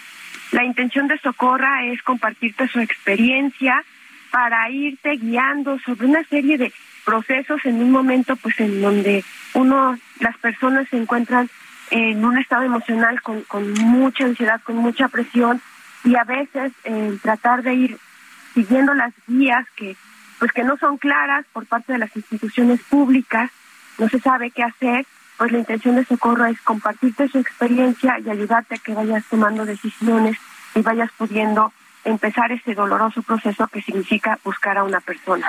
La intención de Socorra es compartirte su experiencia para irte guiando sobre una serie de procesos en un momento pues en donde uno las personas se encuentran en un estado emocional con, con mucha ansiedad, con mucha presión y a veces en tratar de ir siguiendo las guías que pues que no son claras por parte de las instituciones públicas, no se sabe qué hacer, pues la intención de Socorro es compartirte su experiencia y ayudarte a que vayas tomando decisiones y vayas pudiendo empezar ese doloroso proceso que significa buscar a una persona.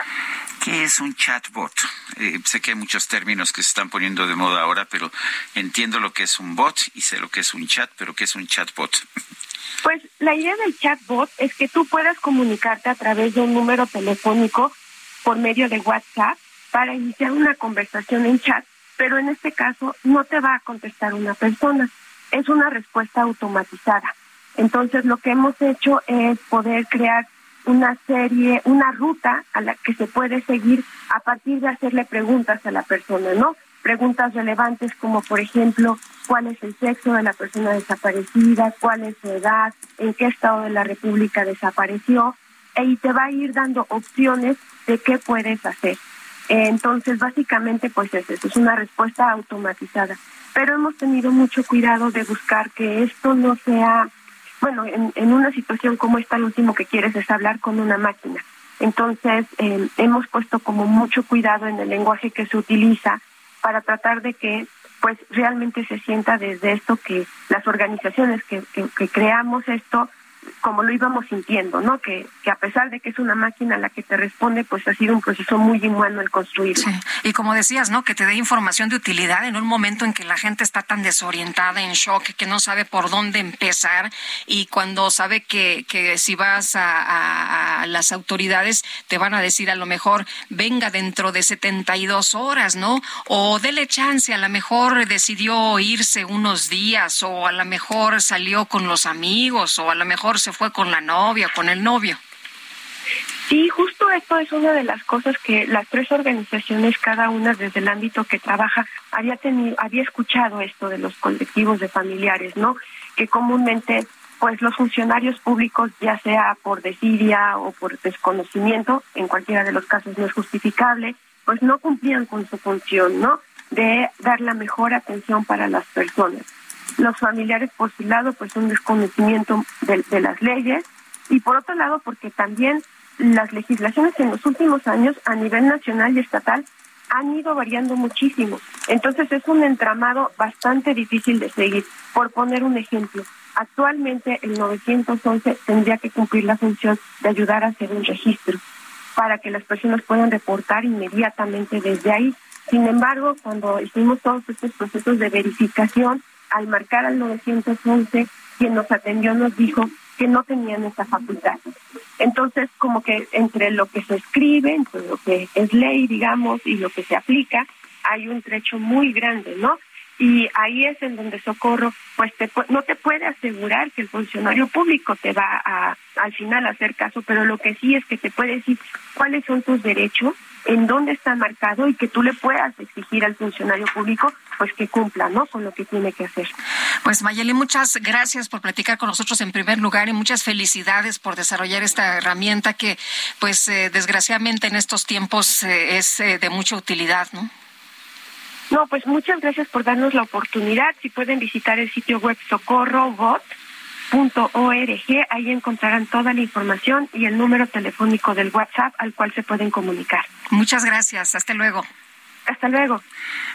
¿Qué es un chatbot? Eh, sé que hay muchos términos que se están poniendo de moda ahora, pero entiendo lo que es un bot y sé lo que es un chat, pero ¿qué es un chatbot? <laughs> Pues la idea del chatbot es que tú puedas comunicarte a través de un número telefónico por medio de WhatsApp para iniciar una conversación en chat, pero en este caso no te va a contestar una persona, es una respuesta automatizada. Entonces lo que hemos hecho es poder crear una serie, una ruta a la que se puede seguir a partir de hacerle preguntas a la persona, ¿no? Preguntas relevantes como, por ejemplo, cuál es el sexo de la persona desaparecida, cuál es su edad, en qué estado de la República desapareció, y te va a ir dando opciones de qué puedes hacer. Entonces, básicamente, pues es eso, es una respuesta automatizada. Pero hemos tenido mucho cuidado de buscar que esto no sea bueno, en, en una situación como esta, lo último que quieres es hablar con una máquina. Entonces, eh, hemos puesto como mucho cuidado en el lenguaje que se utiliza para tratar de que pues realmente se sienta desde esto que las organizaciones que, que creamos esto como lo íbamos sintiendo, ¿no? Que, que a pesar de que es una máquina la que te responde, pues ha sido un proceso muy inhumano el construirlo. Y como decías, ¿no? Que te dé información de utilidad en un momento en que la gente está tan desorientada, en shock, que no sabe por dónde empezar y cuando sabe que, que si vas a, a, las autoridades te van a decir a lo mejor venga dentro de 72 horas, ¿no? O dele chance, a lo mejor decidió irse unos días o a lo mejor salió con los amigos o a lo mejor se fue con la novia, con el novio. Sí, justo esto es una de las cosas que las tres organizaciones, cada una desde el ámbito que trabaja, había tenido, había escuchado esto de los colectivos de familiares, ¿no? Que comúnmente, pues los funcionarios públicos, ya sea por desidia o por desconocimiento, en cualquiera de los casos no es justificable, pues no cumplían con su función, ¿no? De dar la mejor atención para las personas los familiares por su lado pues un desconocimiento de, de, las leyes y por otro lado porque también las legislaciones en los últimos años a nivel nacional y estatal han ido variando muchísimo. Entonces es un entramado bastante difícil de seguir. Por poner un ejemplo, actualmente el 911 tendría que cumplir la función de ayudar a hacer un registro para que las personas puedan reportar inmediatamente desde ahí. Sin embargo, cuando hicimos todos estos procesos de verificación, al marcar al 911, quien nos atendió nos dijo que no tenían esa facultad. Entonces, como que entre lo que se escribe, entre lo que es ley, digamos, y lo que se aplica, hay un trecho muy grande, ¿no? Y ahí es en donde Socorro, pues te, no te puede asegurar que el funcionario público te va a al final a hacer caso, pero lo que sí es que te puede decir cuáles son tus derechos en dónde está marcado y que tú le puedas exigir al funcionario público pues que cumpla, ¿no? Con lo que tiene que hacer. Pues Mayeli, muchas gracias por platicar con nosotros en primer lugar y muchas felicidades por desarrollar esta herramienta que pues eh, desgraciadamente en estos tiempos eh, es eh, de mucha utilidad, ¿no? No, pues muchas gracias por darnos la oportunidad. Si pueden visitar el sitio web Socorro Bot .org, ahí encontrarán toda la información y el número telefónico del WhatsApp al cual se pueden comunicar. Muchas gracias, hasta luego. Hasta luego.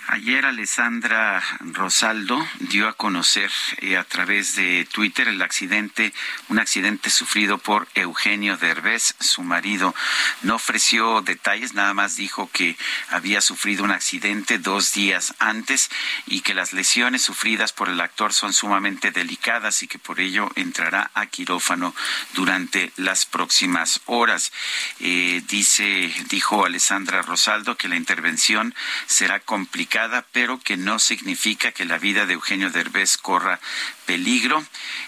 Ayer Alessandra Rosaldo dio a conocer eh, a través de Twitter el accidente, un accidente sufrido por Eugenio Derbez, su marido. No ofreció detalles, nada más dijo que había sufrido un accidente dos días antes y que las lesiones sufridas por el actor son sumamente delicadas y que por ello entrará a quirófano durante las próximas horas. Eh, dice, dijo Alessandra Rosaldo que la intervención será complicada, pero que no significa que la vida de Eugenio Derbez corra peligro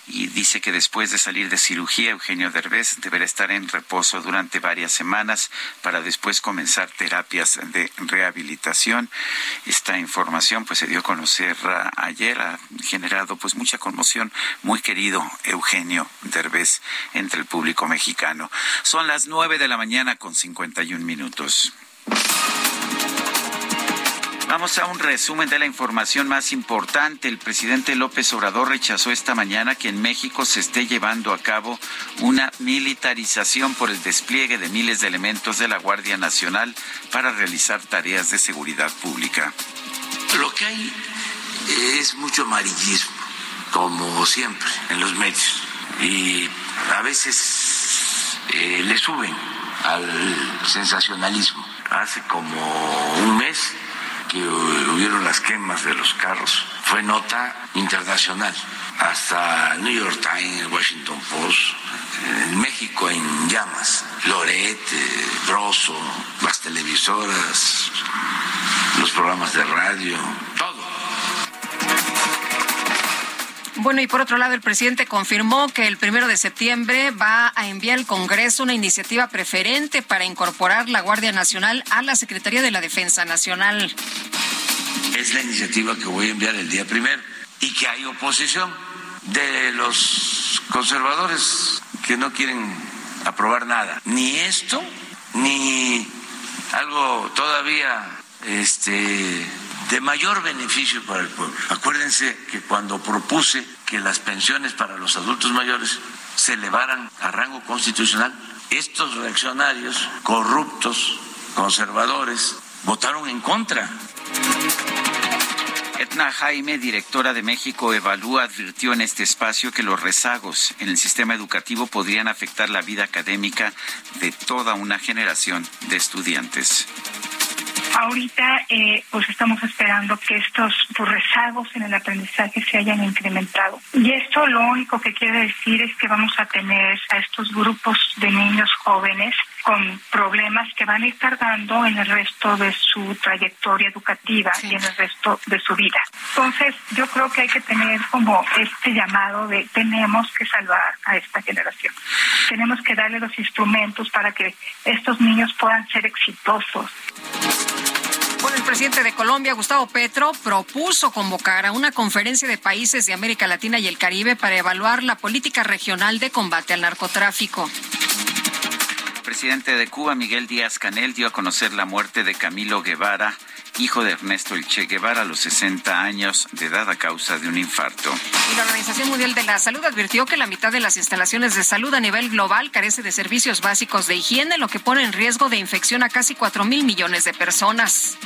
y dice que después de salir de cirugía Eugenio Derbez deberá estar en reposo durante varias semanas para después comenzar terapias de rehabilitación. Esta información pues se dio a conocer ah, ayer, ha generado pues mucha conmoción, muy querido Eugenio Derbez entre el público mexicano. Son las nueve de la mañana con 51 minutos. Vamos a un resumen de la información más importante. El presidente López Obrador rechazó esta mañana que en México se esté llevando a cabo una militarización por el despliegue de miles de elementos de la Guardia Nacional para realizar tareas de seguridad pública. Lo que hay es mucho amarillismo, como siempre en los medios, y a veces eh, le suben al sensacionalismo. Hace como un mes hubieron las quemas de los carros. Fue nota internacional. Hasta New York Times, Washington Post, en México en llamas. Loret, Broso, las televisoras, los programas de radio, Bueno, y por otro lado, el presidente confirmó que el primero de septiembre va a enviar al Congreso una iniciativa preferente para incorporar la Guardia Nacional a la Secretaría de la Defensa Nacional. Es la iniciativa que voy a enviar el día primero y que hay oposición de los conservadores que no quieren aprobar nada, ni esto, ni algo todavía este de mayor beneficio para el pueblo. Acuérdense que cuando propuse que las pensiones para los adultos mayores se elevaran a rango constitucional, estos reaccionarios corruptos, conservadores, votaron en contra. Etna Jaime, directora de México Evalúa, advirtió en este espacio que los rezagos en el sistema educativo podrían afectar la vida académica de toda una generación de estudiantes. Ahorita, eh, pues estamos esperando que estos pues, rezagos en el aprendizaje se hayan incrementado. Y esto lo único que quiere decir es que vamos a tener a estos grupos de niños jóvenes con problemas que van a ir tardando en el resto de su trayectoria educativa y en el resto de su vida. Entonces, yo creo que hay que tener como este llamado de tenemos que salvar a esta generación. Tenemos que darle los instrumentos para que estos niños puedan ser exitosos. Bueno, el presidente de Colombia, Gustavo Petro, propuso convocar a una conferencia de países de América Latina y el Caribe para evaluar la política regional de combate al narcotráfico. El presidente de Cuba, Miguel Díaz Canel, dio a conocer la muerte de Camilo Guevara, hijo de Ernesto El Che Guevara, a los 60 años de edad a causa de un infarto. Y la Organización Mundial de la Salud advirtió que la mitad de las instalaciones de salud a nivel global carece de servicios básicos de higiene, lo que pone en riesgo de infección a casi 4 mil millones de personas.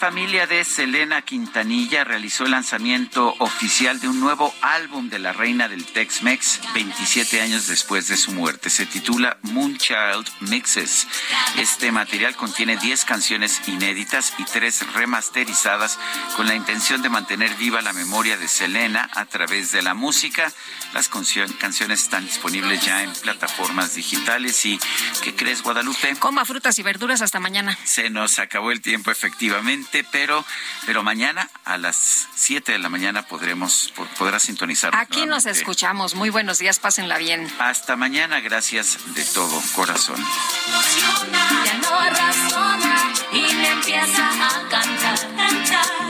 Familia de Selena Quintanilla realizó el lanzamiento oficial de un nuevo álbum de la reina del Tex-Mex 27 años después de su muerte. Se titula Moonchild Mixes. Este material contiene 10 canciones inéditas y 3 remasterizadas con la intención de mantener viva la memoria de Selena a través de la música. Las canciones están disponibles ya en plataformas digitales y ¿qué crees Guadalupe? Coma frutas y verduras hasta mañana. Se nos acabó el tiempo efectivamente pero, pero mañana a las 7 de la mañana podremos, podrás sintonizar. Aquí nos escuchamos. Muy buenos días, pásenla bien. Hasta mañana, gracias de todo corazón. Ya no razona y me empieza a cantar, me